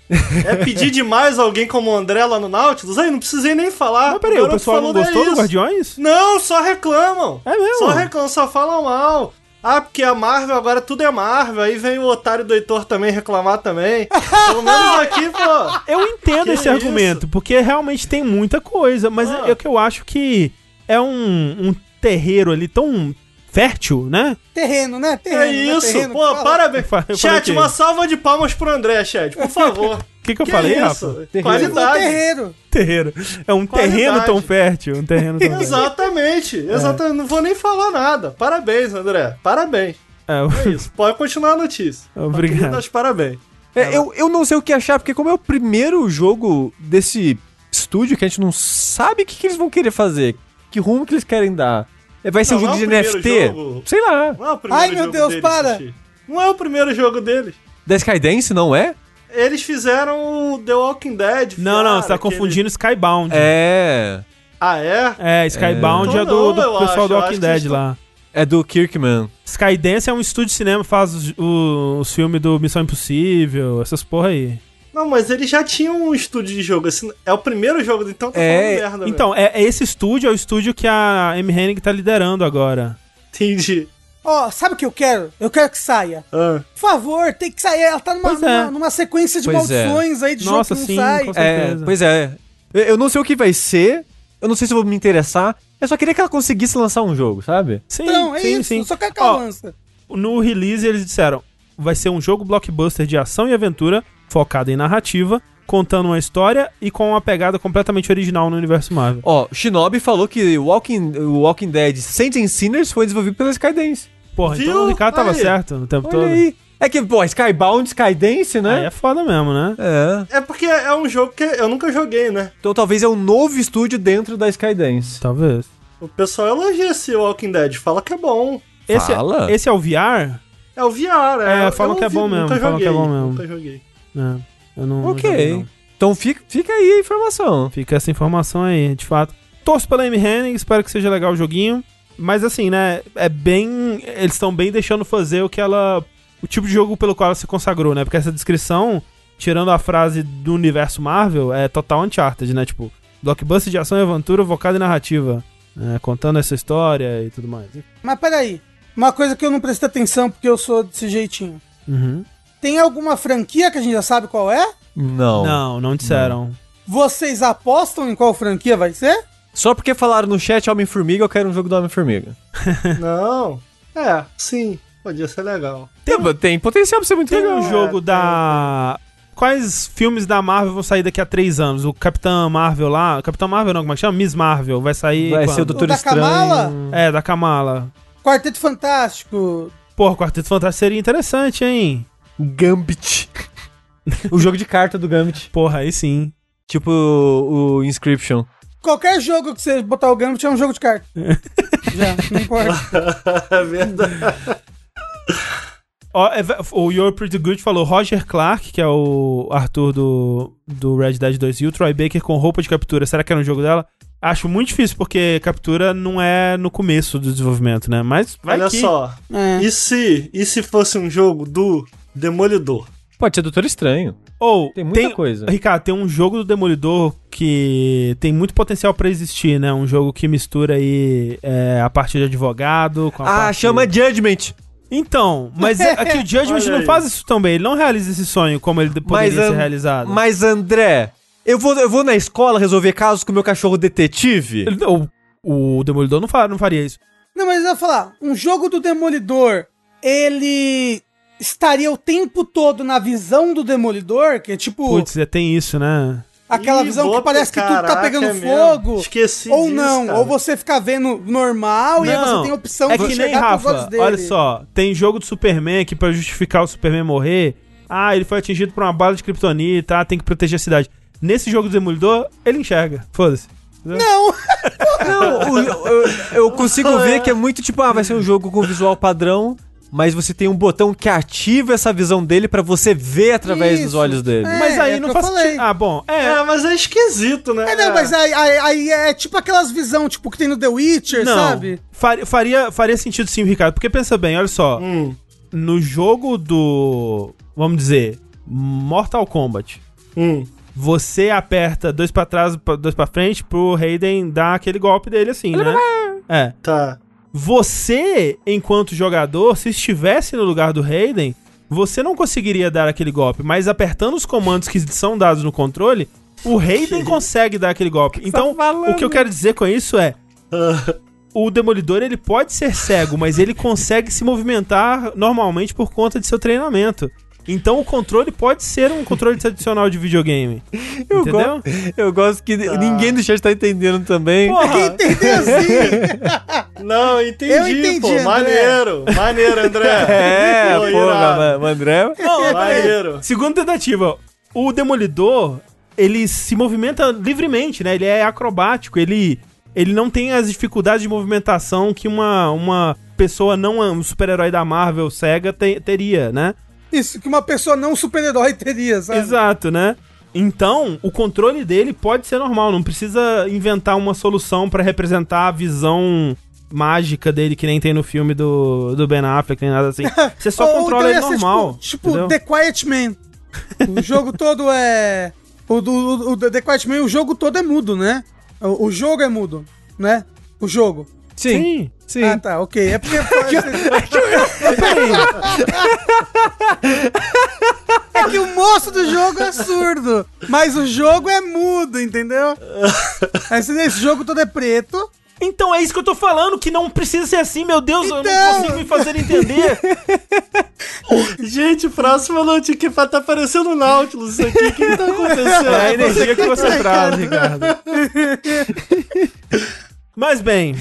É pedir demais alguém como o André lá no Nautilus? Aí, não precisei nem falar. Mas peraí, o pessoal não falou, é gostou do isso. Guardiões? Não, só reclamam. É mesmo? Só reclamam, só falam mal. Ah, porque a Marvel agora tudo é Marvel. Aí vem o otário do Heitor também reclamar também. <laughs> Pelo menos aqui, pô. Eu entendo Que esse isso? argumento, porque realmente tem muita coisa, mas Ah. é, é que eu acho que é um, um terreiro ali tão fértil, né? Terreno, né? Terreno. É né? isso, Terreno, pô, parabéns. Chat, uma salva de palmas pro André, chat, por favor. O <laughs> que, que eu Que falei, isso? Rafa? Qualidade. terreiro. Terreiro. É um Qualidade. terreno tão fértil, um terreno tão <laughs> fértil. Exatamente, exatamente. Não vou nem falar nada. Parabéns, André. Parabéns. É, É isso. Pode continuar a notícia. <laughs> Obrigado. Parabéns. É, eu, eu não sei o que achar, porque como é o primeiro jogo desse estúdio que a gente não sabe o que, que eles vão querer fazer, que rumo que eles querem dar. É, Vai ser um Não, jogo de não é o NFT? jogo. Sei lá. Não é o primeiro Ai, meu jogo Deus, deles, para. Não é o primeiro jogo deles. Da Skydance, não é? Eles fizeram o The Walking Dead. Não, não, você tá aquele- confundindo Skybound. É. Ah, é? É, Skybound É. é, do, do Não, eu pessoal acho, do Walking Dead lá. É do Kirkman. Skydance é um estúdio de cinema, faz os, os- os filmes do Missão Impossível, essas porra aí. Não, mas eles já tinham um estúdio de jogo. Assim, é o primeiro jogo, então tá É, falando merda. Então, é, é esse estúdio é o estúdio que a M. Hennig tá liderando agora. Entendi. Ó, sabe o que eu quero? Eu quero que saia. Ah. Por favor, tem que sair. Ela tá numa, é. numa, numa sequência de Pois é. maldições aí de Nossa, jogo que sim, não sai. com É, pois é. Eu- não sei o que vai ser. Eu não sei se eu vou me interessar. Eu só queria que ela conseguisse lançar um jogo, sabe? Sim, Então, é sim, isso. sim. Eu só quero que ela Ó, lança. No release eles disseram, vai ser um jogo blockbuster de ação e aventura, focado em narrativa, contando uma história e com uma pegada completamente original no universo Marvel. Ó, Shinobi falou que o Walking, o Walking Dead Saints and Sinners foi desenvolvido pela Skydance. Porra, Viu? então o Ricardo tava Aí. certo no tempo Olha todo. aí. É que, pô, Skybound, Skydance, Aí né? é foda mesmo, né? É. É porque é um jogo que eu nunca joguei, né? Então talvez é um novo estúdio dentro da Skydance. Talvez. O pessoal elogia esse Walking Dead, fala que é bom. Esse, Fala? esse é o VR? É o VR, é. É, falam que é vi, bom mesmo, Nunca falam que é bom mesmo. Nunca joguei. É, eu não, não joguei, Ok. não. Então fica, fica aí a informação. Fica essa informação aí, de fato. Torço pela Amy Hennig, espero que seja legal o joguinho. Mas assim, né, é bem... Eles estão bem deixando fazer o que ela... O tipo de jogo pelo qual ela se consagrou, né? Porque essa descrição, tirando a frase do universo Marvel, é total Uncharted, né? Tipo, blockbuster de ação e aventura focado em narrativa. né? contando essa história e tudo mais. Mas peraí. Uma coisa que eu não prestei atenção porque eu sou desse jeitinho. Uhum. Tem alguma franquia que a gente já sabe qual é? Não. Não, não disseram. Vocês apostam em qual franquia vai ser? Só porque falaram no chat Homem-Formiga, eu quero um jogo do Homem-Formiga. <laughs> Não. É, sim. Podia ser legal. Tem, tem potencial pra ser muito Tem legal. um jogo da. Quais filmes da Marvel vão sair daqui a três anos? O Capitão Marvel lá. Capitão Marvel não, como é que chama? Miss Marvel. Vai sair. Vai quando? ser o Doutor O da Estranho. Kamala? É, da Kamala. Quarteto Fantástico. Porra, Quarteto Fantástico seria interessante, hein? Gambit. o jogo de carta do Gambit. Porra, aí sim. Tipo o, o Inscription. Qualquer jogo que você botar o Gambit é um jogo de carta. Já, não importa. <laughs> É verdade. Ó, é ve- o You're Pretty Good falou Roger Clark, que é o Arthur do, do Red Dead 2, e o Troy Baker com roupa de captura. Será que era um jogo dela? Acho muito difícil, porque captura não é no começo do desenvolvimento, né? Mas vai Olha que... só. É. E se, e se fosse um jogo do Demolidor? Pode ser Doutor Estranho. Ou, Tem muita coisa. Ricardo, tem um jogo do Demolidor que tem muito potencial pra existir, né? Um jogo que mistura aí é, a parte de advogado com a Ah, parte... chama Judgment. Então, mas é, é que o <laughs> Judgment não faz isso tão bem. Ele não realiza esse sonho como ele poderia Mas, ser realizado. Mas, André, eu vou, eu vou na escola resolver casos com o meu cachorro detetive? Ele- o, o Demolidor não, fa- não faria isso. Não, mas eu ia falar, um jogo do Demolidor, ele estaria o tempo todo na visão do Demolidor, que é tipo Putz, é, tem isso, né? aquela Ih, visão que parece que tudo tá caraca, pegando é fogo. Esqueci Ou disso, não, cara. ou você fica vendo normal e aí você tem a opção é de que nem Rafa, dele. olha só, tem jogo do Superman que pra justificar o Superman morrer, ah, ele foi atingido por uma bala de kryptonita, ah, tem que proteger a cidade. Nesse jogo do Demolidor, ele enxerga, foda-se. Não, Não, o- eu, eu consigo ver que é muito tipo, ah, vai ser um jogo com visual padrão, mas você tem um botão que ativa essa visão dele pra você ver através dos Isso. olhos dele. É. Mas aí é não faz falei. sentido. Ah, bom, é. É, mas é esquisito, né? é, não, mas aí, aí- aí é tipo aquelas visão tipo que tem no The Witcher, não, sabe? faria, faria, faria sentido sim, Ricardo, porque pensa bem, olha só, Hum, no jogo do, vamos dizer, Mortal Kombat, hum. você aperta dois pra trás, dois pra frente pro Raiden dar aquele golpe dele assim, né? É. Tá. Você, enquanto jogador, se estivesse no lugar do Raiden, você não conseguiria dar aquele golpe, mas apertando os comandos que são dados no controle, o Raiden consegue dar aquele golpe. Então, o que eu quero dizer com isso é, o Demolidor ele pode ser cego, mas ele consegue se movimentar normalmente por conta de seu treinamento. Então o controle pode ser um controle tradicional de videogame. Eu, entendeu? go- eu gosto que ninguém do chat tá entendendo também. Porra, Entendeu assim? <laughs> Não, entendi, Eu entendi, pô. André. Maneiro. Maneiro, André. <laughs> É, Pô, porra, André. Não. Maneiro. Segunda tentativa. O Demolidor, ele se movimenta livremente, né? Ele é acrobático, ele, ele não tem as dificuldades de movimentação que uma, uma pessoa não um super-herói da Marvel cega te- teria, né? Isso, que uma pessoa não super-herói teria, sabe? Exato, né? Então, o controle dele pode ser normal, não precisa inventar uma solução pra representar a visão mágica dele que nem tem no filme do, do Ben Affleck, nem nada assim. <laughs> Você só Ou- ou controla então ele ia ser normal. Tipo, tipo The Quiet Man. O <laughs> jogo todo é. O, do, o, o The Quiet Man, o jogo todo é mudo, né? O, o jogo é mudo, né? O jogo. Sim, Sim. sim. Ah, tá, ok. É porque. <laughs> <laughs> é que o moço do jogo é surdo, mas o jogo é mudo, entendeu? <laughs> Esse jogo todo é preto. Então é isso que eu tô falando, que não precisa ser assim, meu Deus, eu não Então. consigo me fazer entender. Gente, próxima notícia que tá aparecendo o Nautilus isso aqui. O que, que tá acontecendo? É a energia que você traz, Ricardo. Mas bem,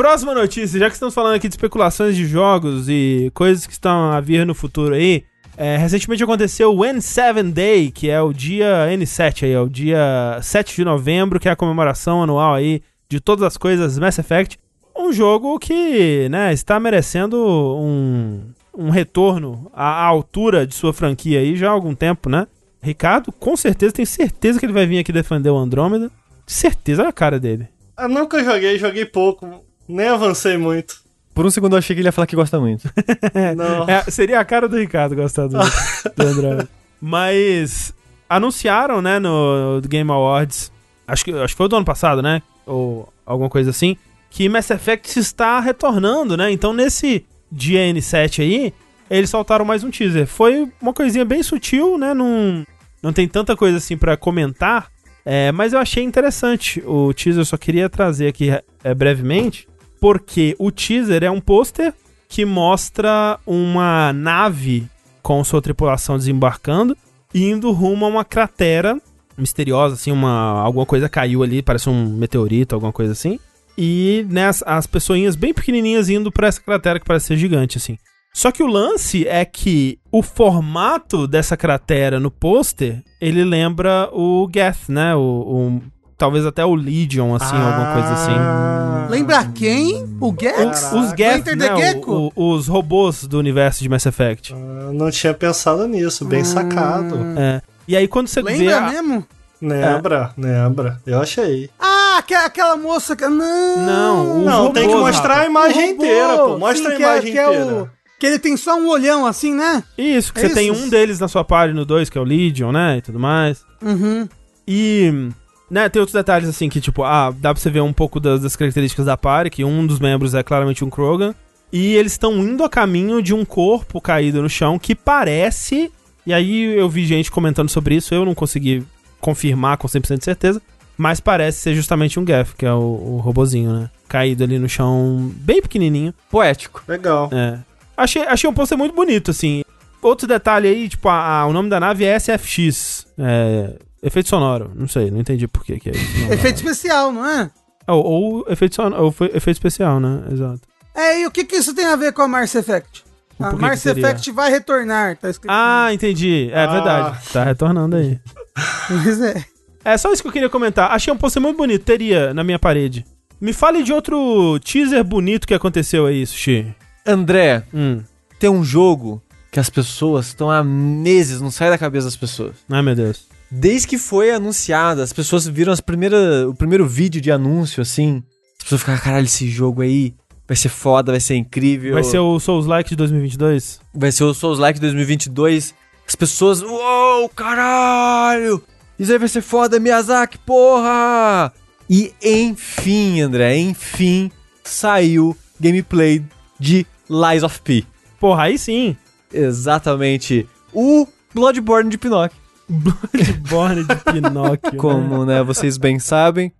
próxima notícia, já que estamos falando aqui de especulações de jogos e coisas que estão a vir no futuro aí, é, recentemente aconteceu o N7 Day, que é o dia N7 aí, é o dia 7 de novembro, que é a comemoração anual aí de todas as coisas Mass Effect. Um jogo que, né, está merecendo um, um retorno à, à altura de sua franquia aí já há algum tempo, né? Ricardo, com certeza, tenho certeza que ele vai vir aqui defender o Andrômeda. Certeza na cara dele. Ah, nunca joguei, joguei pouco. Nem avancei muito. Por um segundo eu achei que ele ia falar que gosta muito. <laughs> Não. É, seria a cara do Ricardo gostar do, <laughs> do. Mas anunciaram, né, no Game Awards, acho que, acho que foi do ano passado, né? Ou alguma coisa assim, que Mass Effect está retornando, né? Então nesse dia N7 aí, eles soltaram mais um teaser. Foi uma coisinha bem sutil, né? Não, não tem tanta coisa assim pra comentar, é, mas eu achei interessante o teaser. Eu só queria trazer aqui é, brevemente, porque o teaser é um pôster que mostra uma nave com sua tripulação desembarcando indo rumo a uma cratera misteriosa, assim, uma, alguma coisa caiu ali, parece um meteorito, alguma coisa assim. E né, as, as pessoinhas bem pequenininhas indo pra essa cratera que parece ser gigante, assim. Só que o lance é que o formato dessa cratera no pôster, ele lembra o Geth, né? O, o- talvez até o Legion, assim, alguma coisa assim. Ah. Lembra quem? O Gex? Os Enter né? o- o- os robôs do universo de Mass Effect. Eu não tinha pensado nisso, bem sacado. É. E aí quando você vê... Lembra a- mesmo? Lembra, lembra. Eu achei. Ah, aque- aquela moça que. Não! Não, o- não, robôs, tem que mostrar Rafa. a imagem inteira, pô. Mostra sim, a que é- imagem que é o- inteira. Que ele tem só um olhão assim, né? Isso, que É você tem isso. um deles na sua party no 2, que é o Legion, né? E tudo mais. Uhum. E, né, tem outros detalhes assim que, tipo, ah, dá pra você ver um pouco das, das características da party, que um dos membros é claramente um Krogan. E eles estão indo a caminho de um corpo caído no chão que parece. E aí eu vi gente comentando sobre isso, eu não consegui confirmar com 100% de certeza. Mas parece ser justamente um Geth, que é o, o robozinho, né? Caído ali no chão, bem pequenininho. Poético. Legal. É. Achei, achei um pôster muito bonito, assim. Outro detalhe aí, tipo, a- a- o nome da nave é SFX. É, efeito sonoro. Não sei, não entendi por que, que é isso. <laughs> Não, Efeito especial, não é? Ou, ou efeito sonoro, ou efeito especial, né? Exato. É, e o que, que isso tem a ver com a Mars Effect? Por A Mars? Effect vai retornar, tá escrito. Ah, entendi. É Ah. verdade. Tá retornando aí. <laughs> Pois é. É só isso que eu queria comentar. Achei um pôster muito bonito. Teria na minha parede. Me fale de outro teaser bonito que aconteceu aí, Sushi. André, Hum. tem um jogo que as pessoas estão há meses, não sai da cabeça das pessoas. Ai, meu Deus. Desde que foi anunciado, as pessoas viram as primeiras, o primeiro vídeo de anúncio, assim. As pessoas ficaram, caralho, esse jogo aí vai ser foda, vai ser incrível. Vai ser o Souls Like de 2022? Vai ser o Souls Like 2022. As pessoas, uou, caralho! Isso aí vai ser foda, Miyazaki, porra! E enfim, André, enfim, saiu gameplay de Lies of P. Porra, aí sim. Exatamente. O Bloodborne de Pinóquio. Bloodborne <laughs> de Pinóquio. né? Como, né, vocês bem sabem.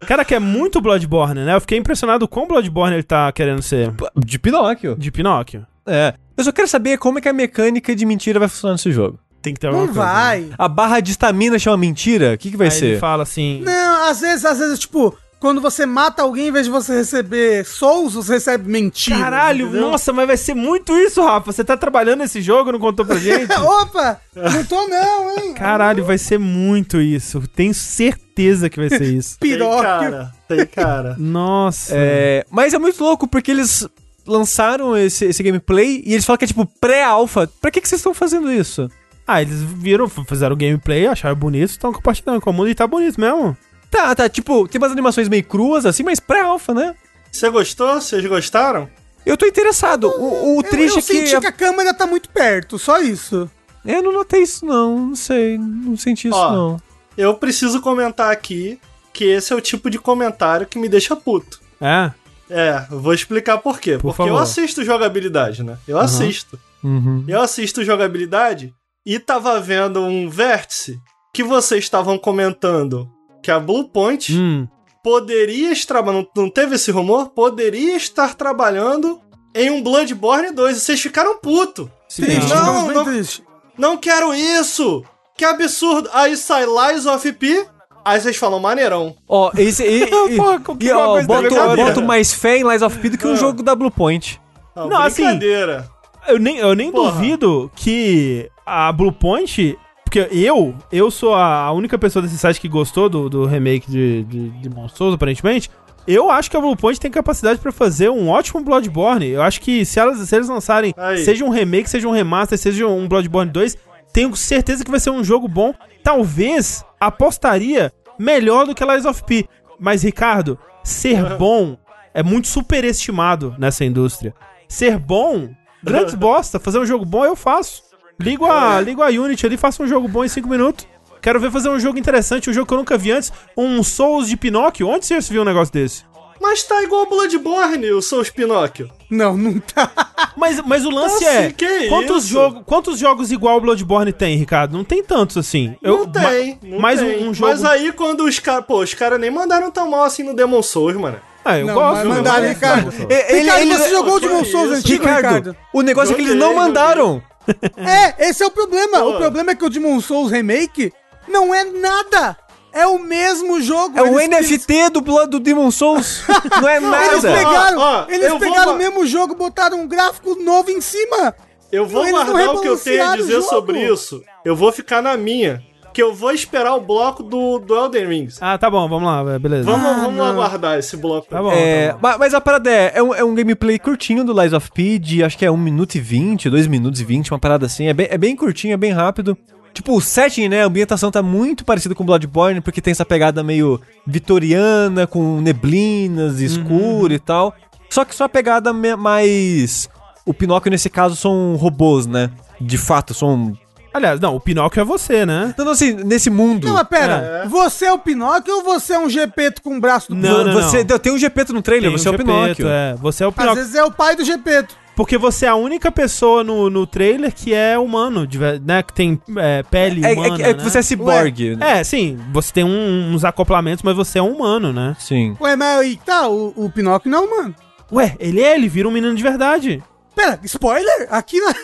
Cara, que é muito Bloodborne, né? Eu fiquei impressionado com Bloodborne ele tá querendo ser. De Pinóquio. De Pinóquio. É. Eu só quero saber como é que a mecânica de mentira vai funcionar nesse jogo. Tem que ter alguma Não coisa. né? vai. A barra de estamina chama mentira? O que, que vai Aí ser? ele fala assim. Não, às vezes, às vezes, tipo, quando você mata alguém, em vez de você receber souls, você recebe mentira. Caralho, entendeu? nossa, mas vai ser muito isso, Rafa. Você tá trabalhando nesse jogo, não contou pra gente? <laughs> Opa! Não tô não, hein? Caralho, vai ser muito isso. Tenho certeza que vai ser <laughs> isso. Tem Piróquio. cara, tem cara. Nossa. É, mas é muito louco porque eles lançaram esse, esse gameplay e eles falam que é tipo pré-alpha. Pra que, que vocês estão fazendo isso? Ah, eles viram, fizeram o gameplay, acharam bonito, estão compartilhando com o mundo e tá bonito mesmo. Tá, tá, tipo, tem umas animações meio cruas assim, mas pré-alpha, né? Você gostou? Vocês gostaram? Eu tô interessado. O, o Eu, triste eu é que. senti que a câmera tá muito perto, só isso. Eu não notei isso, não. Não sei. Não senti isso, Ó, não. Eu preciso comentar aqui que esse é o tipo de comentário que me deixa puto. É. É, eu vou explicar por quê. Por Porque eu favor. assisto jogabilidade, né? Eu assisto. Uhum. Eu assisto jogabilidade e tava vendo um vértice que vocês estavam comentando que a Bluepoint Hum. poderia estar. Não, não teve esse rumor? Poderia estar trabalhando em um Bloodborne 2. E vocês ficaram puto. Triste, Não, não- triste. Não quero isso! Que absurdo! Aí sai Lies of P. Aí vocês falam maneirão. Ó, esse. E, <laughs> e, Porra, e, ó, boto, boto mais fé em Lies of P do que um Ah. jogo da Bluepoint. Não, Não, assim, brincadeira. Eu nem, eu nem Porra. duvido que a Bluepoint. Porque eu, eu sou a única pessoa desse site que gostou do, do remake de, de, de Demon Souls, aparentemente. Eu acho que a Bluepoint tem capacidade pra fazer um ótimo Bloodborne. Eu acho que se, elas, se eles lançarem, Aí. seja um remake, seja um remaster, seja um Bloodborne 2, tenho certeza que vai ser um jogo bom. Talvez apostaria melhor do que Lies of P. Mas, Ricardo, ser <laughs> bom é muito superestimado nessa indústria. Ser bom, grandes <laughs> bosta. Fazer um jogo bom eu faço. Ligo a, ligo a Unity ali, faço um jogo bom em 5 minutos. Quero ver fazer um jogo interessante, um jogo que eu nunca vi antes. Um Souls de Pinóquio. Onde você viu um negócio desse? Mas tá igual Bloodborne, o Souls Pinóquio. Não, não tá. <laughs> Mas, mas o lance Tá é. sim, que quantos, isso? jogo, quantos jogos igual o Bloodborne tem, Ricardo? Não tem tantos assim. Eu, não tem, não mais tem. um, um jogo. Mas aí quando os caras... Pô, os caras nem mandaram tão mal assim no Demon Souls, mano. Ah, eu Não, gosto. mandaram. Ricardo. Ele- Ricardo, ele- você jogou o Demon Souls antigo, Ricardo, o negócio é que eles não mandaram. <laughs> É, esse é o problema. Pô. O problema é que o Demon Souls Remake não é nada. É o mesmo jogo. É o Eles- NFT do, Blood- do Demon Souls. <laughs> Não é Eles nada. pegaram, Ó, ó, eles eu vou pegaram ma- o mesmo jogo, botaram um gráfico novo em cima. Eu vou Eles não guardar o que eu tenho a dizer sobre isso. Eu vou ficar na minha. Que eu vou esperar o bloco do, do Elden Rings. Ah, tá bom, vamos lá, beleza. Vamos, Ah, vamos não. aguardar esse bloco. Tá bom. É, tá bom. ma- mas, a parada é, é um, é um gameplay curtinho do Lies of P, de acho que é 1 minuto e 20, 2 minutos e 20, uma parada assim. É bem, é bem curtinho, é bem rápido. Tipo, o setting, né? A ambientação tá muito parecida com Bloodborne, porque tem essa pegada meio vitoriana, com neblinas, escuro e tal. Só que só a pegada mais. O Pinóquio, nesse caso, são robôs, né? De fato, são. Aliás, não, o Pinóquio é você, né? Não, não, assim, nesse mundo. Não, mas pera, você é o Pinóquio ou você é um Gepeto com o braço do Não, não, você tem um Gepeto no trailer, Tem você é o Gepeto, Pinóquio. É, você é o Às Pinóquio. vezes é o pai do Gepeto. Porque você é a única pessoa no, no trailer que é humano, né? Que tem é, pele É, é humana, que- é que né? você é ciborgue. né? É, sim, você tem um- uns acoplamentos, mas você é um humano, né? Sim. Ué, mas aí tá, o, o Pinóquio não, mano. Ué, ele é, ele vira um menino de verdade. Pera, spoiler? Aqui na.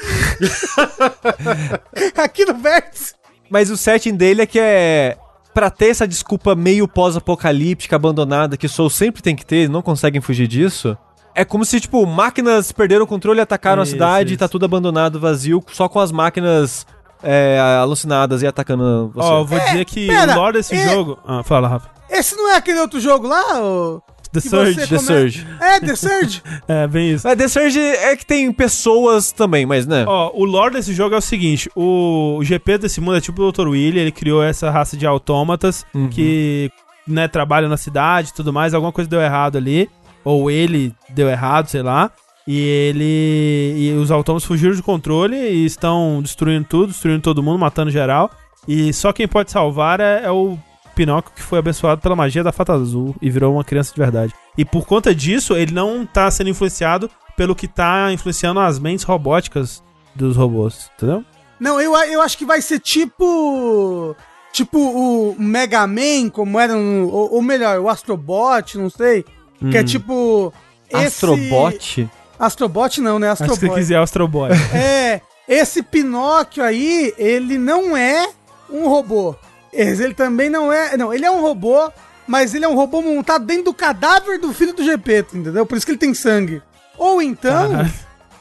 <laughs> Aqui no Vértice. Mas o setting dele é que é. Pra ter essa desculpa meio pós-apocalíptica, abandonada, que Soul sempre tem que ter, não conseguem fugir disso. É como se, tipo, máquinas perderam o controle, atacaram Isso, a cidade e isso. tá tudo abandonado, vazio, só com as máquinas é, alucinadas e atacando você. Ó, eu vou dizer que pera, o lore desse é- jogo. Ah, fala, Rafa. Esse não é aquele outro jogo lá? ô? The Surge. The come- Surge. É, The Surge. <laughs> É, bem isso. Mas The Surge é que tem pessoas também, mas né? Ó, o lore desse jogo é o seguinte: o GP desse mundo é tipo o Dr. Willy, ele criou essa raça de autômatas Uhum. que, né, trabalham na cidade e tudo mais, alguma coisa deu errado ali, ou ele deu errado, sei lá. E ele. E os autômatos fugiram de controle e estão destruindo tudo, destruindo todo mundo, matando geral. E só quem pode salvar é, é o Pinóquio, que foi abençoado pela magia da Fata Azul e virou uma criança de verdade. E por conta disso, ele não tá sendo influenciado pelo que tá influenciando as mentes robóticas dos robôs, entendeu? Não, eu, eu acho que vai ser tipo. Tipo o Mega Man, como era no. Ou, ou melhor, o Astrobot, não sei. Que é Hum. tipo. esse- Astrobot? Astrobot não, né? Acho que você quiser Astro Boy. É, esse Pinóquio aí, ele não é um robô. Ele também não é. Não, ele é um robô, mas ele é um robô montado dentro do cadáver do filho do Gepeto, entendeu? Por isso que ele tem sangue. Ou então, Caralho.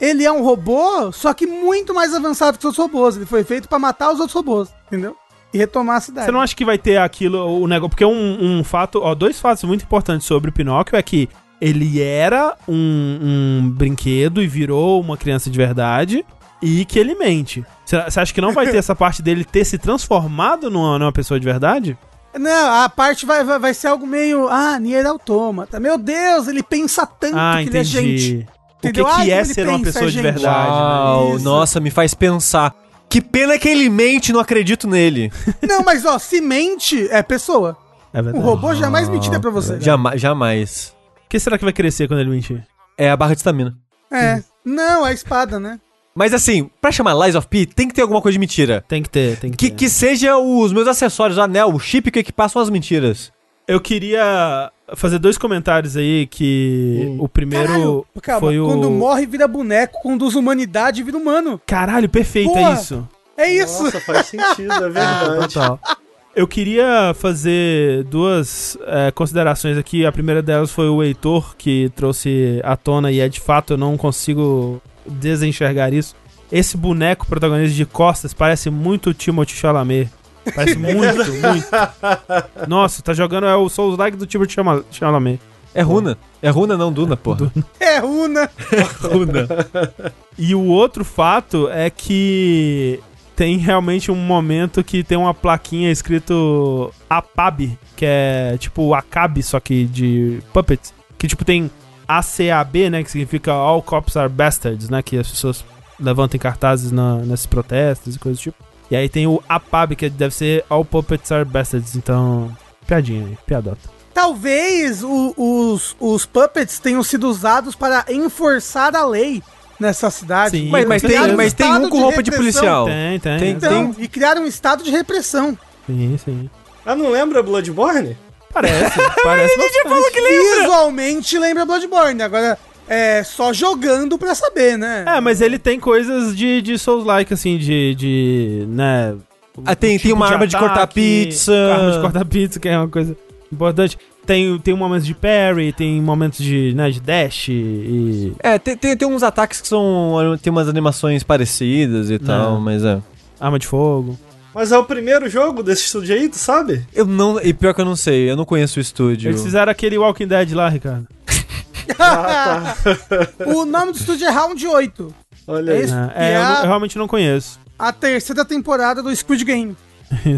ele é um robô, só que muito mais avançado que os outros robôs. Ele foi feito pra matar os outros robôs, entendeu? E retomar a cidade. Você não acha que vai ter aquilo, o negócio. Porque um, um fato, ó, dois fatos muito importantes sobre o Pinóquio é que ele era um, um brinquedo e virou uma criança de verdade e que ele mente. Você você acha que não vai ter <laughs> essa parte dele ter se transformado numa, numa pessoa de verdade? Não, a parte vai, vai, vai ser algo meio. Ah, Nier Automata. Meu Deus, ele pensa tanto Ah, que ele é gente. entendi. O que, que Ah, é ser uma pessoa de verdade? né? Uau, Isso. nossa, me faz pensar. Que pena que ele mente, não acredito nele. <laughs> Não, mas ó, se mente é pessoa. É O verdade. robô jamais mentiria pra você. Jamais, jamais. O que será que vai crescer quando ele mentir? É a barra de estamina. É. Não, a espada, né? Mas assim, pra chamar Lies of P, tem que ter alguma coisa de mentira. Tem que ter, tem que, Que, ter. que seja os meus acessórios, o anel, o chip que são as mentiras. Eu queria fazer dois comentários aí que o primeiro Caralho, calma, foi o quando morre vira boneco, conduz humanidade vira humano. Caralho, perfeito, Porra. é isso. É isso. Nossa, faz sentido, é <laughs> verdade. Total. Eu queria fazer duas é, considerações aqui. A primeira delas foi o Heitor, que trouxe à tona, e é de fato, eu não consigo desenxergar isso. Esse boneco protagonista de costas parece muito o Timothée Chalamet. Parece <laughs> muito, muito. Nossa, tá jogando é o Souls Like do Chama- Chalamet. É runa. É runa não, Duna, porra. É Runa. <laughs> Runa. E o outro fato é que tem realmente um momento que tem uma plaquinha escrito APAB, que é tipo ACAB, só que de puppets. Que tipo tem ACAB, né? Que significa All Cops Are Bastards, né? Que as pessoas levantam cartazes na- nesses protestos e coisas do tipo. E aí tem o APAB, que deve ser All Puppets Are Bastards. Então, piadinha aí, piadota. Talvez o- os, os puppets tenham sido usados para enforçar a lei nessa cidade. Sim, Mas, mas tem, mas tem um com de roupa de repressão. policial. Tem, tem. Tem- Então, e criaram um estado de repressão. Sim, sim. Ah, não lembra Bloodborne? Parece, <laughs> parece bastante. Visualmente lembra Bloodborne. Agora, é só jogando pra saber, né? É, mas ele tem coisas de, de Souls-like, assim, de, de. né. Ah, tem- tem uma arma de cortar pizza. Arma de cortar pizza, que é uma coisa importante. Tem, tem momentos de parry, tem momentos de, né, de dash e. É, tem, tem, tem uns ataques que são. Tem umas animações parecidas e tal, mas é. arma de fogo. Mas é o primeiro jogo desse estúdio aí, tu sabe? Eu não. E pior que eu não sei, eu não conheço o estúdio. Eles fizeram aquele Walking Dead lá, Ricardo. Ah, <laughs> tá. o nome do estúdio é Round 8. Olha É aí. É, E eu, a- não- eu realmente não conheço. A terceira temporada do Squid Game.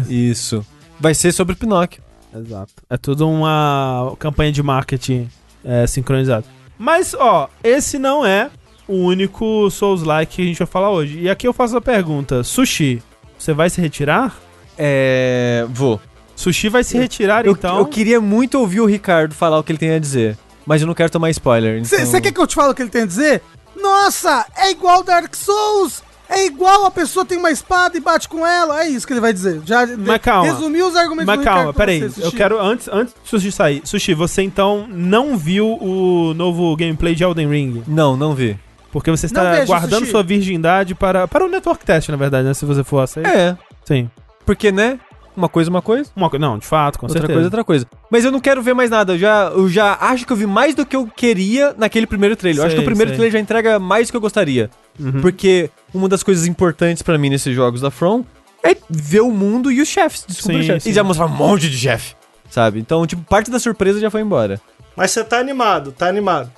Isso. Vai ser sobre o Pinóquio. Exato. É tudo uma campanha de marketing é, sincronizada. Mas, ó, esse não é o único Souls-like que a gente vai falar hoje. E aqui eu faço a pergunta: Sushi, você vai se retirar? É. Vou. Sushi vai se retirar, Eu, então. eu queria muito ouvir o Ricardo falar o que ele tem a dizer. Mas eu não quero tomar spoiler. Você então- quer que eu te fale o que ele tem a dizer? Nossa, é igual Dark Souls! É igual a pessoa tem uma espada e bate com ela. É isso que ele vai dizer. Já Mas calma. resumiu os argumentos Mas do calma, peraí. Eu quero, antes, antes do Sushi sair. Sushi, você então não viu o novo gameplay de Elden Ring? Não, não vi. Porque você está vejo, guardando Sushi. sua virgindade para, para o network test, na verdade, né? Se você for aceitar. É. Sim. Porque, né? Uma coisa, uma coisa. Uma, não, de fato, com outra certeza. coisa, outra coisa. Mas eu não quero ver mais nada. Eu já, eu já acho que eu vi mais do que eu queria naquele primeiro trailer. eu acho que Sei, o primeiro sei. trailer já entrega mais do que eu gostaria. Uhum. Porque uma das coisas importantes pra mim nesses jogos da From é ver o mundo e os chefes. Descobrir os chefes. E já mostrar um monte de chefe. Sabe? Então, tipo, parte da surpresa já foi embora. Mas você tá animado, tá animado.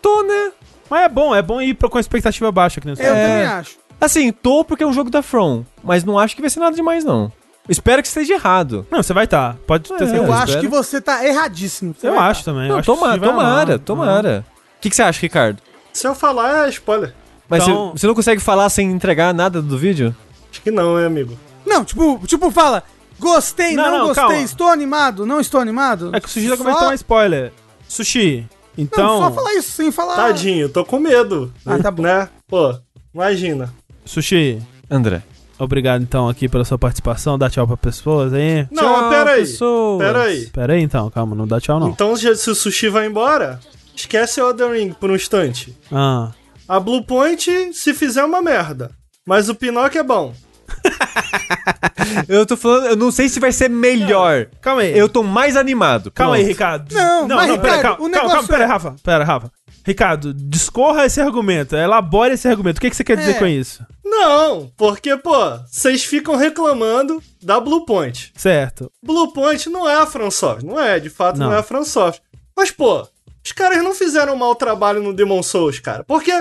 Tô, né? Mas é bom, é bom ir pra- com a expectativa baixa, nem você Eu falou. também acho. Assim, tô porque é um jogo da From. Mas não acho que vai ser nada demais, não. Espero que esteja errado. Não, você vai estar. Pode ter É, certeza. Eu acho espero. que você tá erradíssimo. Você Eu acho também. eu Não, acho que toma, se vai tomara, lá. tomara. O que, que você acha, Ricardo? Se eu falar, é spoiler. Mas Então- você, você não consegue falar sem entregar nada do vídeo? Acho que não, hein, amigo. Não, tipo, tipo, fala. Gostei, Não, não, não, gostei, calma. estou animado, não estou animado. É que o Sushi tá Só- começando a tomar spoiler. Sushi, então... Não, só falar isso sem falar. Tadinho, tô com medo. Ah, tá bom. Né? Pô, imagina. Sushi, André. obrigado então aqui pela sua participação. Dá tchau pra pessoas aí. Não, mas pera aí. pessoas. Pera aí. Pera aí então, calma, não dá tchau não. Então, se o sushi vai embora, esquece o Elden Ring por um instante. Ah, A Blue Point, se fizer uma merda. Mas o Pinóquio é bom. <laughs> Eu tô falando, eu não sei se vai ser melhor. calma aí. Eu tô mais animado. Calma aí, Pronto. Ricardo. Não, mas, pera, Ricardo, calma, o calma, negócio calma, pera, é- Rafa. Pera, Rafa. Ricardo, discorra esse argumento, elabore esse argumento. O que, que você quer dizer É. com isso? Não, porque, pô, vocês ficam reclamando da Blue Point. Certo. Blue Point não é a FromSoft, não é, de fato não, Não. é a FromSoft. Mas, pô, os caras não fizeram um mau trabalho no Demon Souls, cara. Porque,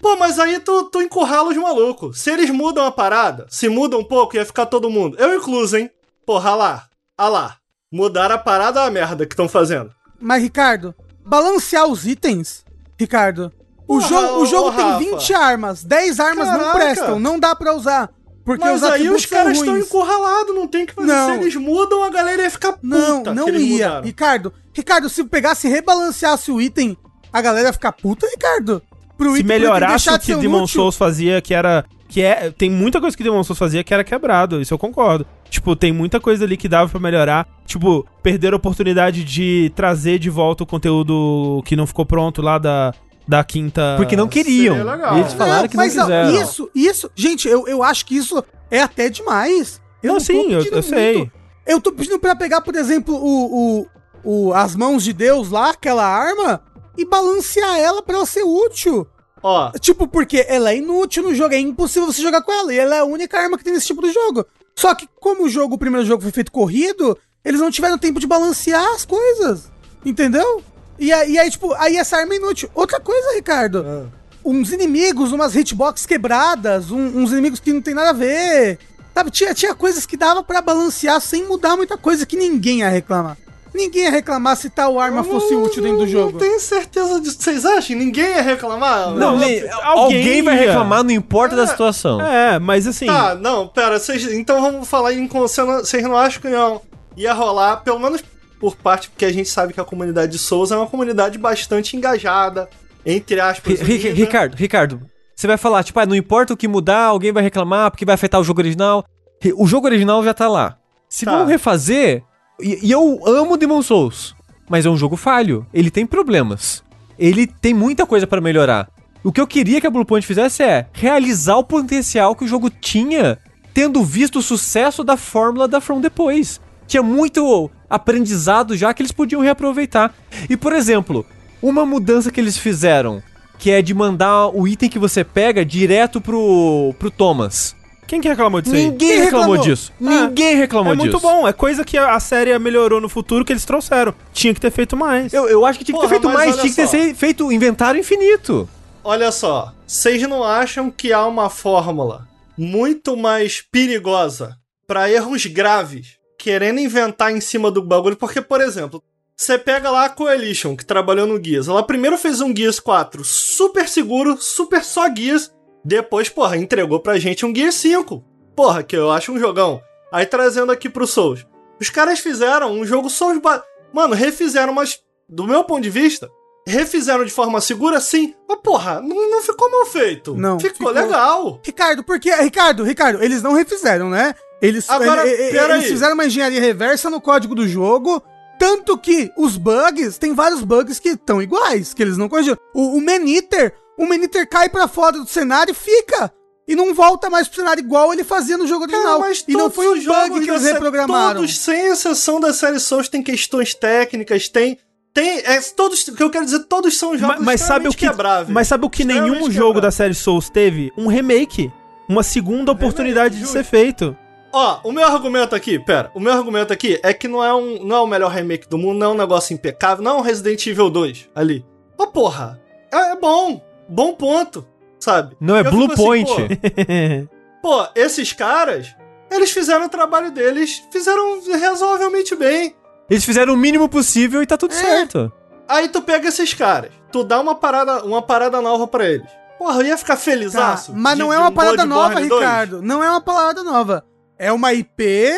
pô, mas aí tu, tu encurrala os malucos. Se eles mudam a parada, se mudam um pouco, ia ficar todo mundo. Eu incluso, hein? Porra, lá, ah lá. Mudaram a parada a merda que estão fazendo. Mas, Ricardo, balancear os itens, Ricardo. O Porra, jogo, o jogo tem Rafa. 20 armas, 10 armas não Caraca. prestam, não dá pra usar. Porque Mas os aí os caras estão encurralados, não tem o que fazer. Não. Se eles mudam, a galera ia ficar puta Não, não ia. mudaram. Ricardo, Ricardo, se pegasse e rebalanceasse o item, a galera ia ficar puta, Ricardo. Pro Se melhorasse o de que ser Demon. Souls fazia, que era. Que é, tem muita coisa que Demon Souls fazia que era quebrado, isso eu concordo. Tipo, tem muita coisa ali que dava pra melhorar. Tipo, perder a oportunidade de trazer de volta o conteúdo que não ficou pronto lá da, da quinta. Porque não queriam. eles falaram Não, que não mas quiseram. isso, isso, gente, eu, eu acho que isso é até demais. Eu Não, tô sim, eu, eu sei. Eu tô pedindo pra pegar, por exemplo, o, o, o, as mãos de Deus lá, aquela arma, e balancear ela pra ela ser útil. Ó, Tipo, porque ela é inútil no jogo, é impossível você jogar com ela, e ela é a única arma que tem nesse tipo de jogo. Só que, como o jogo, o primeiro jogo foi feito corrido, eles não tiveram tempo de balancear as coisas. Entendeu? E aí, e aí, tipo, aí essa arma é inútil. Outra coisa, Ricardo. Ah. Uns inimigos, umas hitbox quebradas, um- uns inimigos que não tem nada a ver. Sabe, tinha, tinha coisas que dava pra balancear sem mudar muita coisa que ninguém ia reclamar. Ninguém ia reclamar se tal arma fosse útil dentro do Não jogo. tenho certeza disso. Vocês acham? Ninguém ia reclamar? Não, Não, nem- alguém alguém, vai reclamar, não importa da situação. É, mas assim. Tá, não, pera, vocês, então vamos falar em consenso. Vocês não acham que não ia rolar, pelo menos por parte, porque a gente sabe que a comunidade de Souls é uma comunidade bastante engajada, entre aspas. Ri- Ri- unida. Ricardo, Ricardo, você vai falar, tipo, ah, não importa o que mudar, alguém vai reclamar porque vai afetar o jogo original. Ri- O jogo original já tá lá. Se Tá. vão refazer, e, e eu amo Demon Souls, mas é um jogo falho. Ele tem problemas. Ele tem muita coisa pra melhorar. O que eu queria que a Bluepoint fizesse é realizar o potencial que o jogo tinha, tendo visto o sucesso da fórmula da From depois. Tinha muito aprendizado já que eles podiam reaproveitar. E, por exemplo, uma mudança que eles fizeram, que é de mandar o item que você pega direto pro, pro Thomas. Quem que reclamou disso aí? Ninguém Quem reclamou, reclamou? disso. Ninguém reclamou É disso. muito bom, é coisa que a série melhorou no futuro que eles trouxeram. Tinha que ter feito mais. Eu, eu acho que tinha que ter Porra, feito mas mais, tinha que ter só. feito inventário infinito. Olha só, vocês não acham que há uma fórmula muito mais perigosa pra erros graves querendo inventar em cima do bagulho? Porque, por exemplo, você pega lá a Coalition, que trabalhou no Gears. Ela primeiro fez um Gears 4 super seguro, super só Gears. Depois, porra, entregou pra gente um Gears 5. Porra, que eu acho um jogão. Aí trazendo aqui pro Souls. Os caras fizeram um jogo Souls... Mano, refizeram, mas do meu ponto de vista, refizeram de forma segura, sim. Mas, porra, não, não ficou mal feito. Não, Ficou, ficou. legal. Ricardo, porque. Ricardo, Ricardo, eles não refizeram, né? Eles, Agora, ele- ele- pera eles fizeram uma engenharia reversa no código do jogo. Tanto que os bugs, tem vários bugs que estão iguais, que eles não corrigiram. O, o Maniter, o Maniter cai pra fora do cenário e fica. E não volta mais pro cenário igual ele fazia no jogo original. Cara, mas e não foi um bug que eles reprogramaram. Todos, sem exceção da série Souls, tem questões técnicas, tem... Tem, é, todos, o que eu quero dizer, todos são jogos Ma- mas sabe o que quebráveis. Mas sabe o que nenhum jogo da série Souls teve? Um remake. Uma segunda oportunidade de justo. ser feito. Ó, o meu argumento aqui, pera, o meu argumento aqui é que não é, um, não é o melhor remake do mundo, não é um negócio impecável, não é um Resident Evil 2 ali. Ô, porra, é, é bom, bom ponto, sabe? Não, é Eu Blue assim, Point. Pô, <laughs> pô, esses caras, eles fizeram o trabalho deles, fizeram razoavelmente bem. Eles fizeram o mínimo possível e tá tudo É. certo. Aí tu pega esses caras, tu dá uma parada, uma parada nova pra eles. Porra, eu ia ficar Tá, felizaço. mas de- não é uma um parada nova, Bloodborne 2. Ricardo. Não é uma parada nova. É uma IP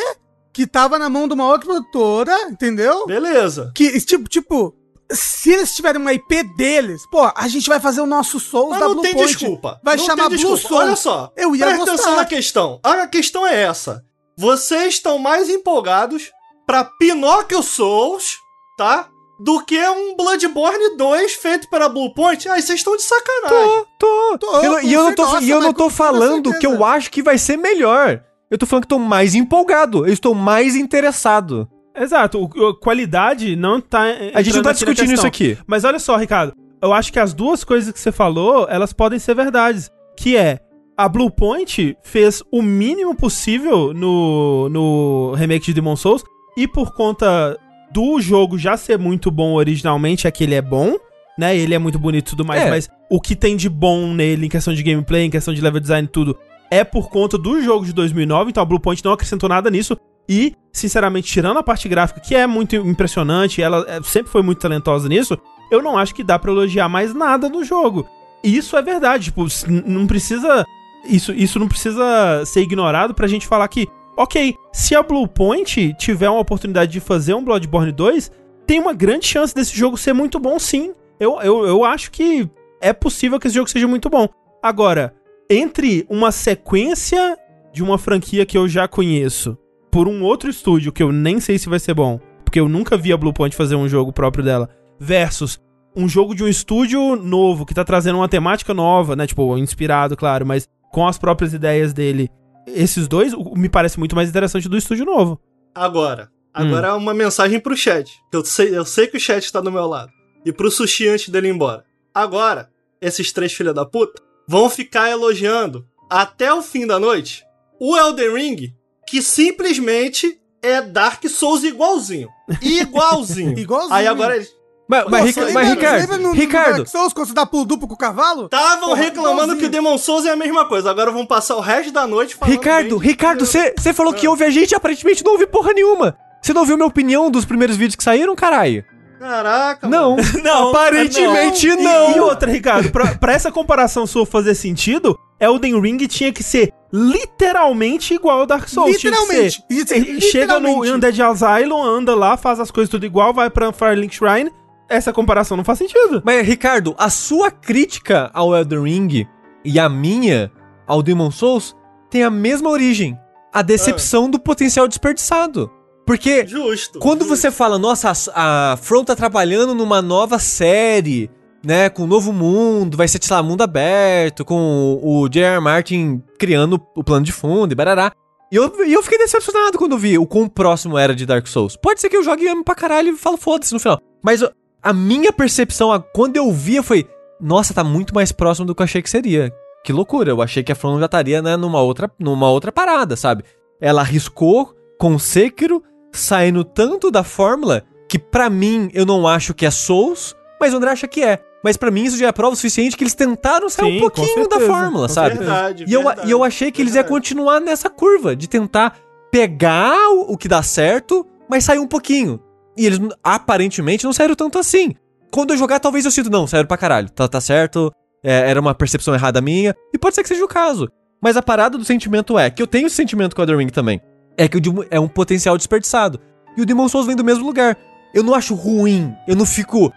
que tava na mão de uma outra produtora, entendeu? Beleza. Que, tipo, tipo, se eles tiverem uma IP deles, pô, a gente vai fazer o nosso Souls Mas da não Blue tem Point. desculpa. Vai não chamar tem Blue desculpa. Souls. Olha só. Eu ia Presta atenção na questão. A questão é essa. Vocês estão mais empolgados pra Pinóquio Souls, tá? Do que um Bloodborne 2 feito pela Blue Point. Aí vocês estão de sacanagem. Tô. Tô, Eu não- e eu não tô, nossa, e eu não tô falando que eu acho que vai ser melhor. Eu tô falando que tô mais empolgado. Eu estou mais interessado. Exato, o- qualidade não tá. A gente não tá discutindo isso questão. aqui. Mas olha só, Ricardo, eu acho que as duas coisas que você falou, elas podem ser verdades. Que é, a Blue Point fez o mínimo possível no, no remake de Demon Souls, e por conta do jogo já ser muito bom originalmente, é que ele é bom, né? Ele é muito bonito e tudo mais, É. mas o que tem de bom nele, em questão de gameplay, em questão de level design e tudo, é por conta do jogo de 2009, então a Blue Point não acrescentou nada nisso. E, sinceramente, tirando a parte gráfica, que é muito impressionante, ela é- sempre foi muito talentosa nisso, eu não acho que dá pra elogiar mais nada no jogo. Isso é verdade, tipo, não precisa. Isso, isso não precisa ser ignorado pra gente falar que, ok, se a Blue Point tiver uma oportunidade de fazer um Bloodborne 2, tem uma grande chance desse jogo ser muito bom, sim. Eu, eu, eu acho que é possível que esse jogo seja muito bom. Agora, entre uma sequência de uma franquia que eu já conheço por um outro estúdio que eu nem sei se vai ser bom, porque eu nunca vi a Bluepoint fazer um jogo próprio dela, versus um jogo de um estúdio novo que tá trazendo uma temática nova, né? Tipo, inspirado, claro, mas com as próprias ideias dele. Esses dois me parece muito mais interessante do estúdio novo. Agora. Agora é uma mensagem pro chat. Eu sei, eu sei que o chat tá do meu lado. E pro sushi antes dele ir embora. Agora, esses três filha da puta vão ficar elogiando até o fim da noite o Elden Ring, que simplesmente é Dark Souls igualzinho. Igualzinho. <laughs> Igualzinho. Aí agora eles Mas, mas, Nossa, Rica- mas Ricardo, lembra no- no Ricardo, Dark Souls, quando você dá pulo duplo com o cavalo? estavam reclamando que o Demon Souls é a mesma coisa. Agora vão passar o resto da noite falando Ricardo, bem Ricardo, você falou que ouve a gente e aparentemente não ouve porra nenhuma. Você não ouviu minha opinião dos primeiros vídeos que saíram, caralho? Caraca, Não. mano. Não, Aparentemente E- não. E, outra, Ricardo, pra, pra essa comparação sua fazer sentido, Elden Ring tinha que ser literalmente igual ao Dark Souls. Tinha que Literalmente. ser- Ele Chega no literalmente. Undead Asylum, anda lá, faz as coisas tudo igual, vai pra Firelink Shrine. Essa comparação não faz sentido. Mas, Ricardo, a sua crítica ao Elden Ring e a minha ao Demon Souls tem a mesma origem. A decepção do potencial desperdiçado. Porque Justo. quando justo. você fala, nossa, a, a From tá trabalhando numa nova série, né, com um novo mundo, vai ser, sei lá, mundo aberto, com o J.R. Martin criando o plano de fundo e barará. E eu, e eu fiquei decepcionado quando vi o quão próximo era de Dark Souls. Pode ser que eu jogue ame pra caralho e falo foda-se no final. Mas a minha percepção, a- quando eu vi, foi... Nossa, tá muito mais próximo do que eu achei que seria. que loucura. Eu achei que a From já estaria, né, numa outra, numa outra parada, sabe? Ela arriscou com Sekiro, saindo tanto da fórmula que pra mim eu não acho que é Souls, mas o André acha que é. Mas pra mim isso já é prova suficiente que eles tentaram sair Sim, um pouquinho da certeza, fórmula, com sabe? Verdade, E eu, verdade, e eu achei que eles iam verdade. continuar nessa curva de tentar pegar o, o que dá certo, mas sair um pouquinho. E eles aparentemente não saíram tanto assim. Quando eu jogar, talvez eu sinto, não, saíram pra caralho. Tá, tá certo, é, era uma percepção errada minha. E pode ser que seja o caso. Mas a parada do sentimento é, que eu tenho esse sentimento com o Elden Ring também. É que o é um potencial desperdiçado. E o Demon Souls vem do mesmo lugar. Eu não acho ruim. Eu não fico.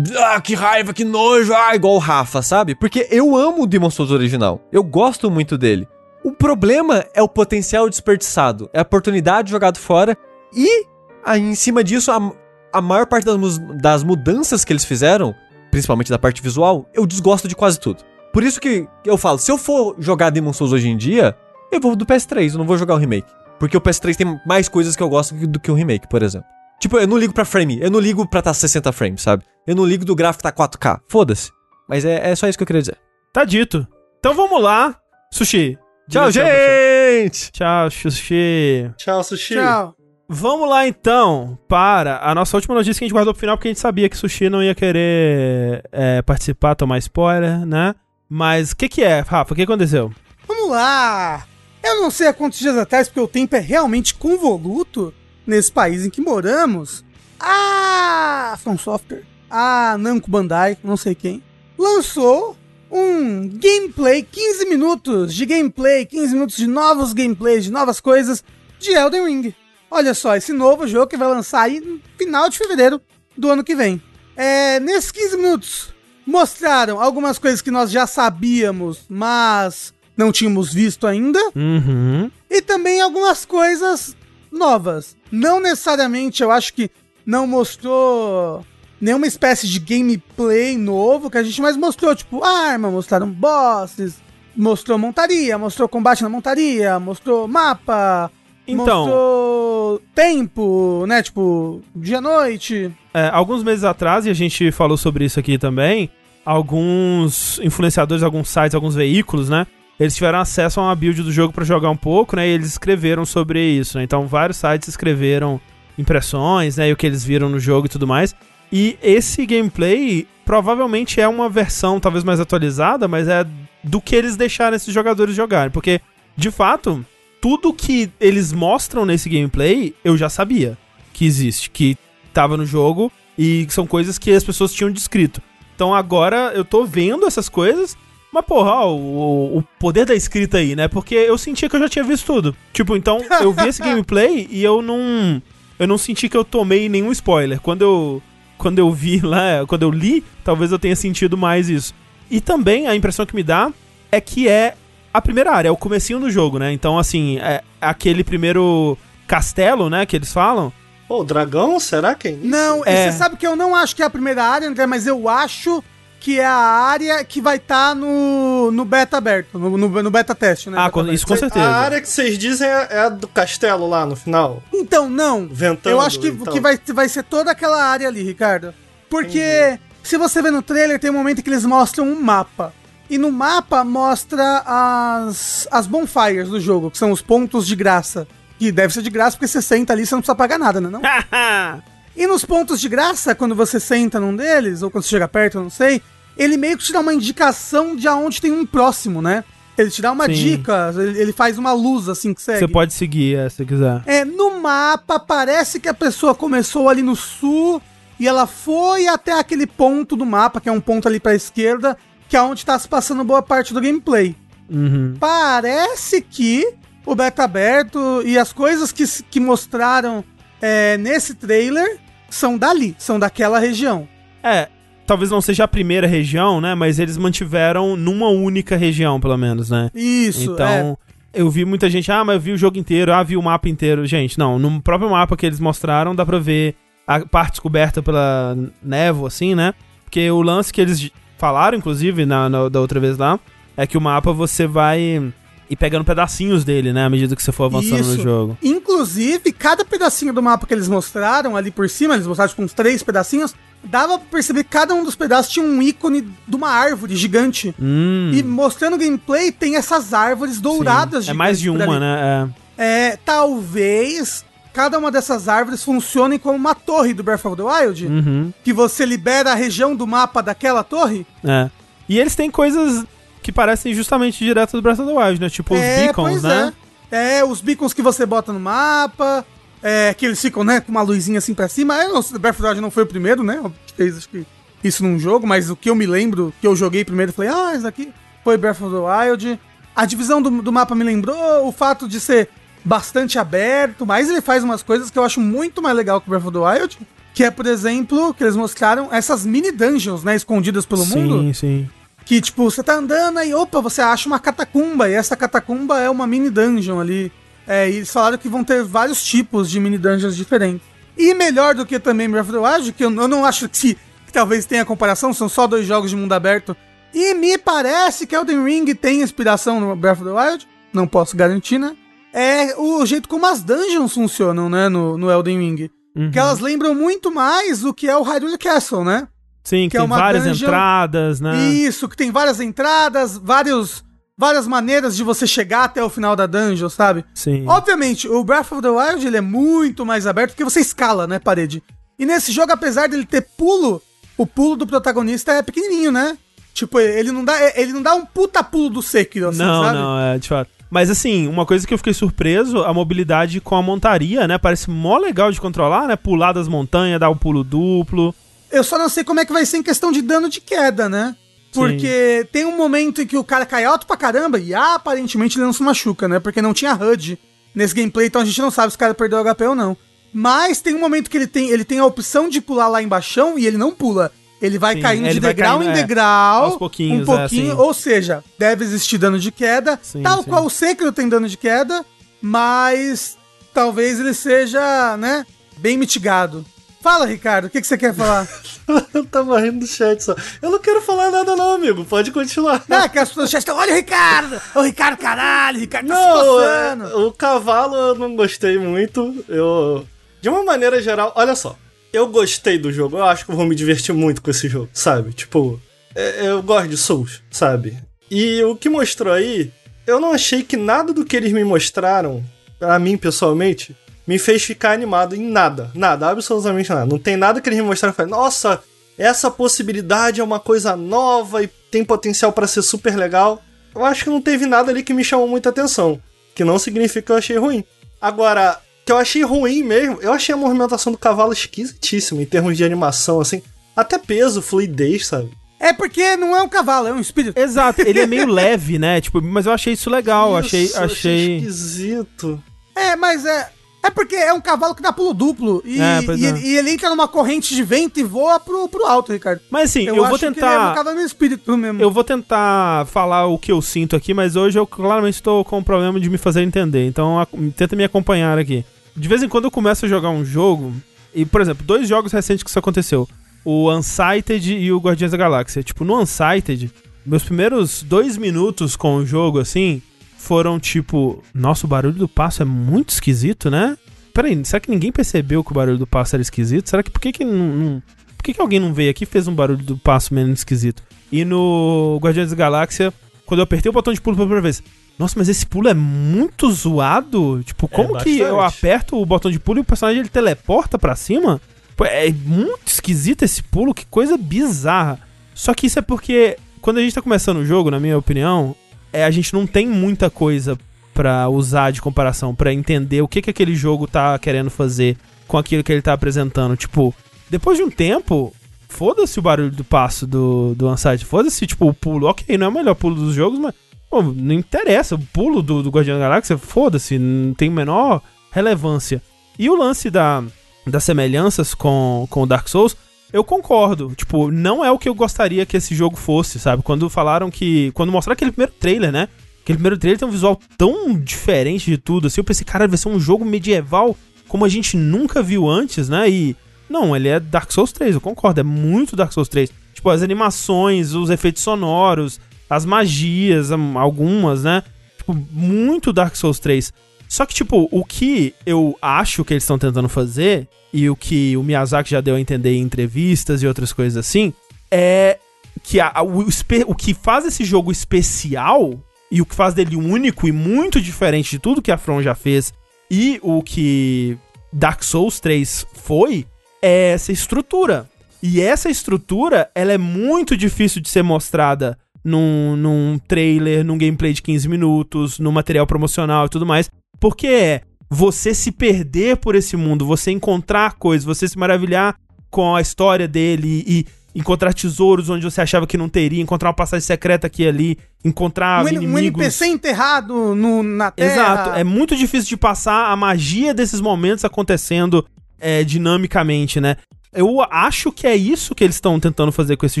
Ah, que raiva, que nojo, ah, igual o Rafa, sabe? Porque eu amo o Demon Souls original. Eu gosto muito dele. O problema é o potencial desperdiçado, é a oportunidade jogado fora e aí em cima disso a, a maior parte das, das mudanças que eles fizeram, principalmente da parte visual, eu desgosto de quase tudo. Por isso que eu falo, se eu for jogar Demon Souls hoje em dia, eu vou do PS3, eu não vou jogar o remake, porque o PS3 tem mais coisas que eu gosto do que o remake, por exemplo. Tipo, eu não ligo pra frame, eu não ligo pra tá 60 frames, sabe? Eu não ligo do gráfico tá 4K, foda-se. Mas é, é só isso que eu queria dizer. Tá dito. Então vamos lá. Sushi. Tchau, gente! Tchau, Sushi. Tchau, Sushi. Tchau. Vamos lá então para a nossa última notícia que a gente guardou pro final, porque a gente sabia que Sushi não ia querer é, participar, tomar spoiler, né? Mas o que que é, Rafa? O que aconteceu? Vamos lá! Eu não sei há quantos dias atrás, porque o tempo é realmente convoluto nesse país em que moramos. Ah, From Software, a Namco Bandai, não sei quem, lançou um gameplay, 15 minutos de gameplay, 15 minutos de novos gameplays, de novas coisas de Elden Ring. Olha só, esse novo jogo que vai lançar aí no final de fevereiro do ano que vem. É, nesses 15 minutos, mostraram algumas coisas que nós já sabíamos, mas não tínhamos visto ainda. Uhum. E também algumas coisas novas. Não necessariamente, eu acho que não mostrou nenhuma espécie de gameplay novo que a gente mais mostrou, tipo arma, mostraram bosses, mostrou montaria, mostrou combate na montaria, mostrou mapa, Então. mostrou tempo, né, tipo dia noite. É, alguns meses atrás, e a gente falou sobre isso aqui também, alguns influenciadores, alguns sites, alguns veículos, né? Eles tiveram acesso a uma build do jogo pra jogar um pouco, né? E eles escreveram sobre isso, né? Então, vários sites escreveram impressões, né? E o que eles viram no jogo e tudo mais. E esse gameplay provavelmente é uma versão talvez mais atualizada, mas é do que eles deixaram esses jogadores jogarem. Porque, de fato, tudo que eles mostram nesse gameplay eu já sabia que existe, que tava no jogo e são coisas que as pessoas tinham descrito. Então agora eu tô vendo essas coisas, mas porra, ó, o, o poder da escrita aí, né? Porque eu sentia que eu já tinha visto tudo. Tipo, então eu vi esse <laughs> gameplay e eu não eu não senti que eu tomei nenhum spoiler. Quando eu quando eu vi lá, quando eu li, talvez eu tenha sentido mais isso. E também a impressão que me dá é que é a primeira área, é o comecinho do jogo, né? Então assim, é aquele primeiro castelo, né, que eles falam. Pô, o dragão, será que é isso? Não, e É. você sabe que eu não acho que é a primeira área, André, mas eu acho que é a área que vai estar no, no beta aberto, no, no, no beta teste, né? Ah, Beta com- aberto. isso com certeza. A área que vocês dizem é, é a do castelo lá no final. Então, não. Ventando. eu acho que, então. que vai, vai ser toda aquela área ali, Ricardo. Porque se você vê no trailer, tem um momento que eles mostram um mapa. E no mapa mostra as, as bonfires do jogo, que são os pontos de graça. Que deve ser de graça porque você senta ali e você não precisa pagar nada, né? Não? <laughs> E nos pontos de graça, quando você senta num deles, ou quando você chega perto, eu não sei, ele meio que te dá uma indicação de aonde tem um próximo, né? Ele te dá uma Sim. dica, ele, faz uma luz assim que segue. Você pode seguir, é, se quiser. É, no mapa parece que a pessoa começou ali no sul e ela foi até aquele ponto do mapa, que é um ponto ali pra esquerda, que é onde tá se passando boa parte do gameplay. Uhum. Parece que o beta aberto e as coisas que, que mostraram é, nesse trailer são dali, são daquela região. É, talvez não seja a primeira região, né? Mas eles mantiveram numa única região, pelo menos, né? Isso, é. Então, eu vi muita gente, ah, mas eu vi o jogo inteiro, ah, vi o mapa inteiro. Gente, não, no próprio mapa que eles mostraram, dá pra ver a parte coberta pela névoa, assim, né? Porque o lance que eles falaram, inclusive, na, na- da outra vez lá, é que o mapa você vai ir pegando pedacinhos dele, né? À medida que você for avançando Isso. no jogo. Inclusive, cada pedacinho do mapa que eles mostraram ali por cima, eles mostraram tipo uns três pedacinhos, dava pra perceber que cada um dos pedaços tinha um ícone de uma árvore gigante. Hum, E mostrando o gameplay, tem essas árvores douradas sim. É mais de uma, né? É, talvez cada uma dessas árvores funcione como uma torre do Breath of the Wild. É. Uhum. Que você libera a região do mapa daquela torre. É. E eles têm coisas que parecem justamente direto do Breath of the Wild, né? Tipo os beacons, né? É. é, os beacons que você bota no mapa. É, que eles ficam, né, com uma luzinha assim pra cima. É, o Breath of the Wild não foi o primeiro, né? Fez acho que isso num jogo, mas o que eu me lembro, que eu joguei primeiro, eu falei, ah, isso aqui foi Breath of the Wild. A divisão do, do mapa me lembrou, o fato de ser bastante aberto, mas ele faz umas coisas que eu acho muito mais legal que o Breath of the Wild. Que é, por exemplo, que eles mostraram essas mini dungeons, né, escondidas pelo sim, mundo. sim. Que, tipo, você tá andando aí, opa, você acha uma catacumba, e essa catacumba é uma mini dungeon ali. É, e eles falaram que vão ter vários tipos de mini dungeons diferentes. E melhor do que também Breath of the Wild, que eu, eu não acho que, que talvez tenha comparação, são só dois jogos de mundo aberto. E me parece que Elden Ring tem inspiração no Breath of the Wild, não posso garantir, né? É o jeito como as dungeons funcionam, né, no, no Elden Ring. Uhum. Que elas lembram muito mais do que é o Hyrule Castle, né? Sim, que, é tem várias dungeon- entradas, né? Isso, que tem várias entradas, vários, várias maneiras de você chegar até o final da dungeon, sabe? Sim. Obviamente, o Breath of the Wild ele é muito mais aberto porque você escala, né, parede. E nesse jogo, apesar dele ter pulo, o pulo do protagonista é pequenininho, né? Tipo, ele não dá, ele não dá um puta pulo do Sekiro, assim, não, sabe? não, é, de fato. Mas assim, uma coisa que eu fiquei surpreso, a mobilidade com a montaria, né? Parece mó legal de controlar, né? Pular das montanhas, dar o pulo duplo. Eu só não sei como é que vai ser em questão de dano de queda, né? Porque tem um momento em que o cara cai alto pra caramba e aparentemente ele não se machuca, né? Porque não tinha HUD nesse gameplay, então a gente não sabe se o cara perdeu HP ou não. Mas tem um momento que ele tem, ele tem a opção de pular lá embaixo e ele não pula. Ele vai Sim, caindo ele de vai degrau caindo, em é, degrau, pouquinhos, um pouquinho, é, sim. ou seja, deve existir dano de queda, Sim, tal sim. qual o Sekiro tem dano de queda, mas talvez ele seja, né, bem mitigado. Fala, Ricardo, o que, que você quer falar? <laughs> Eu tava rindo do chat só. Eu não quero falar nada, não, amigo. Pode continuar. Não, é que as pessoas estão. Olha o Ricardo! O Ricardo, caralho! O Ricardo tá se Não, é, o cavalo eu não gostei muito. Eu. De uma maneira geral, olha só. Eu gostei do jogo. Eu acho que eu vou me divertir muito com esse jogo, sabe? Tipo, é- eu gosto de Souls, sabe? E o que mostrou aí, eu não achei que nada do que eles me mostraram, pra mim pessoalmente, me fez ficar animado em nada. Nada, absolutamente nada. Não tem nada que eles me mostraram e falei, nossa, essa possibilidade é uma coisa nova e tem potencial pra ser super legal. Eu acho que não teve nada ali que me chamou muita atenção. Que não significa que eu achei ruim. Agora, que eu achei ruim mesmo, eu achei a movimentação do cavalo esquisitíssima em termos de animação, assim. Até peso, fluidez, sabe? É porque não é um cavalo, é um espírito. Exato, ele é meio <laughs> leve, né? Tipo, mas eu achei isso legal, achei, Isso, eu achei. esquisito. É, mas é. É porque é um cavalo que dá pulo duplo. E, É, e é. ele, e ele entra numa corrente de vento e voa pro, pro alto, Ricardo. Mas assim, eu, acho vou que ele é um tentar. cavalo espírito mesmo. Eu vou tentar falar o que eu sinto aqui, mas hoje eu claramente estou com o problema de me fazer entender. Então a- tenta me acompanhar aqui. De vez em quando eu começo a jogar um jogo, e por exemplo, dois jogos recentes que isso aconteceu: o Unsighted e o Guardiões da Galáxia. Tipo, no Unsighted, meus primeiros dois minutos com o jogo, assim, foram tipo: Nossa, o barulho do passo é muito esquisito, né? Peraí, será que ninguém percebeu que o barulho do passo era esquisito? Será que por que, que não- não, por que, que alguém não veio aqui e fez um barulho do passo menos esquisito? E no Guardiões da Galáxia, quando eu apertei o botão de pulo pela primeira vez, nossa, mas esse pulo é muito zoado. Tipo, como que bastante. eu aperto o botão de pulo e o personagem ele teleporta pra cima? Pô, É muito esquisito esse pulo, que coisa bizarra. Só que isso é porque quando a gente tá começando o jogo, na minha opinião, é, a gente não tem muita coisa pra usar de comparação, pra entender o que, que aquele jogo tá querendo fazer com aquilo que ele tá apresentando. Tipo, depois de um tempo, foda-se o barulho do passo do, do Unsight, foda-se, tipo, o pulo. Ok, não é o melhor pulo dos jogos, mas pô, não interessa. O pulo do, do Guardião da Galáxia, foda-se, não tem menor relevância. E o lance da, das semelhanças com, com o Dark Souls, eu concordo. Tipo, não é o que eu gostaria que esse jogo fosse, sabe? Quando falaram que. Quando mostraram aquele primeiro trailer, né? Aquele primeiro trailer tem um visual tão diferente de tudo, assim. Eu pensei, cara, vai ser um jogo medieval como a gente nunca viu antes, né? E. Não, ele é Dark Souls 3, eu concordo, é muito Dark Souls 3. Tipo, as animações, os efeitos sonoros, as magias, am- algumas, né? Tipo, muito Dark Souls 3. Só que, tipo, o que eu acho que eles estão tentando fazer, e o que o Miyazaki já deu a entender em entrevistas e outras coisas assim, é que a- a- o, o que faz esse jogo especial, e o que faz dele único e muito diferente de tudo que a From já fez, e o que Dark Souls 3 foi, é essa estrutura. E essa estrutura, ela é muito difícil de ser mostrada num, num trailer, num gameplay de 15 minutos, no material promocional e tudo mais. Porque é você se perder por esse mundo, você encontrar coisas, você se maravilhar com a história dele e encontrar tesouros onde você achava que não teria, encontrar uma passagem secreta aqui e ali, encontrar um, N- um inimigos. NPC enterrado no, na terra. Exato. É muito difícil de passar a magia desses momentos acontecendo é, dinamicamente, né? Eu acho que é isso que eles estão tentando fazer com esse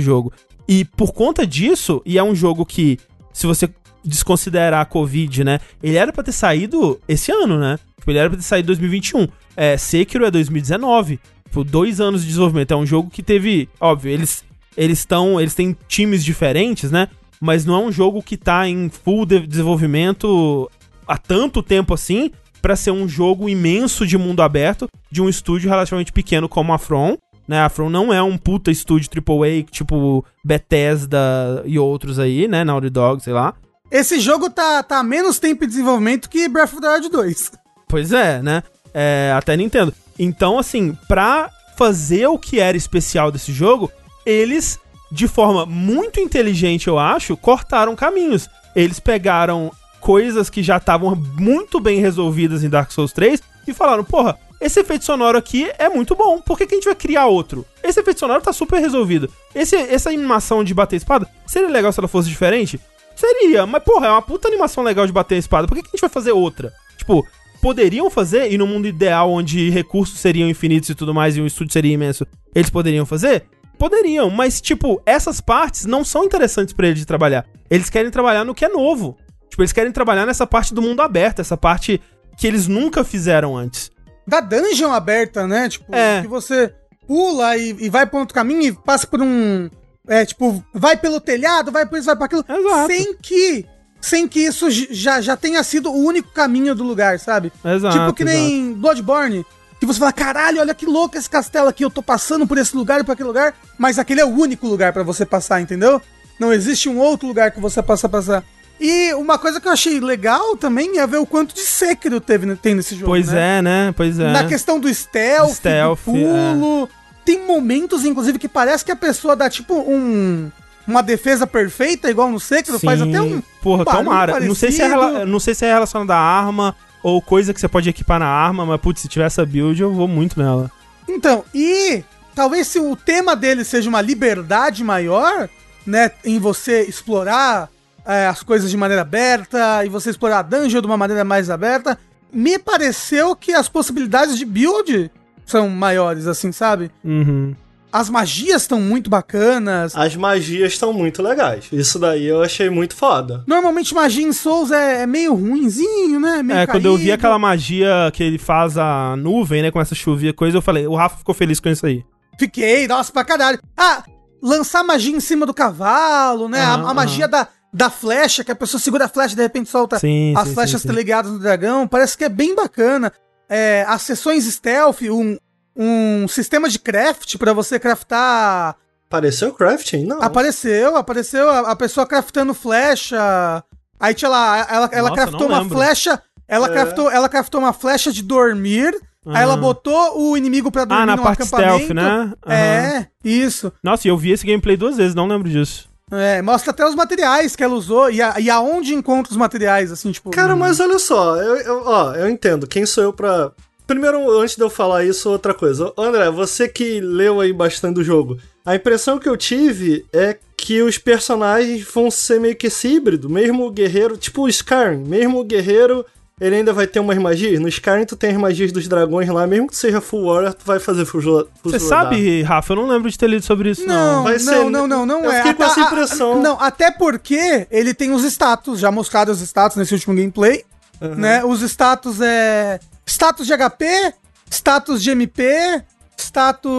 jogo. E por conta disso, e é um jogo que, se você desconsiderar a Covid, né? Ele era pra ter saído esse ano, né? Tipo, ele era pra ter saído em 2021. É, Sekiro é 2019. Tipo, dois anos de desenvolvimento. É um jogo que teve. Óbvio, eles eles estão. Eles têm times diferentes, né? Mas não é um jogo que tá em full de- desenvolvimento há tanto tempo assim pra ser um jogo imenso de mundo aberto de um estúdio relativamente pequeno como a From. Né, a From não é um puta estúdio AAA, tipo Bethesda e outros aí, né? Naughty Dog, sei lá. Esse jogo tá, tá menos tempo de desenvolvimento que Breath of the Wild 2. Pois é, né? É, até Nintendo. Então, assim, pra fazer o que era especial desse jogo, eles, de forma muito inteligente, eu acho, cortaram caminhos. Eles pegaram coisas que já estavam muito bem resolvidas em Dark Souls 3 e falaram, porra, esse efeito sonoro aqui é muito bom, por que, que a gente vai criar outro? Esse efeito sonoro tá super resolvido. Esse, essa animação de bater espada, seria legal se ela fosse diferente? Seria, mas porra, é uma puta animação legal de bater a espada, por que, que a gente vai fazer outra? Tipo, poderiam fazer, e no mundo ideal onde recursos seriam infinitos e tudo mais, e o estúdio seria imenso, eles poderiam fazer? Poderiam, mas, tipo, essas partes não são interessantes pra eles de trabalhar. Eles querem trabalhar no que é novo. Tipo, eles querem trabalhar nessa parte do mundo aberto, essa parte que eles nunca fizeram antes. Da dungeon aberta, né? Tipo, É. que você pula e, e vai por outro caminho e passa por um. É, tipo, vai pelo telhado, vai por isso, vai por aquilo. Exato. Sem que. Sem que isso já, já tenha sido o único caminho do lugar, sabe? Exato. tipo que nem Bloodborne. Que você fala, caralho, olha que louco esse castelo aqui, eu tô passando por esse lugar e por aquele lugar, mas aquele é o único lugar pra você passar, entendeu? Não existe um outro lugar que você possa passar. E uma coisa que eu achei legal também é ver o quanto de Sekiro teve, tem nesse jogo. Pois né? é, né? Pois é. Na questão do stealth, Stealth, do pulo. Tem momentos, inclusive, que parece que a pessoa dá tipo um. Uma defesa perfeita, igual no Sekiro, faz Sim. até um. Porra, barulho tomara. Não sei, se é, não sei se é relacionado à arma ou coisa que você pode equipar na arma, mas putz, se tiver essa build, eu vou muito nela. Então, e talvez se o tema dele seja uma liberdade maior, né, em você explorar é, as coisas de maneira aberta e você explorar a dungeon de uma maneira mais aberta, me pareceu que as possibilidades de build são maiores, assim, sabe? Uhum. As magias estão muito bacanas. As magias estão muito legais. Isso daí eu achei muito foda. Normalmente magia em Souls é, é meio ruinzinho, né? Meio É, quando eu vi caído. aquela magia que ele faz a nuvem, né? Começa a chover coisa, eu falei, o Rafa ficou feliz com isso aí. Fiquei, nossa, pra caralho. Ah, lançar magia em cima do cavalo, né? A- Aham, a, magia da, da flecha, que a pessoa segura a flecha e de repente solta Sim, as sim, flechas sim, sim. teleguiadas no dragão. Parece que é bem bacana. É, as sessões stealth, um, um sistema de craft pra você craftar. Apareceu crafting? Não. Apareceu, apareceu a, a pessoa craftando flecha. Aí tinha lá, ela, ela Nossa, craftou uma lembro. flecha. Ela, É. craftou, ela craftou uma flecha de dormir. Aí ela botou o inimigo pra dormir Ah, na num parte acampamento. stealth, né? Aham. É, isso. Nossa, e eu vi esse gameplay duas vezes, não lembro disso. É, mostra até os materiais que ela usou e, a, e aonde encontra os materiais, assim, tipo. Cara, mas olha só, eu, eu- ó, eu entendo. Quem sou eu pra. Primeiro, antes de eu falar isso, outra coisa. André, você que leu aí bastante do jogo, a impressão que eu tive é que os personagens vão ser meio que esse híbrido. Mesmo o guerreiro, tipo o Skyrim, mesmo o guerreiro, ele ainda vai ter umas magias. No Skyrim, tu tem as magias dos dragões lá, mesmo que seja full warrior, tu vai fazer full Você sabe, Rafa, eu não lembro de ter lido sobre isso, não. Não, Vai não, ser- não, não, não eu é. fiquei com Até- essa a- impressão. não, até porque ele tem os status, já mostraram os status nesse último gameplay, né? Os status é status de HP, status de MP, status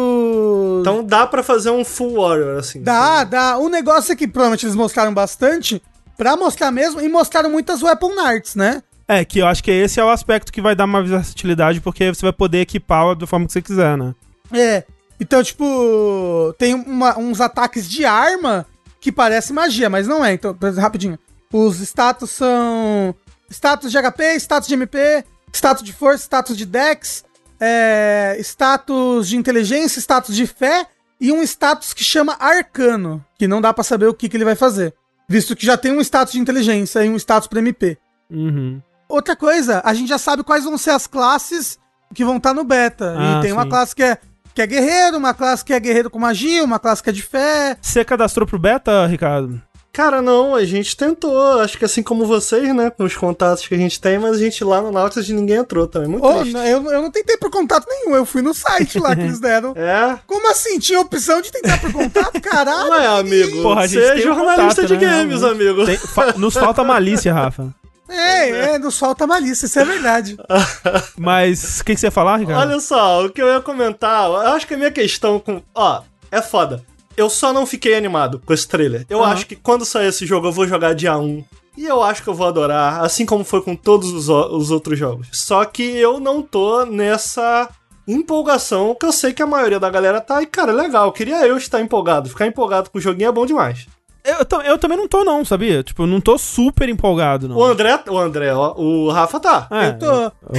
Então dá pra fazer um full warrior, assim. Dá, dá. O negócio é que provavelmente eles mostraram bastante pra mostrar mesmo e mostraram muitas weapon arts, né? É, que eu acho que esse é o aspecto que vai dar uma versatilidade, porque você vai poder equipar da forma que você quiser, né? É. Então, tipo, tem uma- uns ataques de arma que parece magia, mas não é. Então, rapidinho. Os status são status de HP, status de MP, status de força, status de dex, é, status de inteligência, status de fé e um status que chama arcano, que não dá pra saber o que, que ele vai fazer. Visto que já tem um status de inteligência e um status pra MP. Uhum. Outra coisa, a gente já sabe quais vão ser as classes que vão estar no beta. Ah, e tem uma sim. classe que é, que é guerreiro, uma classe que é guerreiro com magia, uma classe que é de fé. Você cadastrou pro beta, Ricardo? Cara, não, a gente tentou, acho que assim como vocês, né, com os contatos que a gente tem, mas a gente lá no Nautilus ninguém entrou também, muito Oh, triste. não, eu, eu não tentei por contato nenhum, eu fui no site lá que eles deram. <laughs> É, Como assim? Tinha opção de tentar por contato? Caralho! não é, amigo, Porra, a gente você é um jornalista contato, de né? games, amigo. Tem- fa- nos falta malícia, <laughs> Rafa. É, é, nos falta malícia, isso é verdade. <laughs> Mas o que, que você ia falar, Ricardo? Olha só, o que eu ia comentar, eu acho que a minha questão com. Ó, é foda. Eu só não fiquei animado com esse trailer. Eu Aham. acho que quando sair esse jogo eu vou jogar dia 1. E eu acho que eu vou adorar, assim como foi com todos os, os outros jogos. Só que eu não tô nessa empolgação que eu sei que a maioria da galera tá. E, cara, legal, queria eu estar empolgado. Ficar empolgado com o joguinho é bom demais. Eu, eu também não tô, não, sabia? Tipo, eu não tô super empolgado, não. O André, o André, ó, o Rafa tá. É, eu tô.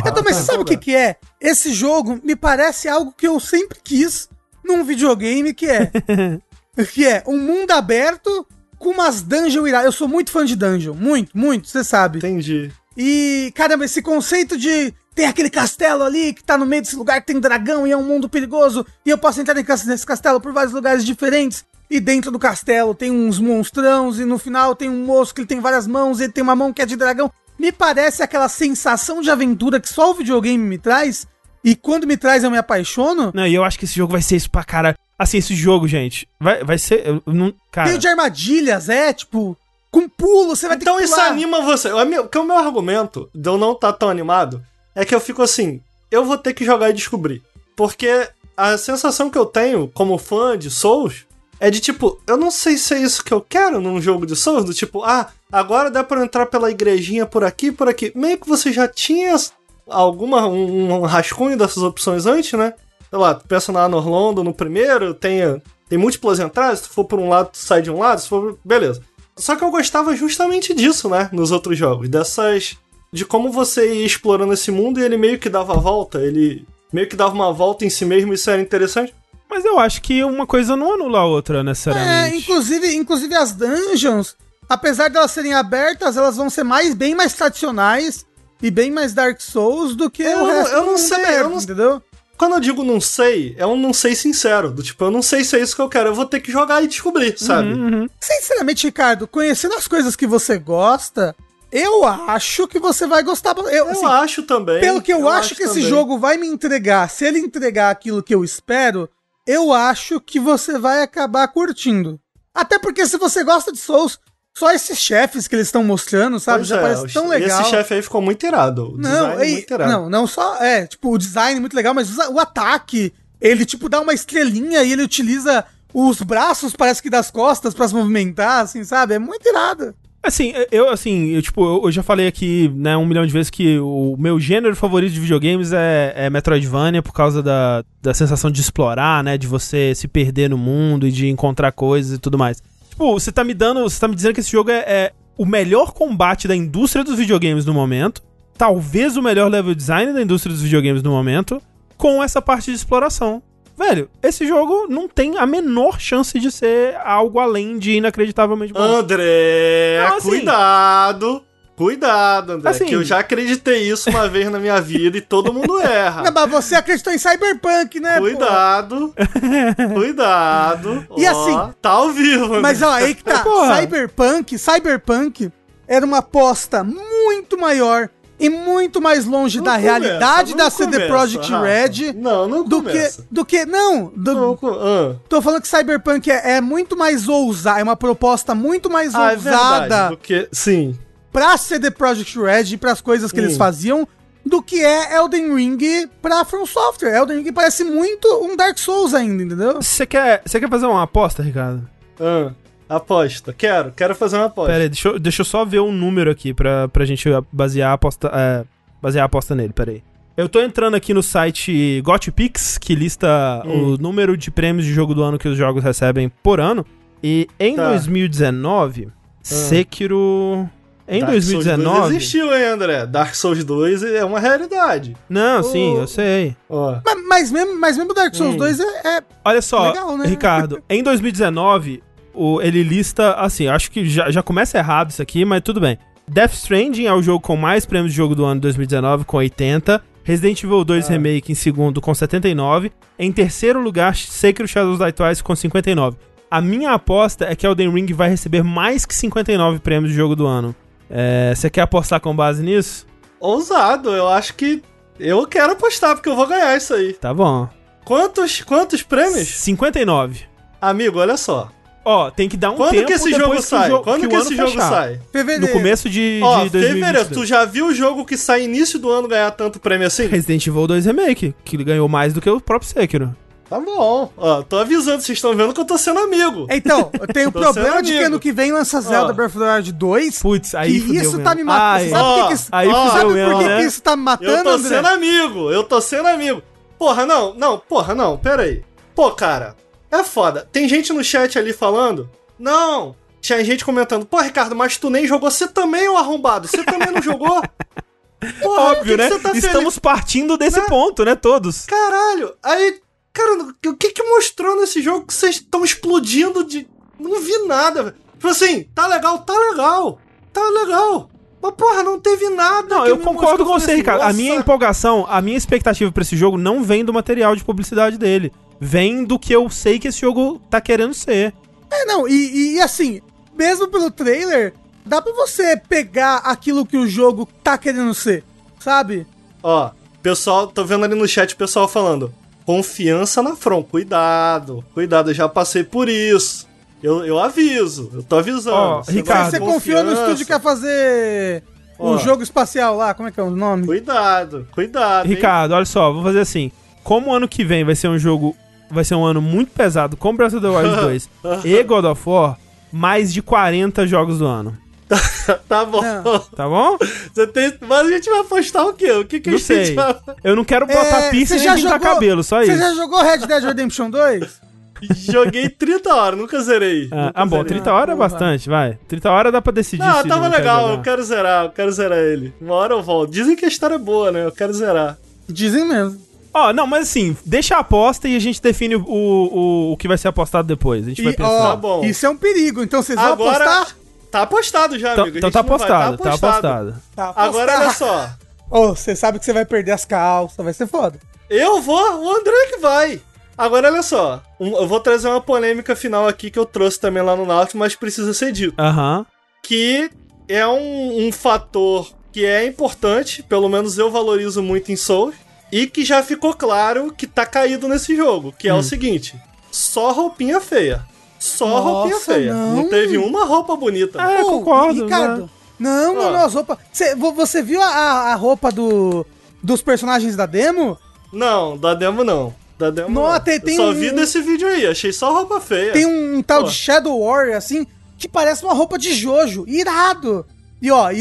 Eu tô, mas você sabe o que, que é? Esse jogo me parece algo que eu sempre quis num videogame, que é. <laughs> que é um mundo aberto com umas dungeons iradas. Eu sou muito fã de dungeon. Muito, muito, você sabe. Entendi. E, caramba, esse conceito de tem aquele castelo ali que tá no meio desse lugar que tem dragão e é um mundo perigoso e eu posso entrar nesse castelo por vários lugares diferentes. E dentro do castelo tem uns monstrãos e no final tem um moço que ele tem várias mãos e ele tem uma mão que é de dragão. Me parece aquela sensação de aventura que só o videogame me traz. E quando me traz eu me apaixono. Não, e eu acho que esse jogo vai ser isso pra cara. Assim, esse jogo, gente, vai, vai ser. eu não, cara, Cheio de armadilhas, é, tipo, com pulo, você vai ter Então que isso pular. anima você. O meu, que o meu argumento de eu não estar tão animado é que eu fico assim, eu vou ter que jogar e descobrir. Porque a sensação que eu tenho como fã de Souls é de tipo, eu não sei se é isso que eu quero num jogo de Souls, do tipo, ah, agora dá eu entrar pela igrejinha por aqui, por aqui. Meio que você já tinha alguma um, um rascunho dessas opções antes, né? Sei lá, pensa na Norlondo no primeiro, tem, tem múltiplas entradas, se tu for por um lado, tu sai de um lado, se for. Beleza. Só que eu gostava justamente disso, né? Nos outros jogos. Dessas. De como você ia explorando esse mundo e ele meio que dava a volta. Ele meio que dava uma volta em si mesmo, isso era interessante. Mas eu acho que uma coisa não anula a outra, É, necessariamente. inclusive, inclusive as dungeons, apesar de elas serem abertas, elas vão ser mais bem mais tradicionais e bem mais Dark Souls do que Eu o não- resto eu não sei, aberto, eu não- entendeu? Quando eu digo não sei, é um não sei sincero. Do tipo, eu não sei se é isso que eu quero. Eu vou ter que jogar e descobrir, sabe? Uhum. Sinceramente, Ricardo, conhecendo as coisas que você gosta, eu acho que você vai gostar. Eu, Eu assim, acho também. pelo que eu, acho, que esse também. jogo vai me entregar, se ele entregar aquilo que eu espero, eu acho que você vai acabar curtindo. Até porque se você gosta de Souls, só esses chefes que eles estão mostrando, sabe? Pois já é, parece tão legal. Esse chefe aí ficou muito irado. O Não, é e- muito irado. não, não só. É, tipo, o design muito legal, mas o ataque. Ele, tipo, dá uma estrelinha e ele utiliza os braços, parece que das costas, pra se movimentar, assim, sabe? É muito irado. Assim, eu, assim, eu, tipo, eu, já falei aqui, né, um milhão de vezes que o meu gênero favorito de videogames é, é Metroidvania por causa da, da sensação de explorar, né, de você se perder no mundo e de encontrar coisas e tudo mais. Tipo, você tá me dando, você tá me dizendo que esse jogo é, é o melhor combate da indústria dos videogames no momento, talvez o melhor level design da indústria dos videogames no momento, com essa parte de exploração. Velho, esse jogo não tem a menor chance de ser algo além de inacreditavelmente bom. André, Não, assim- cuidado. Cuidado, André. Assim- que eu já acreditei isso uma vez na minha vida e todo mundo erra. <laughs> Não, mas você acreditou em Cyberpunk, né? pô? Cuidado. <laughs> Cuidado. E Ó, assim- Tá ao vivo, André. Mas ó, aí que tá. Porra. Cyberpunk, Cyberpunk era uma aposta muito maior e muito mais longe Não da começa, realidade da CD Projekt Rafa. Red Não, não do que começa. do que não, do- Não, ah. tô falando que Cyberpunk é, é muito mais ousada, é uma proposta muito mais Ah, é ousada verdade. Porque, sim. pra CD Projekt Red e pras coisas que eles Hum. faziam do que é Elden Ring pra From Software. Elden Ring parece muito um Dark Souls ainda, entendeu? Você quer, você quer fazer uma aposta, Ricardo? Ah. Aposta. Quero, quero fazer uma aposta. Pera aí, deixa, eu- deixa eu só ver um número aqui pra, pra gente basear a aposta, é, basear a aposta nele, pera aí. Eu tô entrando aqui no site GotPix, que lista Hum. o número de prêmios de jogo do ano que os jogos recebem por ano. E em Tá. 2019, Sekiro... Em Dark Souls 2 2019... existiu, hein, André? Dark Souls 2 é uma realidade. Não, sim, Ô. eu sei. Ó. Mas, mas mesmo, mas mesmo Dark Souls Hum. 2 é, é- Olha só, Legal, né? Ricardo, <laughs> em 2019, o, ele lista, assim, acho que já, já começa errado isso aqui, mas tudo bem. Death Stranding é o jogo com mais prêmios de jogo do ano de 2019, com 80. Resident Evil 2 Ah. Remake em segundo, com 79. Em terceiro lugar, Sekiro Shadows Die Twice, com 59. A minha aposta é que Elden Ring vai receber mais que 59 prêmios de jogo do ano. É, Você quer apostar com base nisso? Ousado, eu acho que. Eu quero apostar, porque eu vou ganhar isso aí. Tá bom. Quantos, quantos prêmios? 59. Amigo, olha só. Ó, tem que dar um Quando tempo que esse jogo sai? jo- Quando que que, esse jogo fechar. sai? fevereiro. No começo de, Ó, de fevereiro, 2022. tu já viu o jogo que sai início do ano ganhar tanto prêmio assim? Resident Evil 2 Remake, que ele ganhou mais do que o próprio Sekiro. Tá bom. Ó, tô avisando, vocês estão vendo que eu tô sendo amigo. Então, eu tenho <laughs> problema de que ano que vem lança Zelda Ó. Breath of the Wild 2. Putz, aí que fudeu isso mesmo. tá me matando. Ai, Sabe por que que isso, Aí Ó, sabe mesmo, por que, né? que isso tá me Eu matando, tô André? sendo amigo, eu tô sendo amigo. Porra, não, não, porra, não, pera aí. Pô, cara, é foda. Tem gente no chat ali falando, não, tinha gente comentando, pô, Ricardo, mas tu nem jogou, você também é um arrombado, você também não jogou? <laughs> Porra, Óbvio, né? tá feliz? Estamos partindo desse Né? ponto, né? Todos. Caralho, aí, cara, o que que mostrou nesse jogo que vocês estão explodindo de... Não vi nada, velho. Tipo assim, tá legal, tá legal, tá legal. Mas, porra, não teve nada Não, eu concordo com você, assim, Ricardo. A nossa, minha empolgação, a minha expectativa pra esse jogo não vem do material de publicidade dele. Vem do que eu sei que esse jogo tá querendo ser. É, não, e, e assim, mesmo pelo trailer, dá pra você pegar aquilo que o jogo tá querendo ser, sabe? Ó, pessoal, tô vendo ali no chat o pessoal falando. Confiança na From, cuidado, cuidado, eu já passei por isso. Eu, eu aviso, eu tô avisando. Ó, Você Ricardo, você confiou no estúdio que quer fazer o Ó. jogo espacial lá, como é que é o nome? Cuidado, cuidado. hein? Ricardo, olha só, vou fazer assim. Como o ano que vem vai ser um jogo. Vai ser um ano muito pesado com Breath of the Wild <laughs> 2 e God of War, mais de 40 jogos do ano. <laughs> Tá bom. Não. Tá bom? Você tem... Mas a gente vai postar o quê? O que, que a gente sei. vai. Eu não quero botar É, piercing você nem pintar cabelo, só Você isso. já jogou Red Dead Redemption 2? Joguei 30 horas, nunca zerei. Ah, nunca ah, bom, zerei. 30 horas é bastante, vai. 30 horas dá pra decidir Não, tava não legal, eu quero zerar, eu quero zerar ele. Uma hora eu volto. Dizem que a história é boa, né? Eu quero zerar. Dizem mesmo. Ó, não, mas assim, deixa a aposta e a gente define o, o, o que vai ser apostado depois. A gente vai E, pensar. ó, Tá bom. isso é um perigo, então vocês vão Agora. apostar? Tá apostado já, Então, amigo. então gente tá não vai, apostado, tá apostado. Tá Agora olha só. <laughs> Ô, você sabe que você vai perder as calças, vai ser foda. Eu vou, o André que vai. Agora olha só. um- eu vou trazer uma polêmica final aqui que eu trouxe também lá no Náutico, mas precisa ser dito. Aham. Que é um, um fator que é importante, pelo menos eu valorizo muito em Souls, e que já ficou claro que tá caído nesse jogo, que é Hum. o seguinte: só roupinha feia. Só Nossa, roupinha feia. não. Não. teve uma roupa bonita. É, Ô, concordo, Ricardo. né? Não, não, não, as roupas. Cê- vo- você viu a, a- roupa do, dos personagens da demo? Não, da demo não. Da demo Não, não. tem- Eu tem só um- vi desse vídeo aí, achei só roupa feia. Tem um tal Pô. de Shadow Warrior, assim, que parece uma roupa de Jojo. Irado! E ó, e,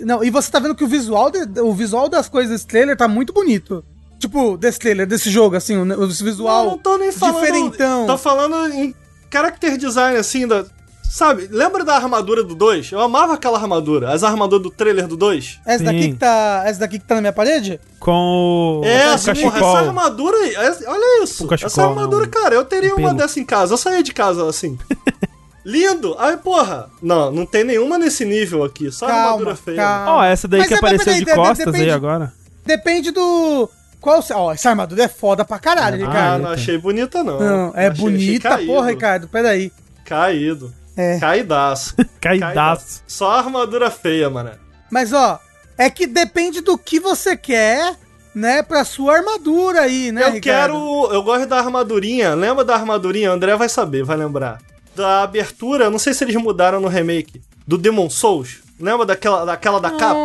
e- não, e você tá vendo que o visual, de- o visual das coisas desse trailer tá muito bonito. Tipo, desse trailer, desse jogo, assim, o, visual Não, não tô nem falando. diferentão. Tô falando em character design, assim, da. Sabe, lembra da armadura do 2? Eu amava aquela armadura. As armaduras do trailer do 2. Essa daqui que tá. Essa daqui que tá na minha parede? Com o, É, o essa, porra, essa armadura aí. Olha isso. Cachecol, essa armadura, né, um- cara, eu teria um uma dessa em casa. Eu saía de casa assim. <laughs> Lindo! Aí, porra. Não, não tem nenhuma nesse nível aqui. Só Calma, armadura feia. Ó, essa daí Mas que é, apareceu peraí, de de- costas aí depende- agora. Depende do. Qual. Ó, essa armadura é foda pra caralho, Ah, Ricardo. não achei bonita, não. Não, é Achei- achei bonita, caído. porra, Ricardo. Peraí. Caído. É. Caidaço. <laughs> Caidaço. Só armadura feia, mano. Mas ó, é que depende do que você quer, né, pra sua armadura aí, né, eu Ricardo? quero. Eu gosto da armadurinha. Lembra da armadurinha? O André vai saber, vai lembrar. Da abertura, não sei se eles mudaram no remake. Do Demon Souls. Lembra daquela, daquela da capa?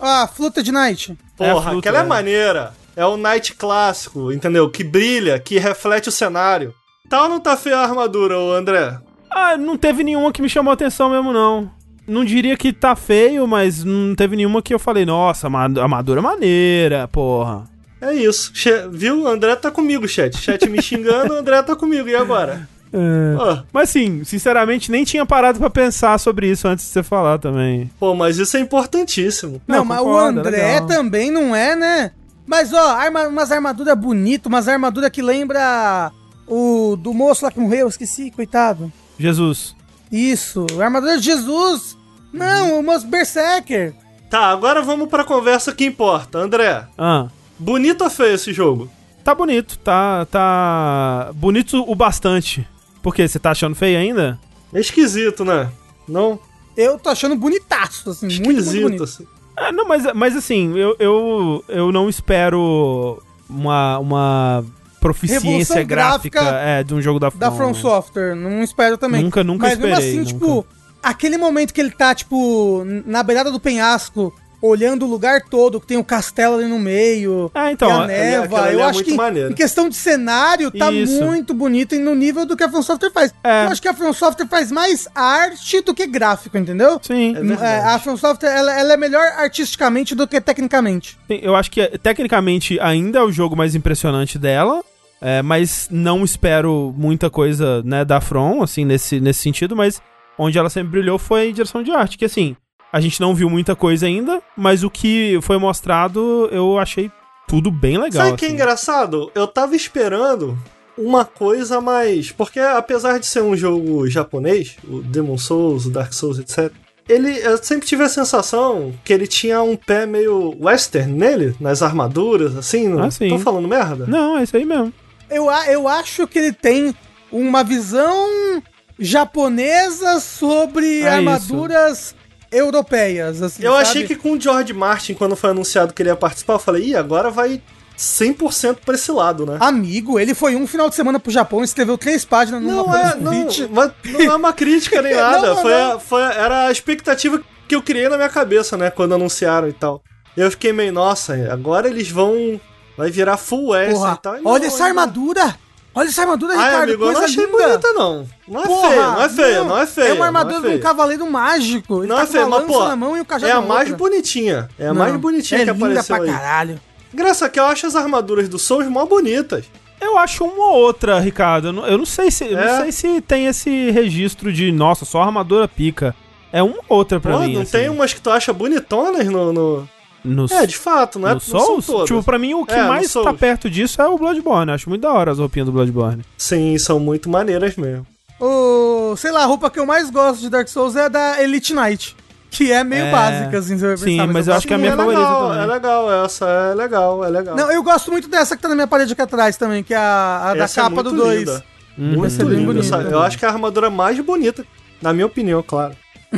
Ah, Fluta de Night. É Porra, fruta, aquela é né? maneira. É o Knight clássico, entendeu? Que brilha, que reflete o cenário. Tal não tá feia a armadura, ô André? Ah, não teve nenhuma que me chamou atenção mesmo, não. Não diria que tá feio, mas não teve nenhuma que eu falei, nossa, armadura maneira, porra. É isso. Che- Viu? André tá comigo, chat. Chat me xingando, André tá comigo. E agora? <laughs> É. Ó, Mas sim, sinceramente, nem tinha parado pra pensar sobre isso antes de você falar também. pô, mas isso é importantíssimo. Não, Não, mas o concordo, é André legal. também não é, né? Mas, ó, arma, umas armaduras bonitas, umas armaduras que lembra o do moço lá que morreu, esqueci, coitado. Jesus. Isso, armadura de Jesus. Não, o moço Berserker. Tá, agora vamos pra conversa que importa. André, Ah. bonito ou feio esse jogo? Tá bonito, tá. tá. Bonito o bastante. Por quê? Você tá achando feio ainda? É esquisito, né? Não? Eu tô achando bonitaço, assim, muito, muito Esquisito, bonito. assim. Ah, não, mas, mas assim, eu, eu, eu não espero uma, uma proficiência gráfica, gráfica é, de um jogo da From. Da From Software, não espero também. Nunca, nunca Mas mesmo esperei. assim, nunca. tipo, aquele momento que ele tá, tipo, na beirada do penhasco, olhando o lugar todo, que tem o castelo ali no meio, Ah, então, e a é- aquela ali eu é acho muito que maneiro. em questão de cenário, tá Isso. muito bonito e no nível do que a From Software faz. É. Eu acho que a From Software faz mais arte do que gráfico, entendeu? Sim, É. É, a From Software, ela, ela é melhor artisticamente do que tecnicamente. sim, eu acho que tecnicamente ainda é o jogo mais impressionante dela. é, mas não espero muita coisa, né, da From, assim, nesse, nesse sentido, mas onde ela sempre brilhou foi em direção de arte, que assim, a gente não viu muita coisa ainda, mas o que foi mostrado eu achei tudo bem legal. Sabe o que é assim. engraçado? Eu tava esperando uma coisa mais. Porque apesar de ser um jogo japonês, o Demon Souls, o Dark Souls, etc., ele eu sempre tive a sensação que ele tinha um pé meio western nele, nas armaduras, assim. Não Ah, sim. tô falando merda? Não, é isso aí mesmo. Eu, eu acho que ele tem uma visão japonesa sobre É armaduras europeias. Assim, Eu sabe? achei que com o George Martin, quando foi anunciado que ele ia participar, eu falei, ih, agora vai 100% pra esse lado, né? Amigo, ele foi um final de semana pro Japão, escreveu três páginas numa Não é, não, mas não é uma crítica nem <laughs> nada. Não, foi, a- foi a- era a expectativa que eu criei na minha cabeça, né? Quando anunciaram e tal. Eu fiquei meio, nossa, agora eles vão. Vai virar full Porra, e tal. E olha essa armadura! Olha essa armadura, Ai, Ricardo, amigo, eu não coisa achei linda. bonita, não. Não é Porra, feia, não é feia, não, é feia. É uma armadura não de é um cavaleiro mágico. Ele Não tá é feia, mas, pô, na mão e o cajado É a mais outra. bonitinha. É a Não, mais bonitinha é que linda apareceu pra aí. caralho. Graça que eu acho as armaduras do Souls mó bonitas. Eu acho uma ou outra, Ricardo. Eu não, eu não sei se eu É? não sei se tem esse registro de, nossa, só armadura pica. É uma ou outra pra Pô, mim. não assim. tem umas que tu acha bonitonas no. no... No, É, de fato, não é no não são Souls? todas. Tipo, pra mim o que É, mais tá Souls. perto disso é o Bloodborne. Eu acho muito da hora as roupinhas do Bloodborne. Sim, são muito maneiras mesmo. O, sei lá, a roupa que eu mais gosto de Dark Souls é a da Elite Knight. Que é meio É, básica, assim, se eu sim, pensar, mas eu acho que é a minha favorita legal, também. É legal essa, é legal, é legal. Não, eu gosto muito dessa que tá na minha parede aqui atrás também, que é a, a da é capa do muito 2. linda. Uhum. Muito é linda. bonita. essa- Eu acho que é a armadura mais bonita, na minha opinião, claro,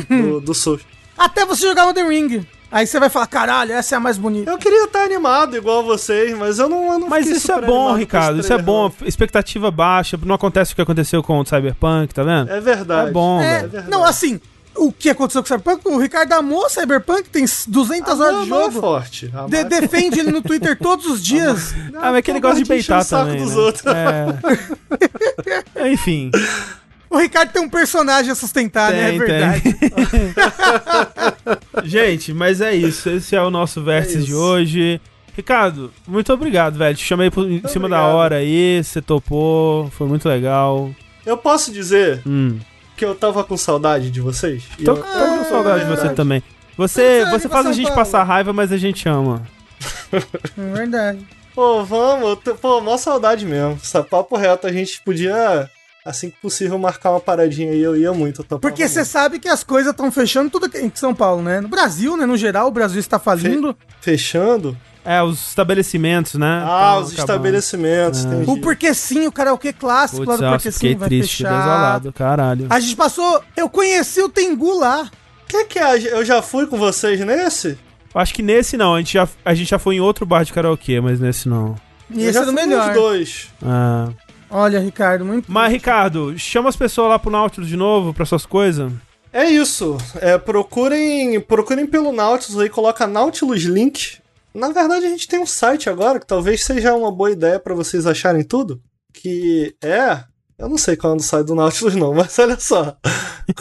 do, do Souls. <laughs> Até você jogar Elden Ring. Aí você vai falar, caralho, essa é a mais bonita. Eu queria estar animado igual vocês, mas eu não, eu não Mas isso é bom, Ricardo. Isso é bom. Expectativa baixa. Não acontece o que aconteceu com o Cyberpunk, tá vendo? É verdade. É bom, É, velho. não, assim, o que aconteceu com o Cyberpunk? O Ricardo amou Cyberpunk, tem 200 A horas de é jogo. forte. A De- defende ele no Twitter todos os <laughs> dias. Ah, mas aquele eu gosta de gosto de beitar o saco também. dos né? outros. É. <laughs> Enfim. O Ricardo tem um personagem a sustentar, né? É Tem, verdade. <laughs> Gente, mas é isso. Esse é o nosso vértice isso. de hoje. Ricardo, muito obrigado, velho. Te chamei por, em cima da obrigado. hora aí, você topou, foi muito legal. Eu posso dizer Hum. que eu tava com saudade de vocês? Tô, eu- tô com saudade de você também. Você, Verdade, você faz a São gente Paulo. passar raiva, mas a gente ama. É verdade. Pô, vamos, pô, mó saudade mesmo. Essa papo reto, a gente podia, assim que possível, marcar uma paradinha aí, eu ia muito. Eu topava Porque você sabe que as coisas estão fechando tudo aqui em São Paulo, né? No Brasil, né? No geral, o Brasil está falindo. Fechando? É, os estabelecimentos, né? Ah, os estabelecimentos, É. O Porquê Sim, o karaokê clássico lá Putz, do fiquei Sim vai triste, fechar. desolado, caralho. A gente passou... Eu conheci o Tengu lá. Que que é? Eu já fui com vocês nesse? Acho que nesse não, a gente, já, a gente já foi em outro bar de karaokê, mas nesse não. E eu esse já era o melhor. nos dois. Ah. Olha, Ricardo, muito... Mas, Ricardo, chama as pessoas lá pro Nautilus de novo, pra suas coisas. É isso. É, procurem, procurem pelo Nautilus aí, coloca Nautilus Link. Na verdade, a gente tem um site agora que talvez seja uma boa ideia pra vocês acharem tudo. Que é Eu não sei quando sai do Nautilus, não, <laughs> mas olha só.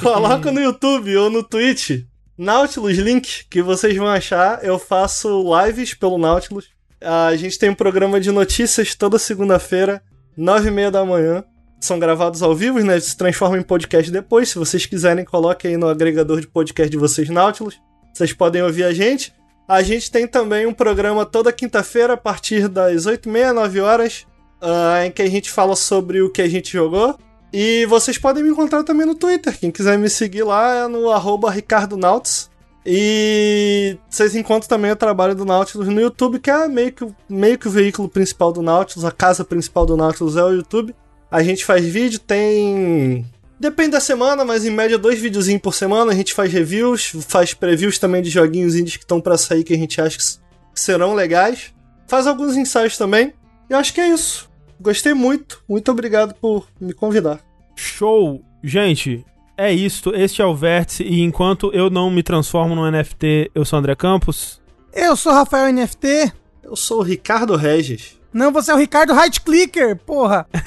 Coloca no YouTube ou no Twitch Nautilus Link, que vocês vão achar. Eu faço lives pelo Nautilus. A gente tem um programa de notícias toda segunda-feira, nove e meia da manhã. São gravados ao vivo, né? Se transformam em podcast depois. Se vocês quiserem, coloquem aí no agregador de podcast de vocês, Nautilus. Vocês podem ouvir a gente. A gente tem também um programa toda quinta-feira, a partir das 8h30, 9 horas, uh, em que a gente fala sobre o que a gente jogou. E vocês podem me encontrar também no Twitter. Quem quiser me seguir lá é no arroba Ricardo Nauts. E vocês encontram também o trabalho do Nautilus no YouTube, que é meio que, meio que o veículo principal do Nautilus, a casa principal do Nautilus é o YouTube. A gente faz vídeo, tem. Depende da semana, mas em média dois videozinhos por semana. A gente faz reviews, faz previews também de joguinhos indies que estão para sair que a gente acha que serão legais. Faz alguns ensaios também. E acho que é isso. Gostei muito. Muito obrigado por me convidar. Show! Gente, é isso. Este é o Vértice. E enquanto eu não me transformo no NFT, eu sou André Campos. Eu sou Rafael NFT. Eu sou o Ricardo Regis. Não, você é o Ricardo Right Clicker, porra. <laughs>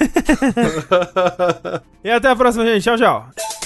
<laughs> e até a próxima, gente. Tchau, tchau.